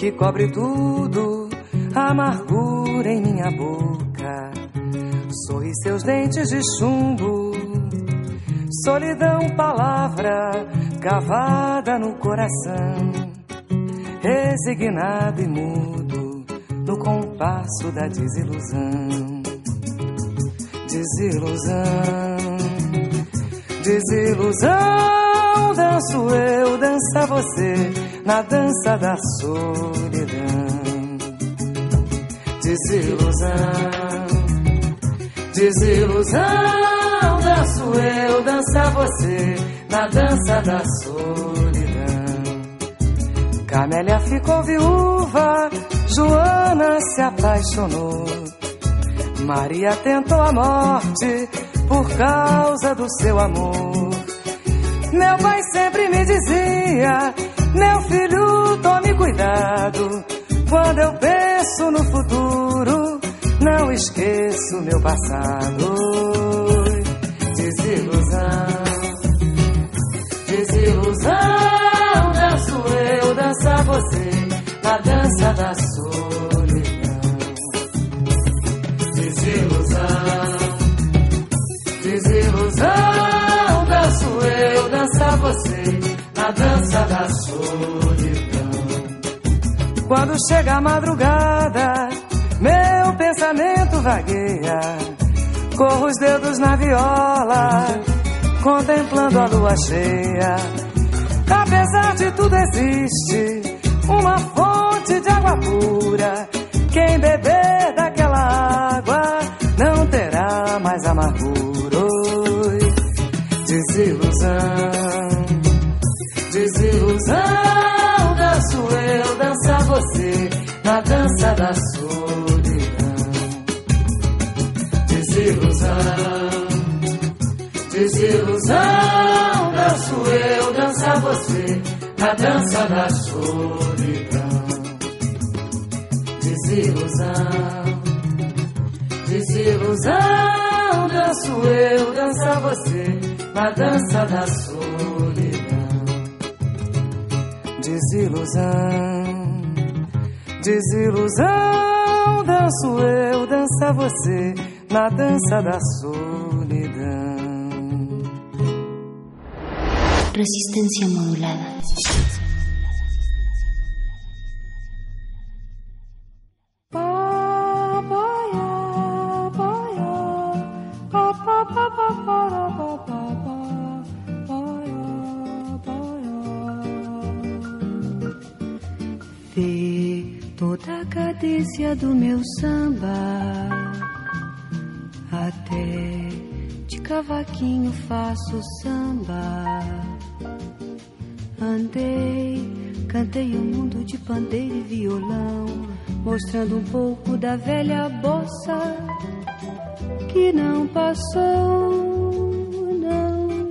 que cobre tudo, amargura em minha boca, sorri seus dentes de chumbo, solidão, palavra cavada no coração, resignado e mudo no compasso da desilusão, desilusão, desilusão. Danço eu, dança você na dança da solidão. Desilusão, desilusão, danço eu, dança você, na dança da solidão. Camélia ficou viúva, Joana se apaixonou. Maria tentou a morte por causa do seu amor. Meu pai sempre me dizia meu filho, tome cuidado. Quando eu penso no futuro, não esqueço meu passado. Desilusão, desilusão, danço eu, dança você, na dança da solidão. Desilusão, desilusão, danço eu, dança você, na dança da solidão. Quando chega a madrugada, meu pensamento vagueia. Corro os dedos na viola, contemplando a lua cheia. Apesar de tudo, existe uma fonte de água pura. Quem beber daquela água não terá mais amargura. Oi, Desilusão, desilusão, na dança da solidão. Desilusão, desilusão, danço eu, dança você, na dança da solidão. Desilusão, desilusão, danço eu, dança você, na dança da solidão. Resistencia modulada. Vê toda a cadência do meu samba. Até de cavaquinho faço samba. Andei, cantei o mundo de pandeiro e violão, mostrando um pouco da velha bossa que não passou, não.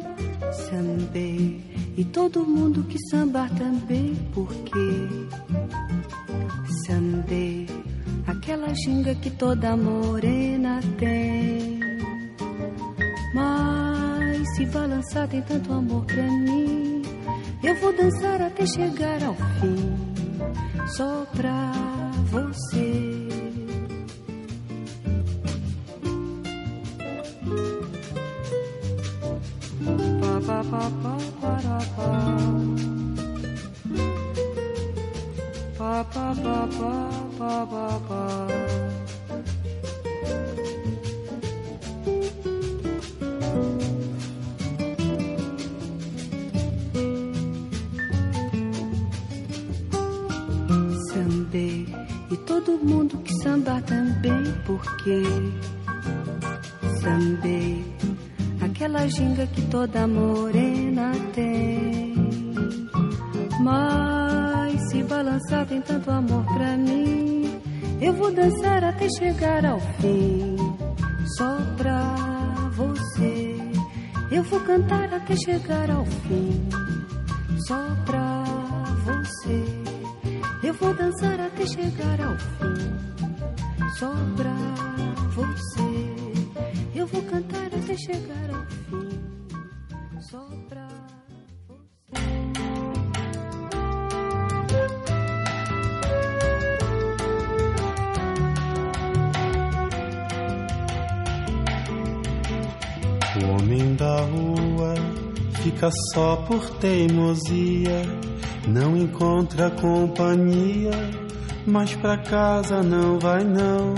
Sambei e todo mundo que sambar também, porque sambei aquela ginga que toda morena tem. Mas se balançar tem tanto amor pra mim, eu vou dançar até chegar ao fim, só pra você. Pa, pa, pa, pa, para, pa. Pa, pa, pa, pa, pa, pa, pa. Todo mundo que sambar também, porque sambei aquela ginga que toda morena tem. Mas se balançar tem tanto amor pra mim, eu vou dançar até chegar ao fim, só pra você. Eu vou cantar até chegar ao fim, só pra você. Eu vou dançar até chegar ao fim, só pra você. Eu vou cantar até chegar ao fim, só pra O homem da rua fica só por teimosia, não encontra companhia, mas pra casa não vai não.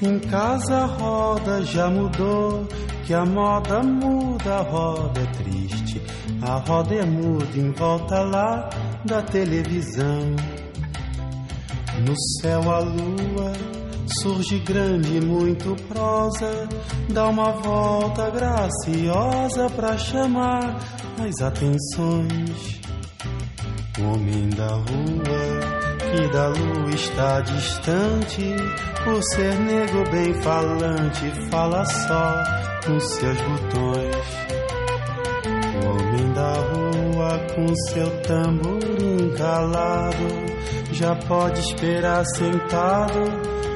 Em casa a roda já mudou, que a moda muda, a roda é triste, a roda é muda em volta lá da televisão. No céu a lua surge grande, muito prosa, dá uma volta graciosa pra chamar as atenções. Homem da rua, que da lua está distante, por ser negro bem falante, fala só com seus botões. Homem da rua com seu tamborim calado, já pode esperar sentado,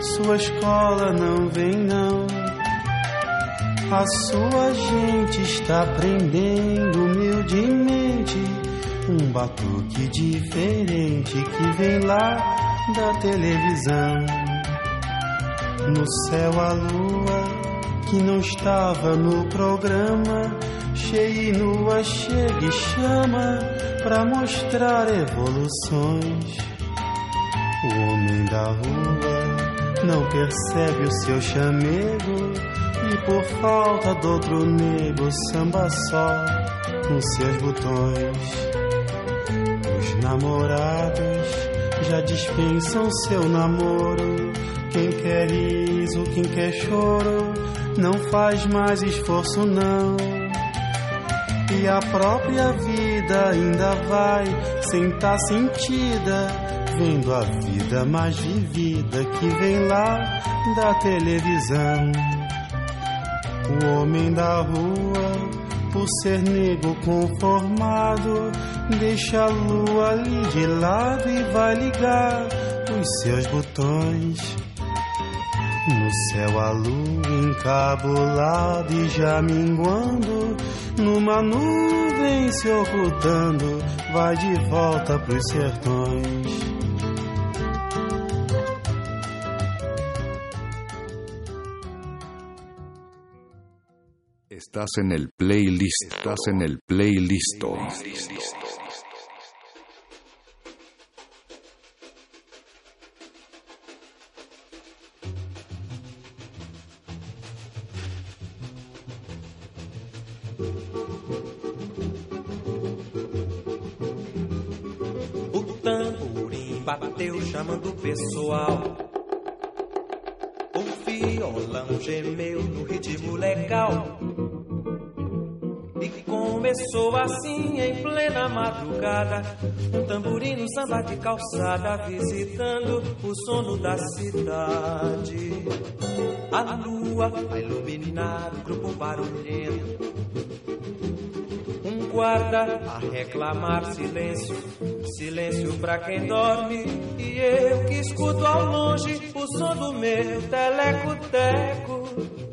sua escola não vem não. A sua gente está aprendendo humildemente um batuque diferente que vem lá da televisão. No céu a lua que não estava no programa, cheia e nua chega e chama pra mostrar evoluções. O homem da rua não percebe o seu chamego e por falta do outro nego samba só com seus botões. Os namorados já dispensam seu namoro. Quem quer riso, quem quer choro, não faz mais esforço não. E a própria vida ainda vai sem tá sentida, vendo a vida mais vivida que vem lá da televisão. O homem da rua, por ser negro conformado, deixa a lua ali de lado e vai ligar os seus botões. No céu a lua encabulada e já minguando, numa nuvem se ocultando, vai de volta pros sertões. Estás en el playlist. Estás en el playlist. O tamborim bateu chamando o pessoal. O violão gemeu no ritmo legal. Começou assim em plena madrugada. Um tamborim no samba de calçada, visitando o sono da cidade. A lua a iluminar o grupo barulhento. Um guarda a reclamar silêncio, silêncio pra quem dorme. E eu que escuto ao longe o som do meu teleco-teco.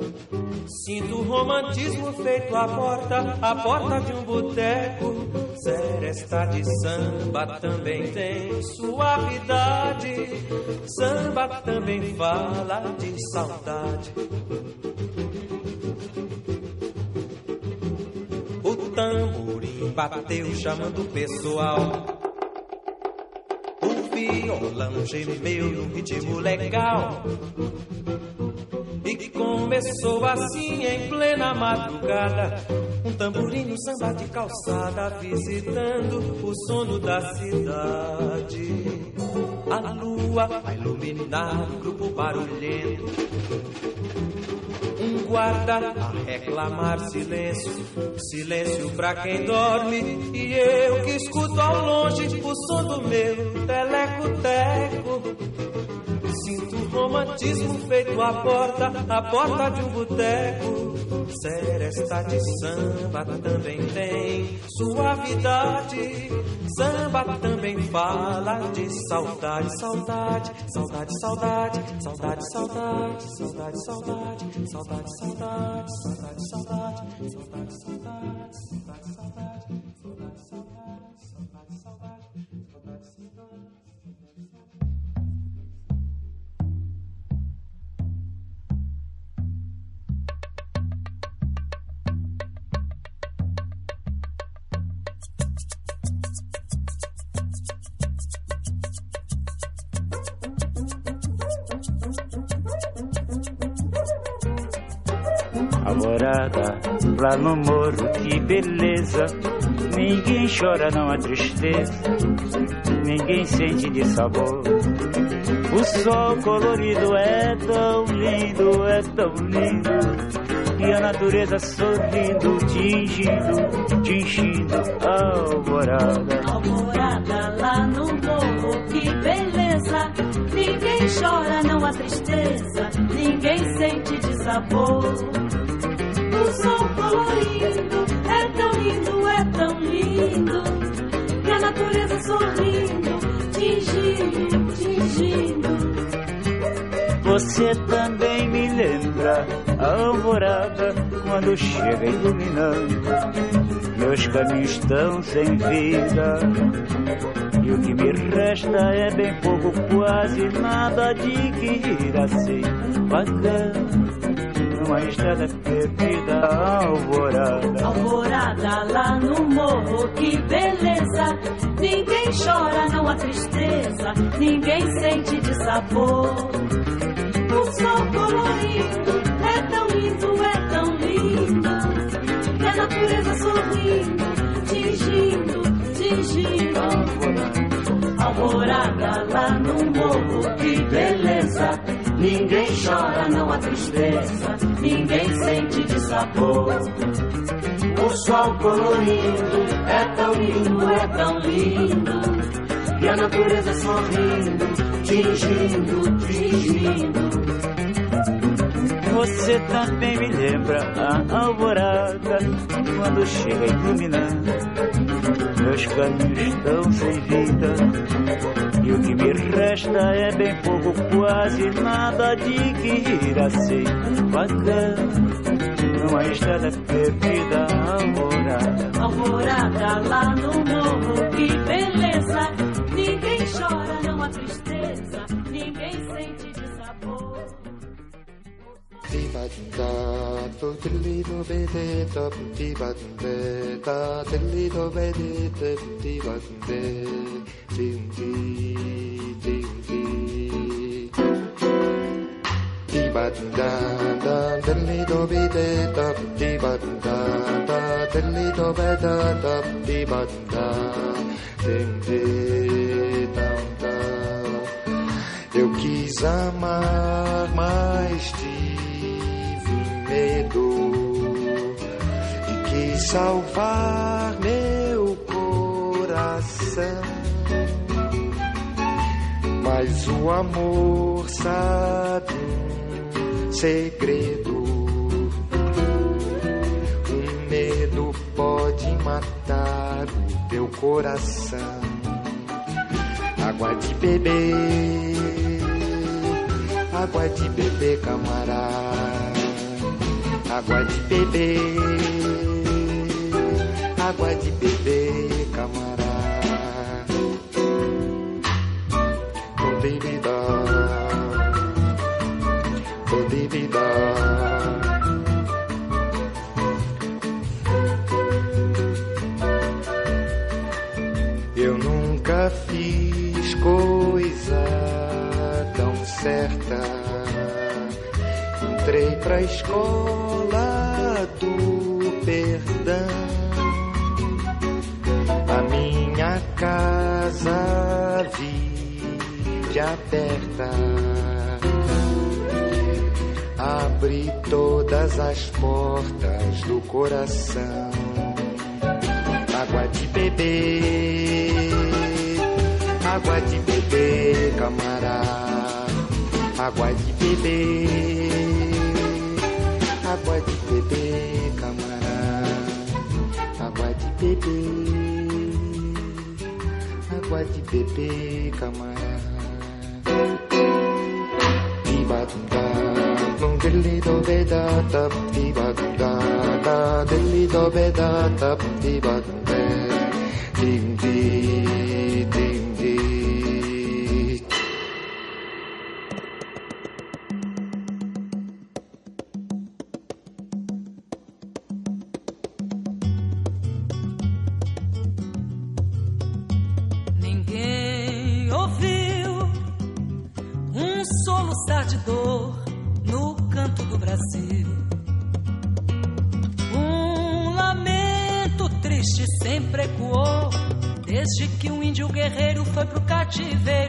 Sinto o romantismo feito à porta, à porta de um boteco. Seresta de samba também tem suavidade. Samba também fala de saudade. O tamborim bateu chamando o pessoal. O violão gemeu num ritmo legal. Começou assim em plena madrugada. Um tamborim no samba de calçada, visitando o sono da cidade. A lua a iluminar o grupo barulhento. Um guarda a reclamar silêncio, silêncio pra quem dorme. E eu que escuto ao longe o som do meu teleco-teco. Sinto o romantismo feito à porta, à porta de um boteco. Seresta de samba também tem suavidade. Samba também fala de saudade, saudade, saudade, saudade, saudade, saudade, saudade, saudade, saudade, saudade, saudade, saudade, saudade, saudade, saudade, saudade, saudade, namorada lá no morro, que beleza. Ninguém chora, não há tristeza, ninguém sente de sabor. O sol colorido é tão lindo, é tão lindo. E a natureza sorrindo, tingindo, tingindo a alvorada. Alvorada lá no morro, que beleza. Ninguém chora, não há tristeza, ninguém sente de sabor. O sol colorido é tão lindo, é tão lindo, e a natureza sorrindo, tingindo, tingindo. Você também me lembra a alvorada quando chega iluminando. Meus caminhos estão sem vida. E o que me resta é bem pouco, quase nada de que ir assim vagando. Numa estrada perdida, a alvorada. Alvorada lá no morro, que beleza. Ninguém chora, não há tristeza, ninguém sente dissabor. O sol colorido é tão lindo, é tão lindo. E a natureza sorrindo, tingindo, tingindo. Alvorada lá no morro, que beleza. Ninguém chora, não há tristeza, ninguém sente dissabor. O sol colorido é tão lindo, é tão lindo. E a natureza sorrindo, tingindo, tingindo. Você também me lembra a alvorada quando chega iluminando. Meus caminhos estão sem vida e o que me resta é bem pouco, quase nada de que ir assim vagando numa estrada perdida, alvorada. Alvorada lá no morro, que beleza. ti tu dum da to ti de ta ta ti li do be de te um ti um ti de ta da ta um ti eu quis amar mais te medo e quis salvar meu coração. Mas o amor sabe um segredo. Um medo pode matar o teu coração. Água de beber, água de beber, camarada água de bebê, água de bebê, camarada. Podem me dar, podem. Eu nunca fiz coisa tão certa. Entrei pra escola do perdão. A minha casa vive aberta. Abri todas as portas do coração água de beber, água de beber, camarada, água de beber, Agua de bébé, camarada. Agua de bébé. Agua de bébé, camarade. Diba tumba, tum dilli do beda tap. Diba tumba, dá dilli do beda tap. Diba tumba, dim di di. te ver.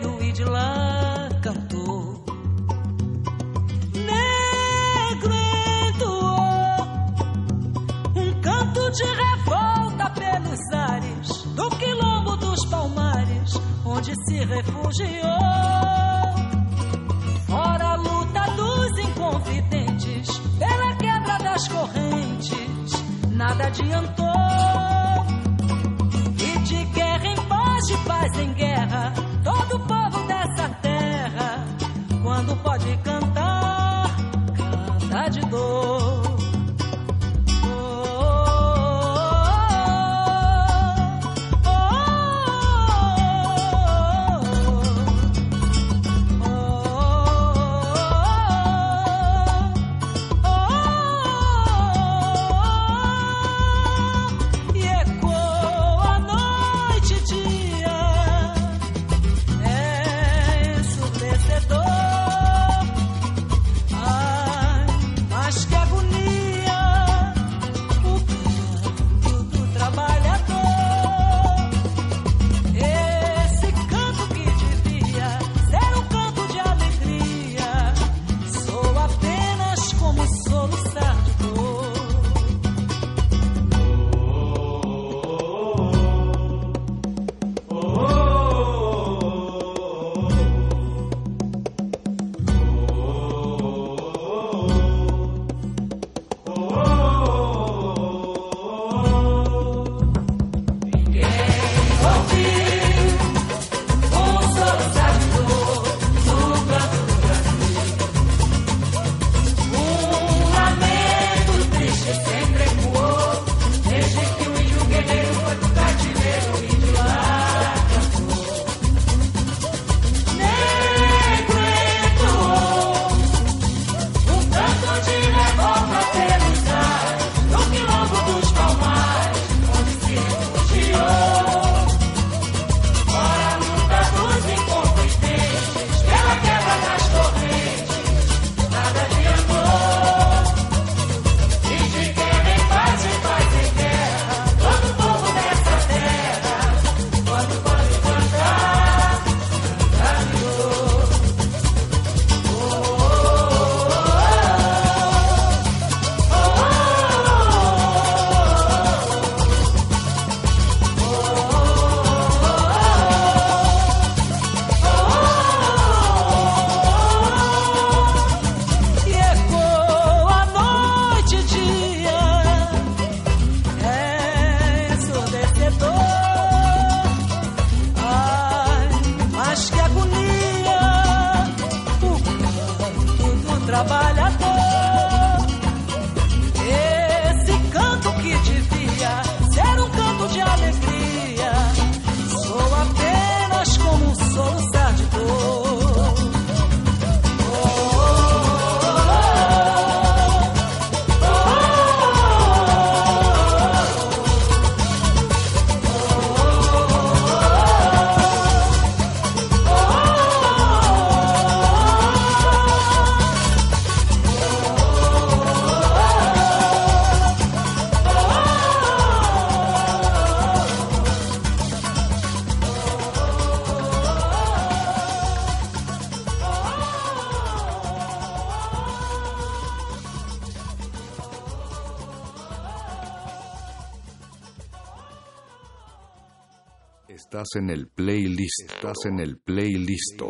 Estás en el playlist. Estás en el playlist.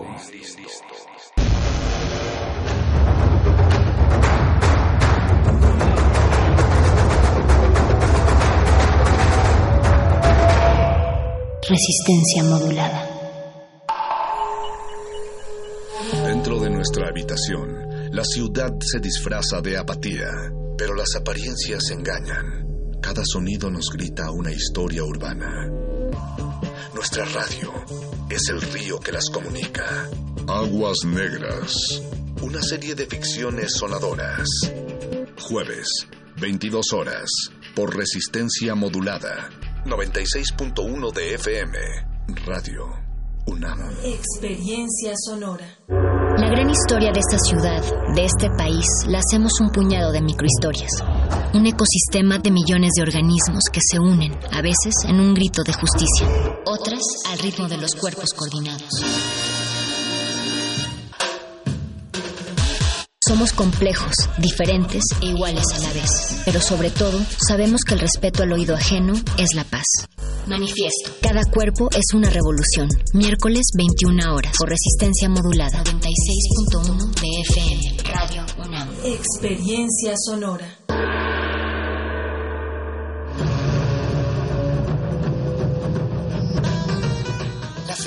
Resistencia modulada. Dentro de nuestra habitación, la ciudad se disfraza de apatía, pero las apariencias engañan. Cada sonido nos grita una historia urbana. Nuestra radio es el río que las comunica. Aguas Negras. Una serie de ficciones sonadoras. Jueves, 22 horas, por resistencia modulada. 96.1 de FM. Radio UNAM. Experiencia sonora. La gran historia de esta ciudad, de este país, la hacemos un puñado de microhistorias. Un ecosistema de millones de organismos que se unen, a veces en un grito de justicia, al ritmo de los cuerpos coordinados. Somos complejos, diferentes e iguales a la vez, pero sobre todo sabemos que el respeto al oído ajeno es la paz. Manifiesto. Cada cuerpo es una revolución. Miércoles 21 horas por resistencia modulada 96.1 de FM. Radio UNAM. Experiencia sonora.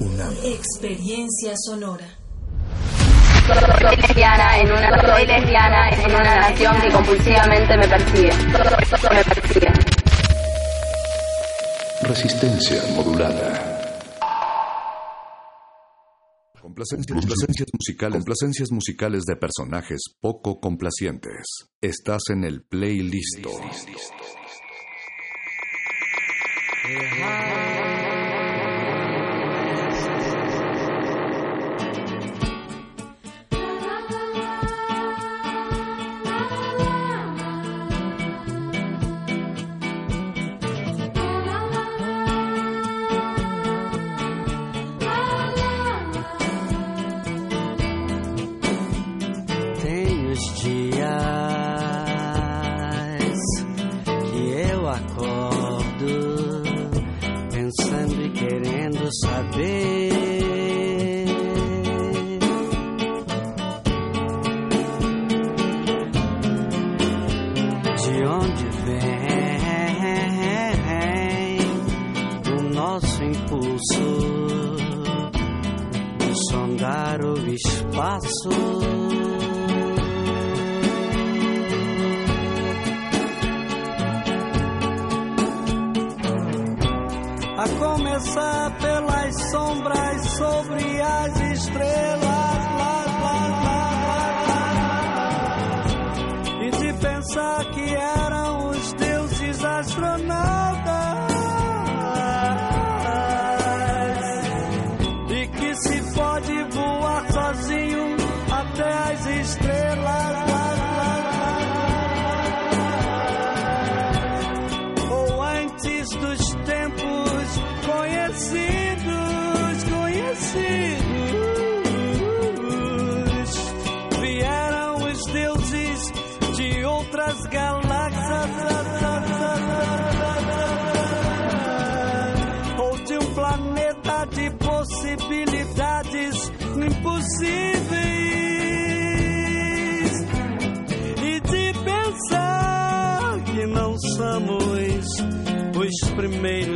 UNAM. Experiencia sonora. Soy lesbiana en una, soy lesbiana en una nación que compulsivamente me persigue. Me persigue. Resistencia modulada. Complacencias, complacencias musicales, complacencias musicales de personajes poco complacientes. Estás en el playlist. passo.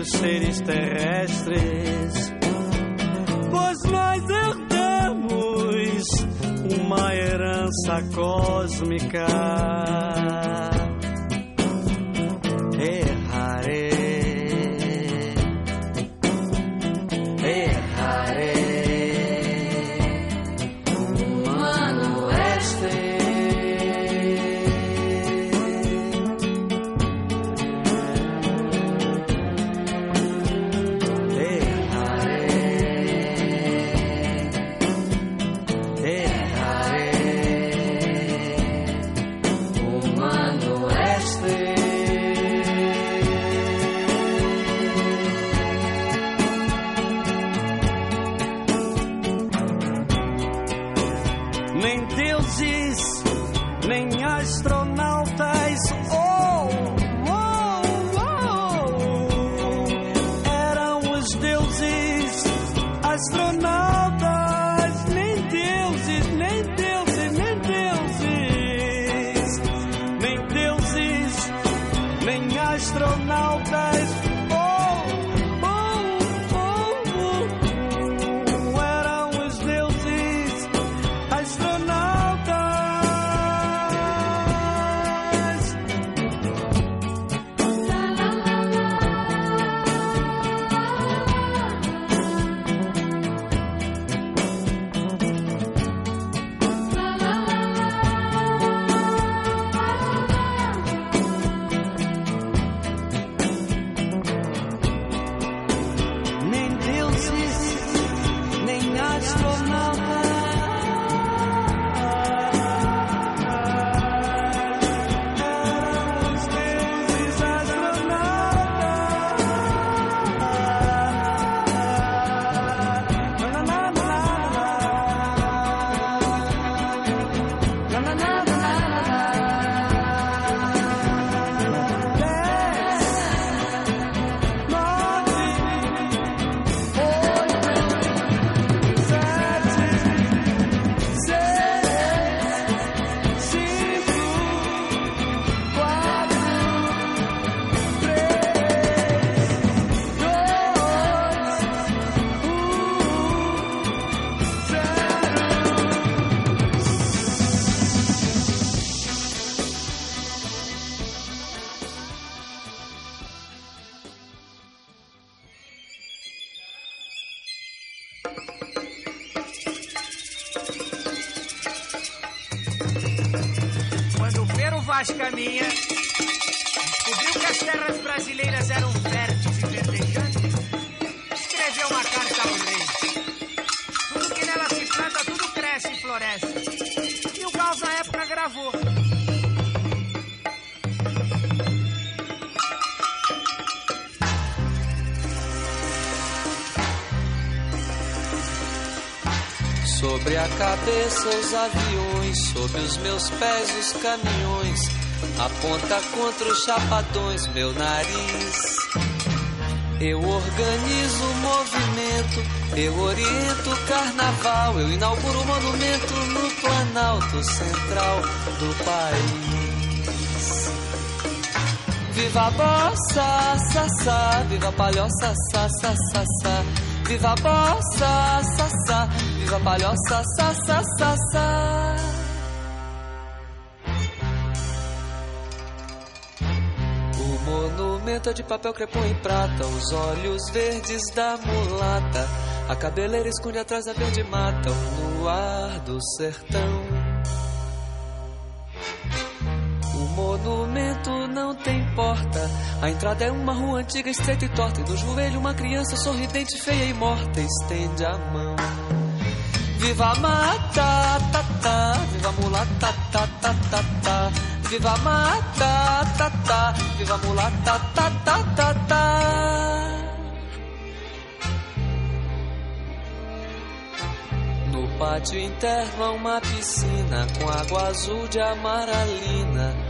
Primeiros seres terrestres, pois nós herdamos uma herança cósmica. Sobre a cabeça os aviões, sob os meus pés os caminhões. Aponta contra os chapadões meu nariz. Eu organizo o movimento, eu oriento o carnaval, eu inauguro o monumento no Planalto Central do país. Viva a bossa, sa, sa, viva a palhoça, sa, sa, sa, sa. Viva a bossa, sa, viva a palhoça, sa, sa. O monumento é de papel crepom e prata, os olhos verdes da mulata. A cabeleira esconde atrás da verde mata, o luar do sertão. Monumento não tem porta. A entrada é uma rua antiga, estreita e torta. E no joelho, uma criança sorridente, feia e morta, estende a mão. Viva a mata, ta, ta, viva a mulata, ta, ta, ta, ta. Viva a mata, ta, ta, viva a mulata, ta, ta, ta, ta. No pátio interno há uma piscina com água azul de amaralina.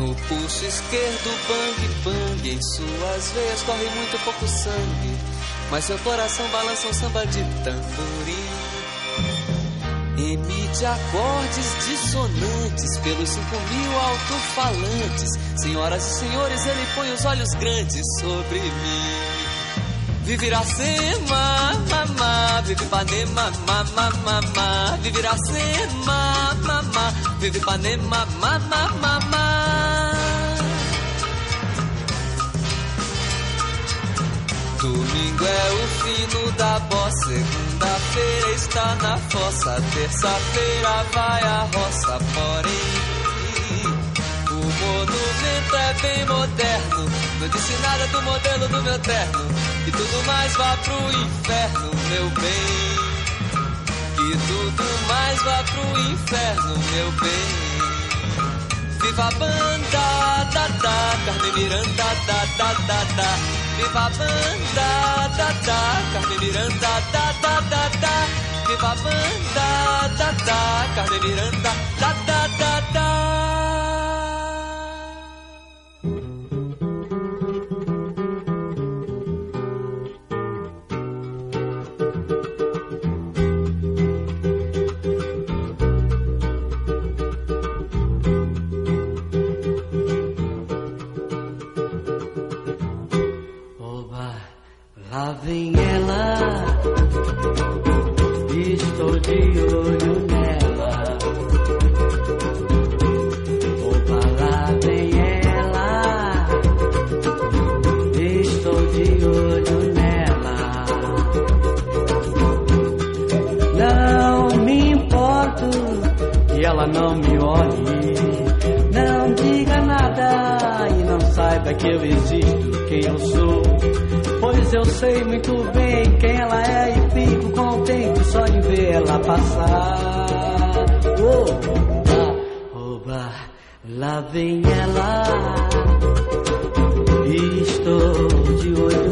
No pulso esquerdo, bang bang. Em suas veias corre muito pouco sangue. Mas seu coração balança um samba de tamborim. Emite acordes dissonantes pelos cinco mil alto-falantes. Senhoras e senhores, ele põe os olhos grandes sobre mim. Vive Iracema, mamá, vive Ipanema, mamá, mamá, vive Iracema, mamá, vive Ipanema, mamá, mamá. Domingo é o fino da bossa, segunda-feira está na fossa, terça-feira vai a roça, porém o monumento é bem moderno, não disse nada do modelo do meu terno, que tudo mais vá pro inferno, meu bem. Que tudo mais vá pro inferno, meu bem. Viva a banda, da, da, Carmen Miranda, da, da, da, da. Viva a banda, da, da, Carmen Miranda, da, da, da, da. Viva a banda, da, da, Carmen Miranda, da, da, da, da. Ela não me olhe, não diga nada e não saiba que eu existo, quem eu sou. Pois eu sei muito bem quem ela é e fico contente só de ver ela passar. Oba, oba, lá vem ela. E estou de olho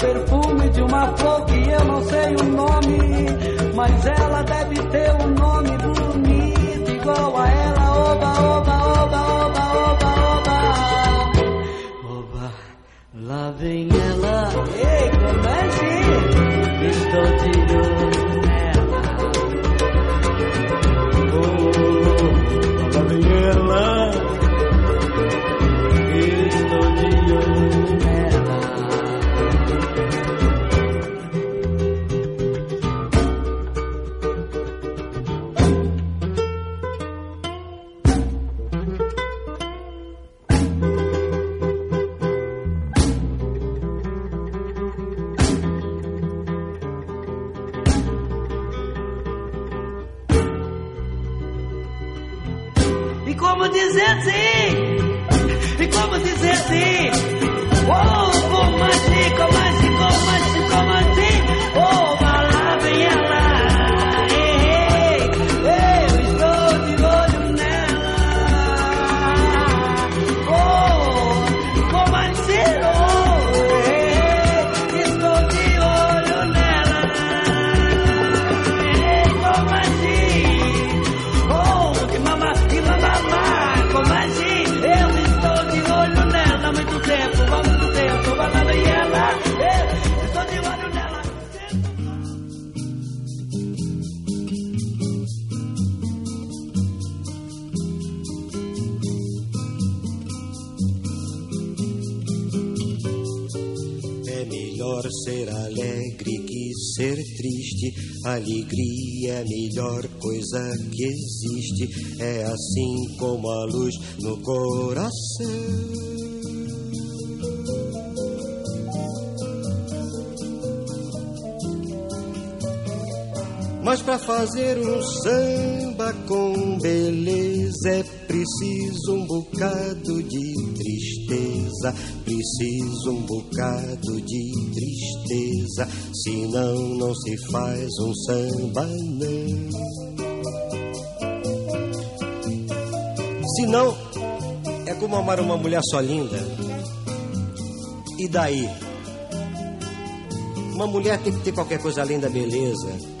perfume de uma flor que eu não sei o mas ela deve ter um fazer um samba com beleza é preciso um bocado de tristeza, preciso um bocado de tristeza, senão não se faz um samba não. Senão é como amar uma mulher só linda. E daí? Uma mulher tem que ter qualquer coisa além da beleza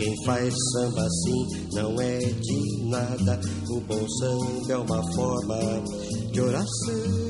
Quem faz samba assim não é de nada. O bom samba é uma forma de oração.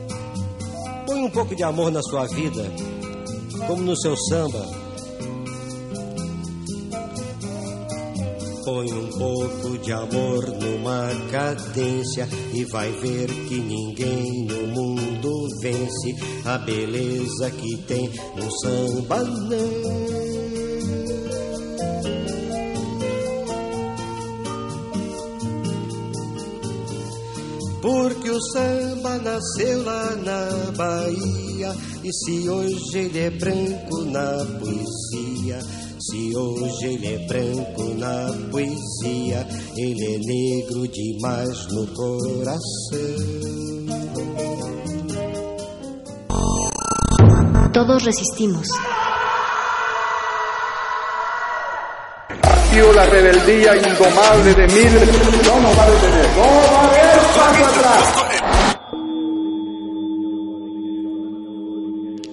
Um pouco de amor na sua vida, como no seu samba. Põe um pouco de amor numa cadência e vai ver que ninguém no mundo vence a beleza que tem um samba não. Porque o samba nasceu lá na Bahia E se hoje ele é branco na poesia Se hoje ele é branco na poesia Ele é negro demais no coração Todos resistimos. Nació la rebeldía indomable de miles. No nos va a detener. No va a haber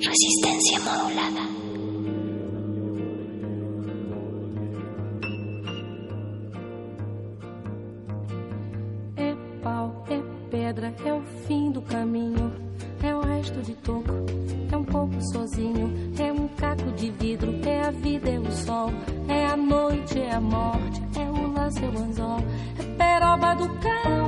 Resistencia modulada. É pau, é pedra, é o fim do caminho. É o resto de toco, é um pouco sozinho. É um caco de vidro, é a vida, é o sol. É a noite, é a morte, é o laço, é o anzol. É peroba do cão,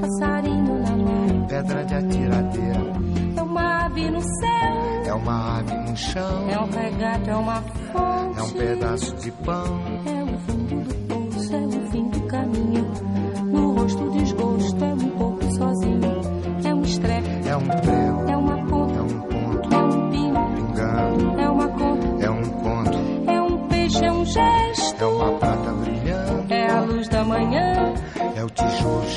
passarinho na mão. pedra de atiradeira, É uma ave no céu, é uma ave no chão, é um regato, é uma fonte. é um pedaço de pão, É o fundo do poço, é o fim do caminho. No rosto desgosto, é um pouco sozinho. É um estrepe, é um prego, é uma ponta, é um ponto, é um pino, pingando, é uma conta, é um conto, é um peixe, é um gesto. é uma prata brilhando, É a luz da manhã,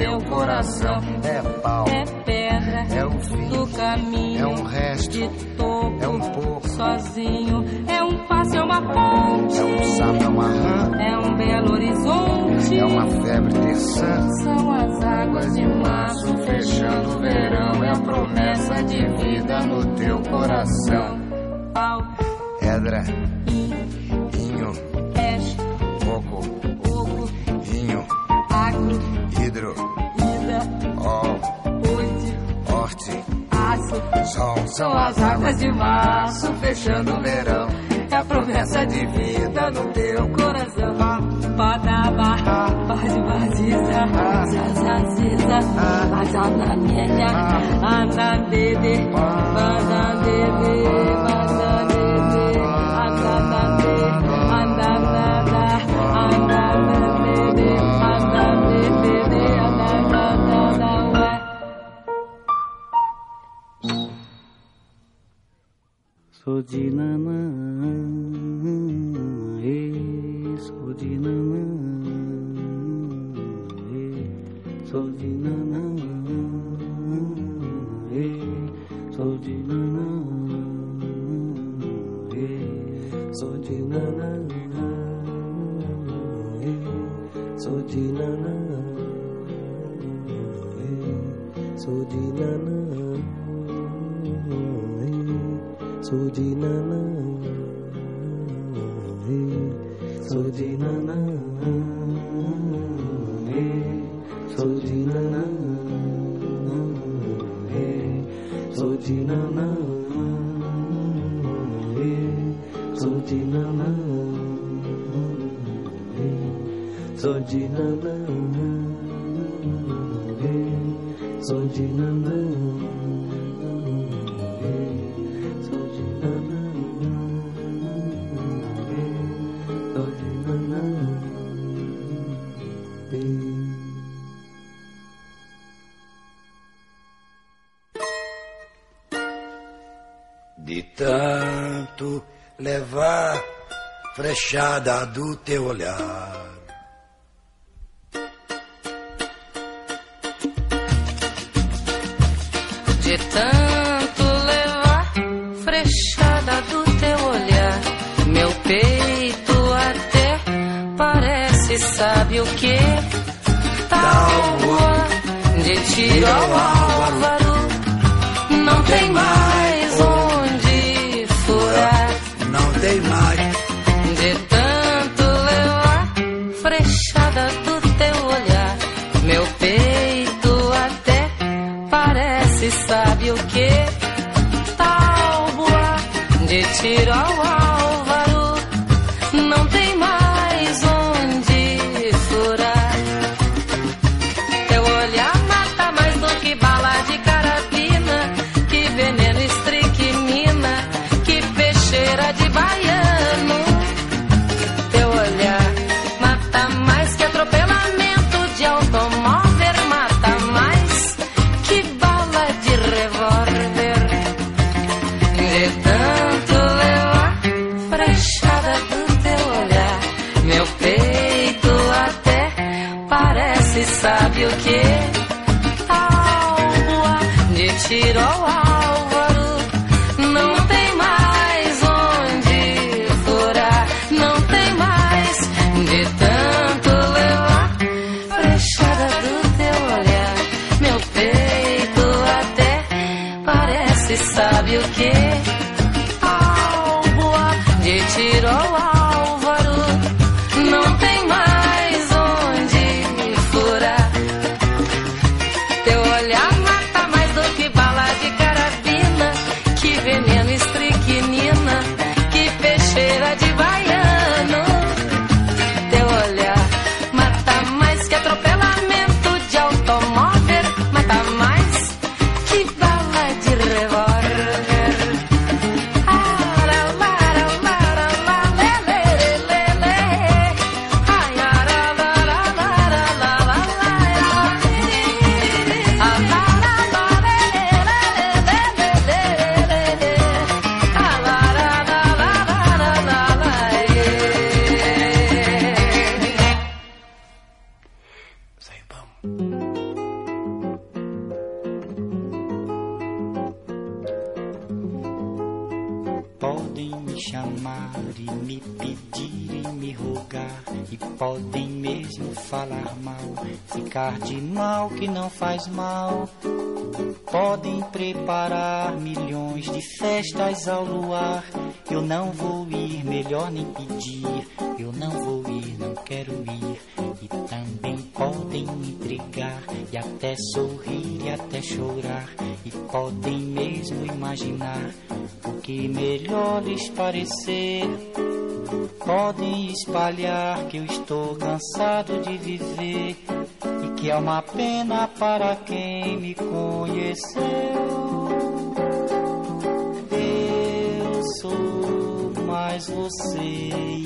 Teu coração. do teu olhar. que a alma de tiro ao álvaro não tem mais onde furar, não tem mais de tanto levar fechada do teu olhar, meu peito até parece sabe o que. chorar e podem mesmo imaginar o que melhor lhes parecer. Podem espalhar que eu estou cansado de viver e que é uma pena para quem me conheceu. Eu sou mais você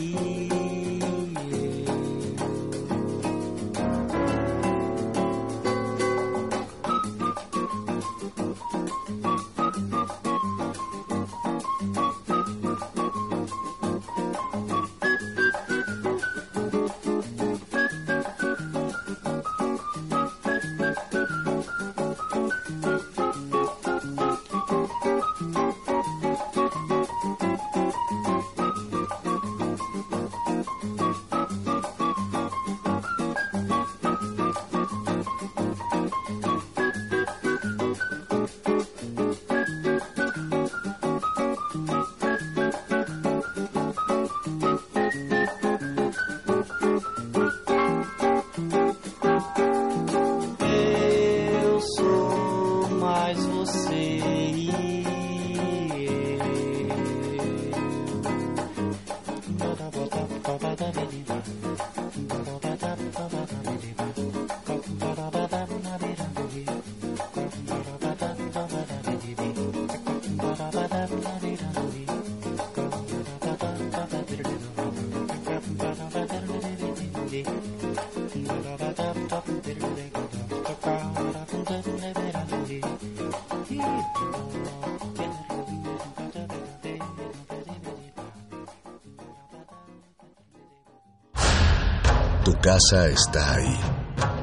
casa está ahí,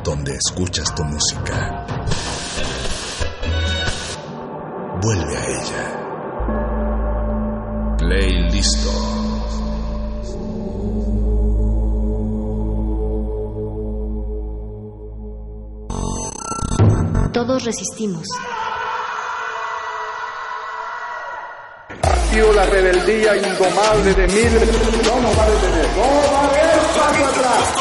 donde escuchas tu música. Vuelve a ella. Play listo. Todos resistimos. La rebeldía indomable de miles. No nos va a detener. No va a haber paso atrás.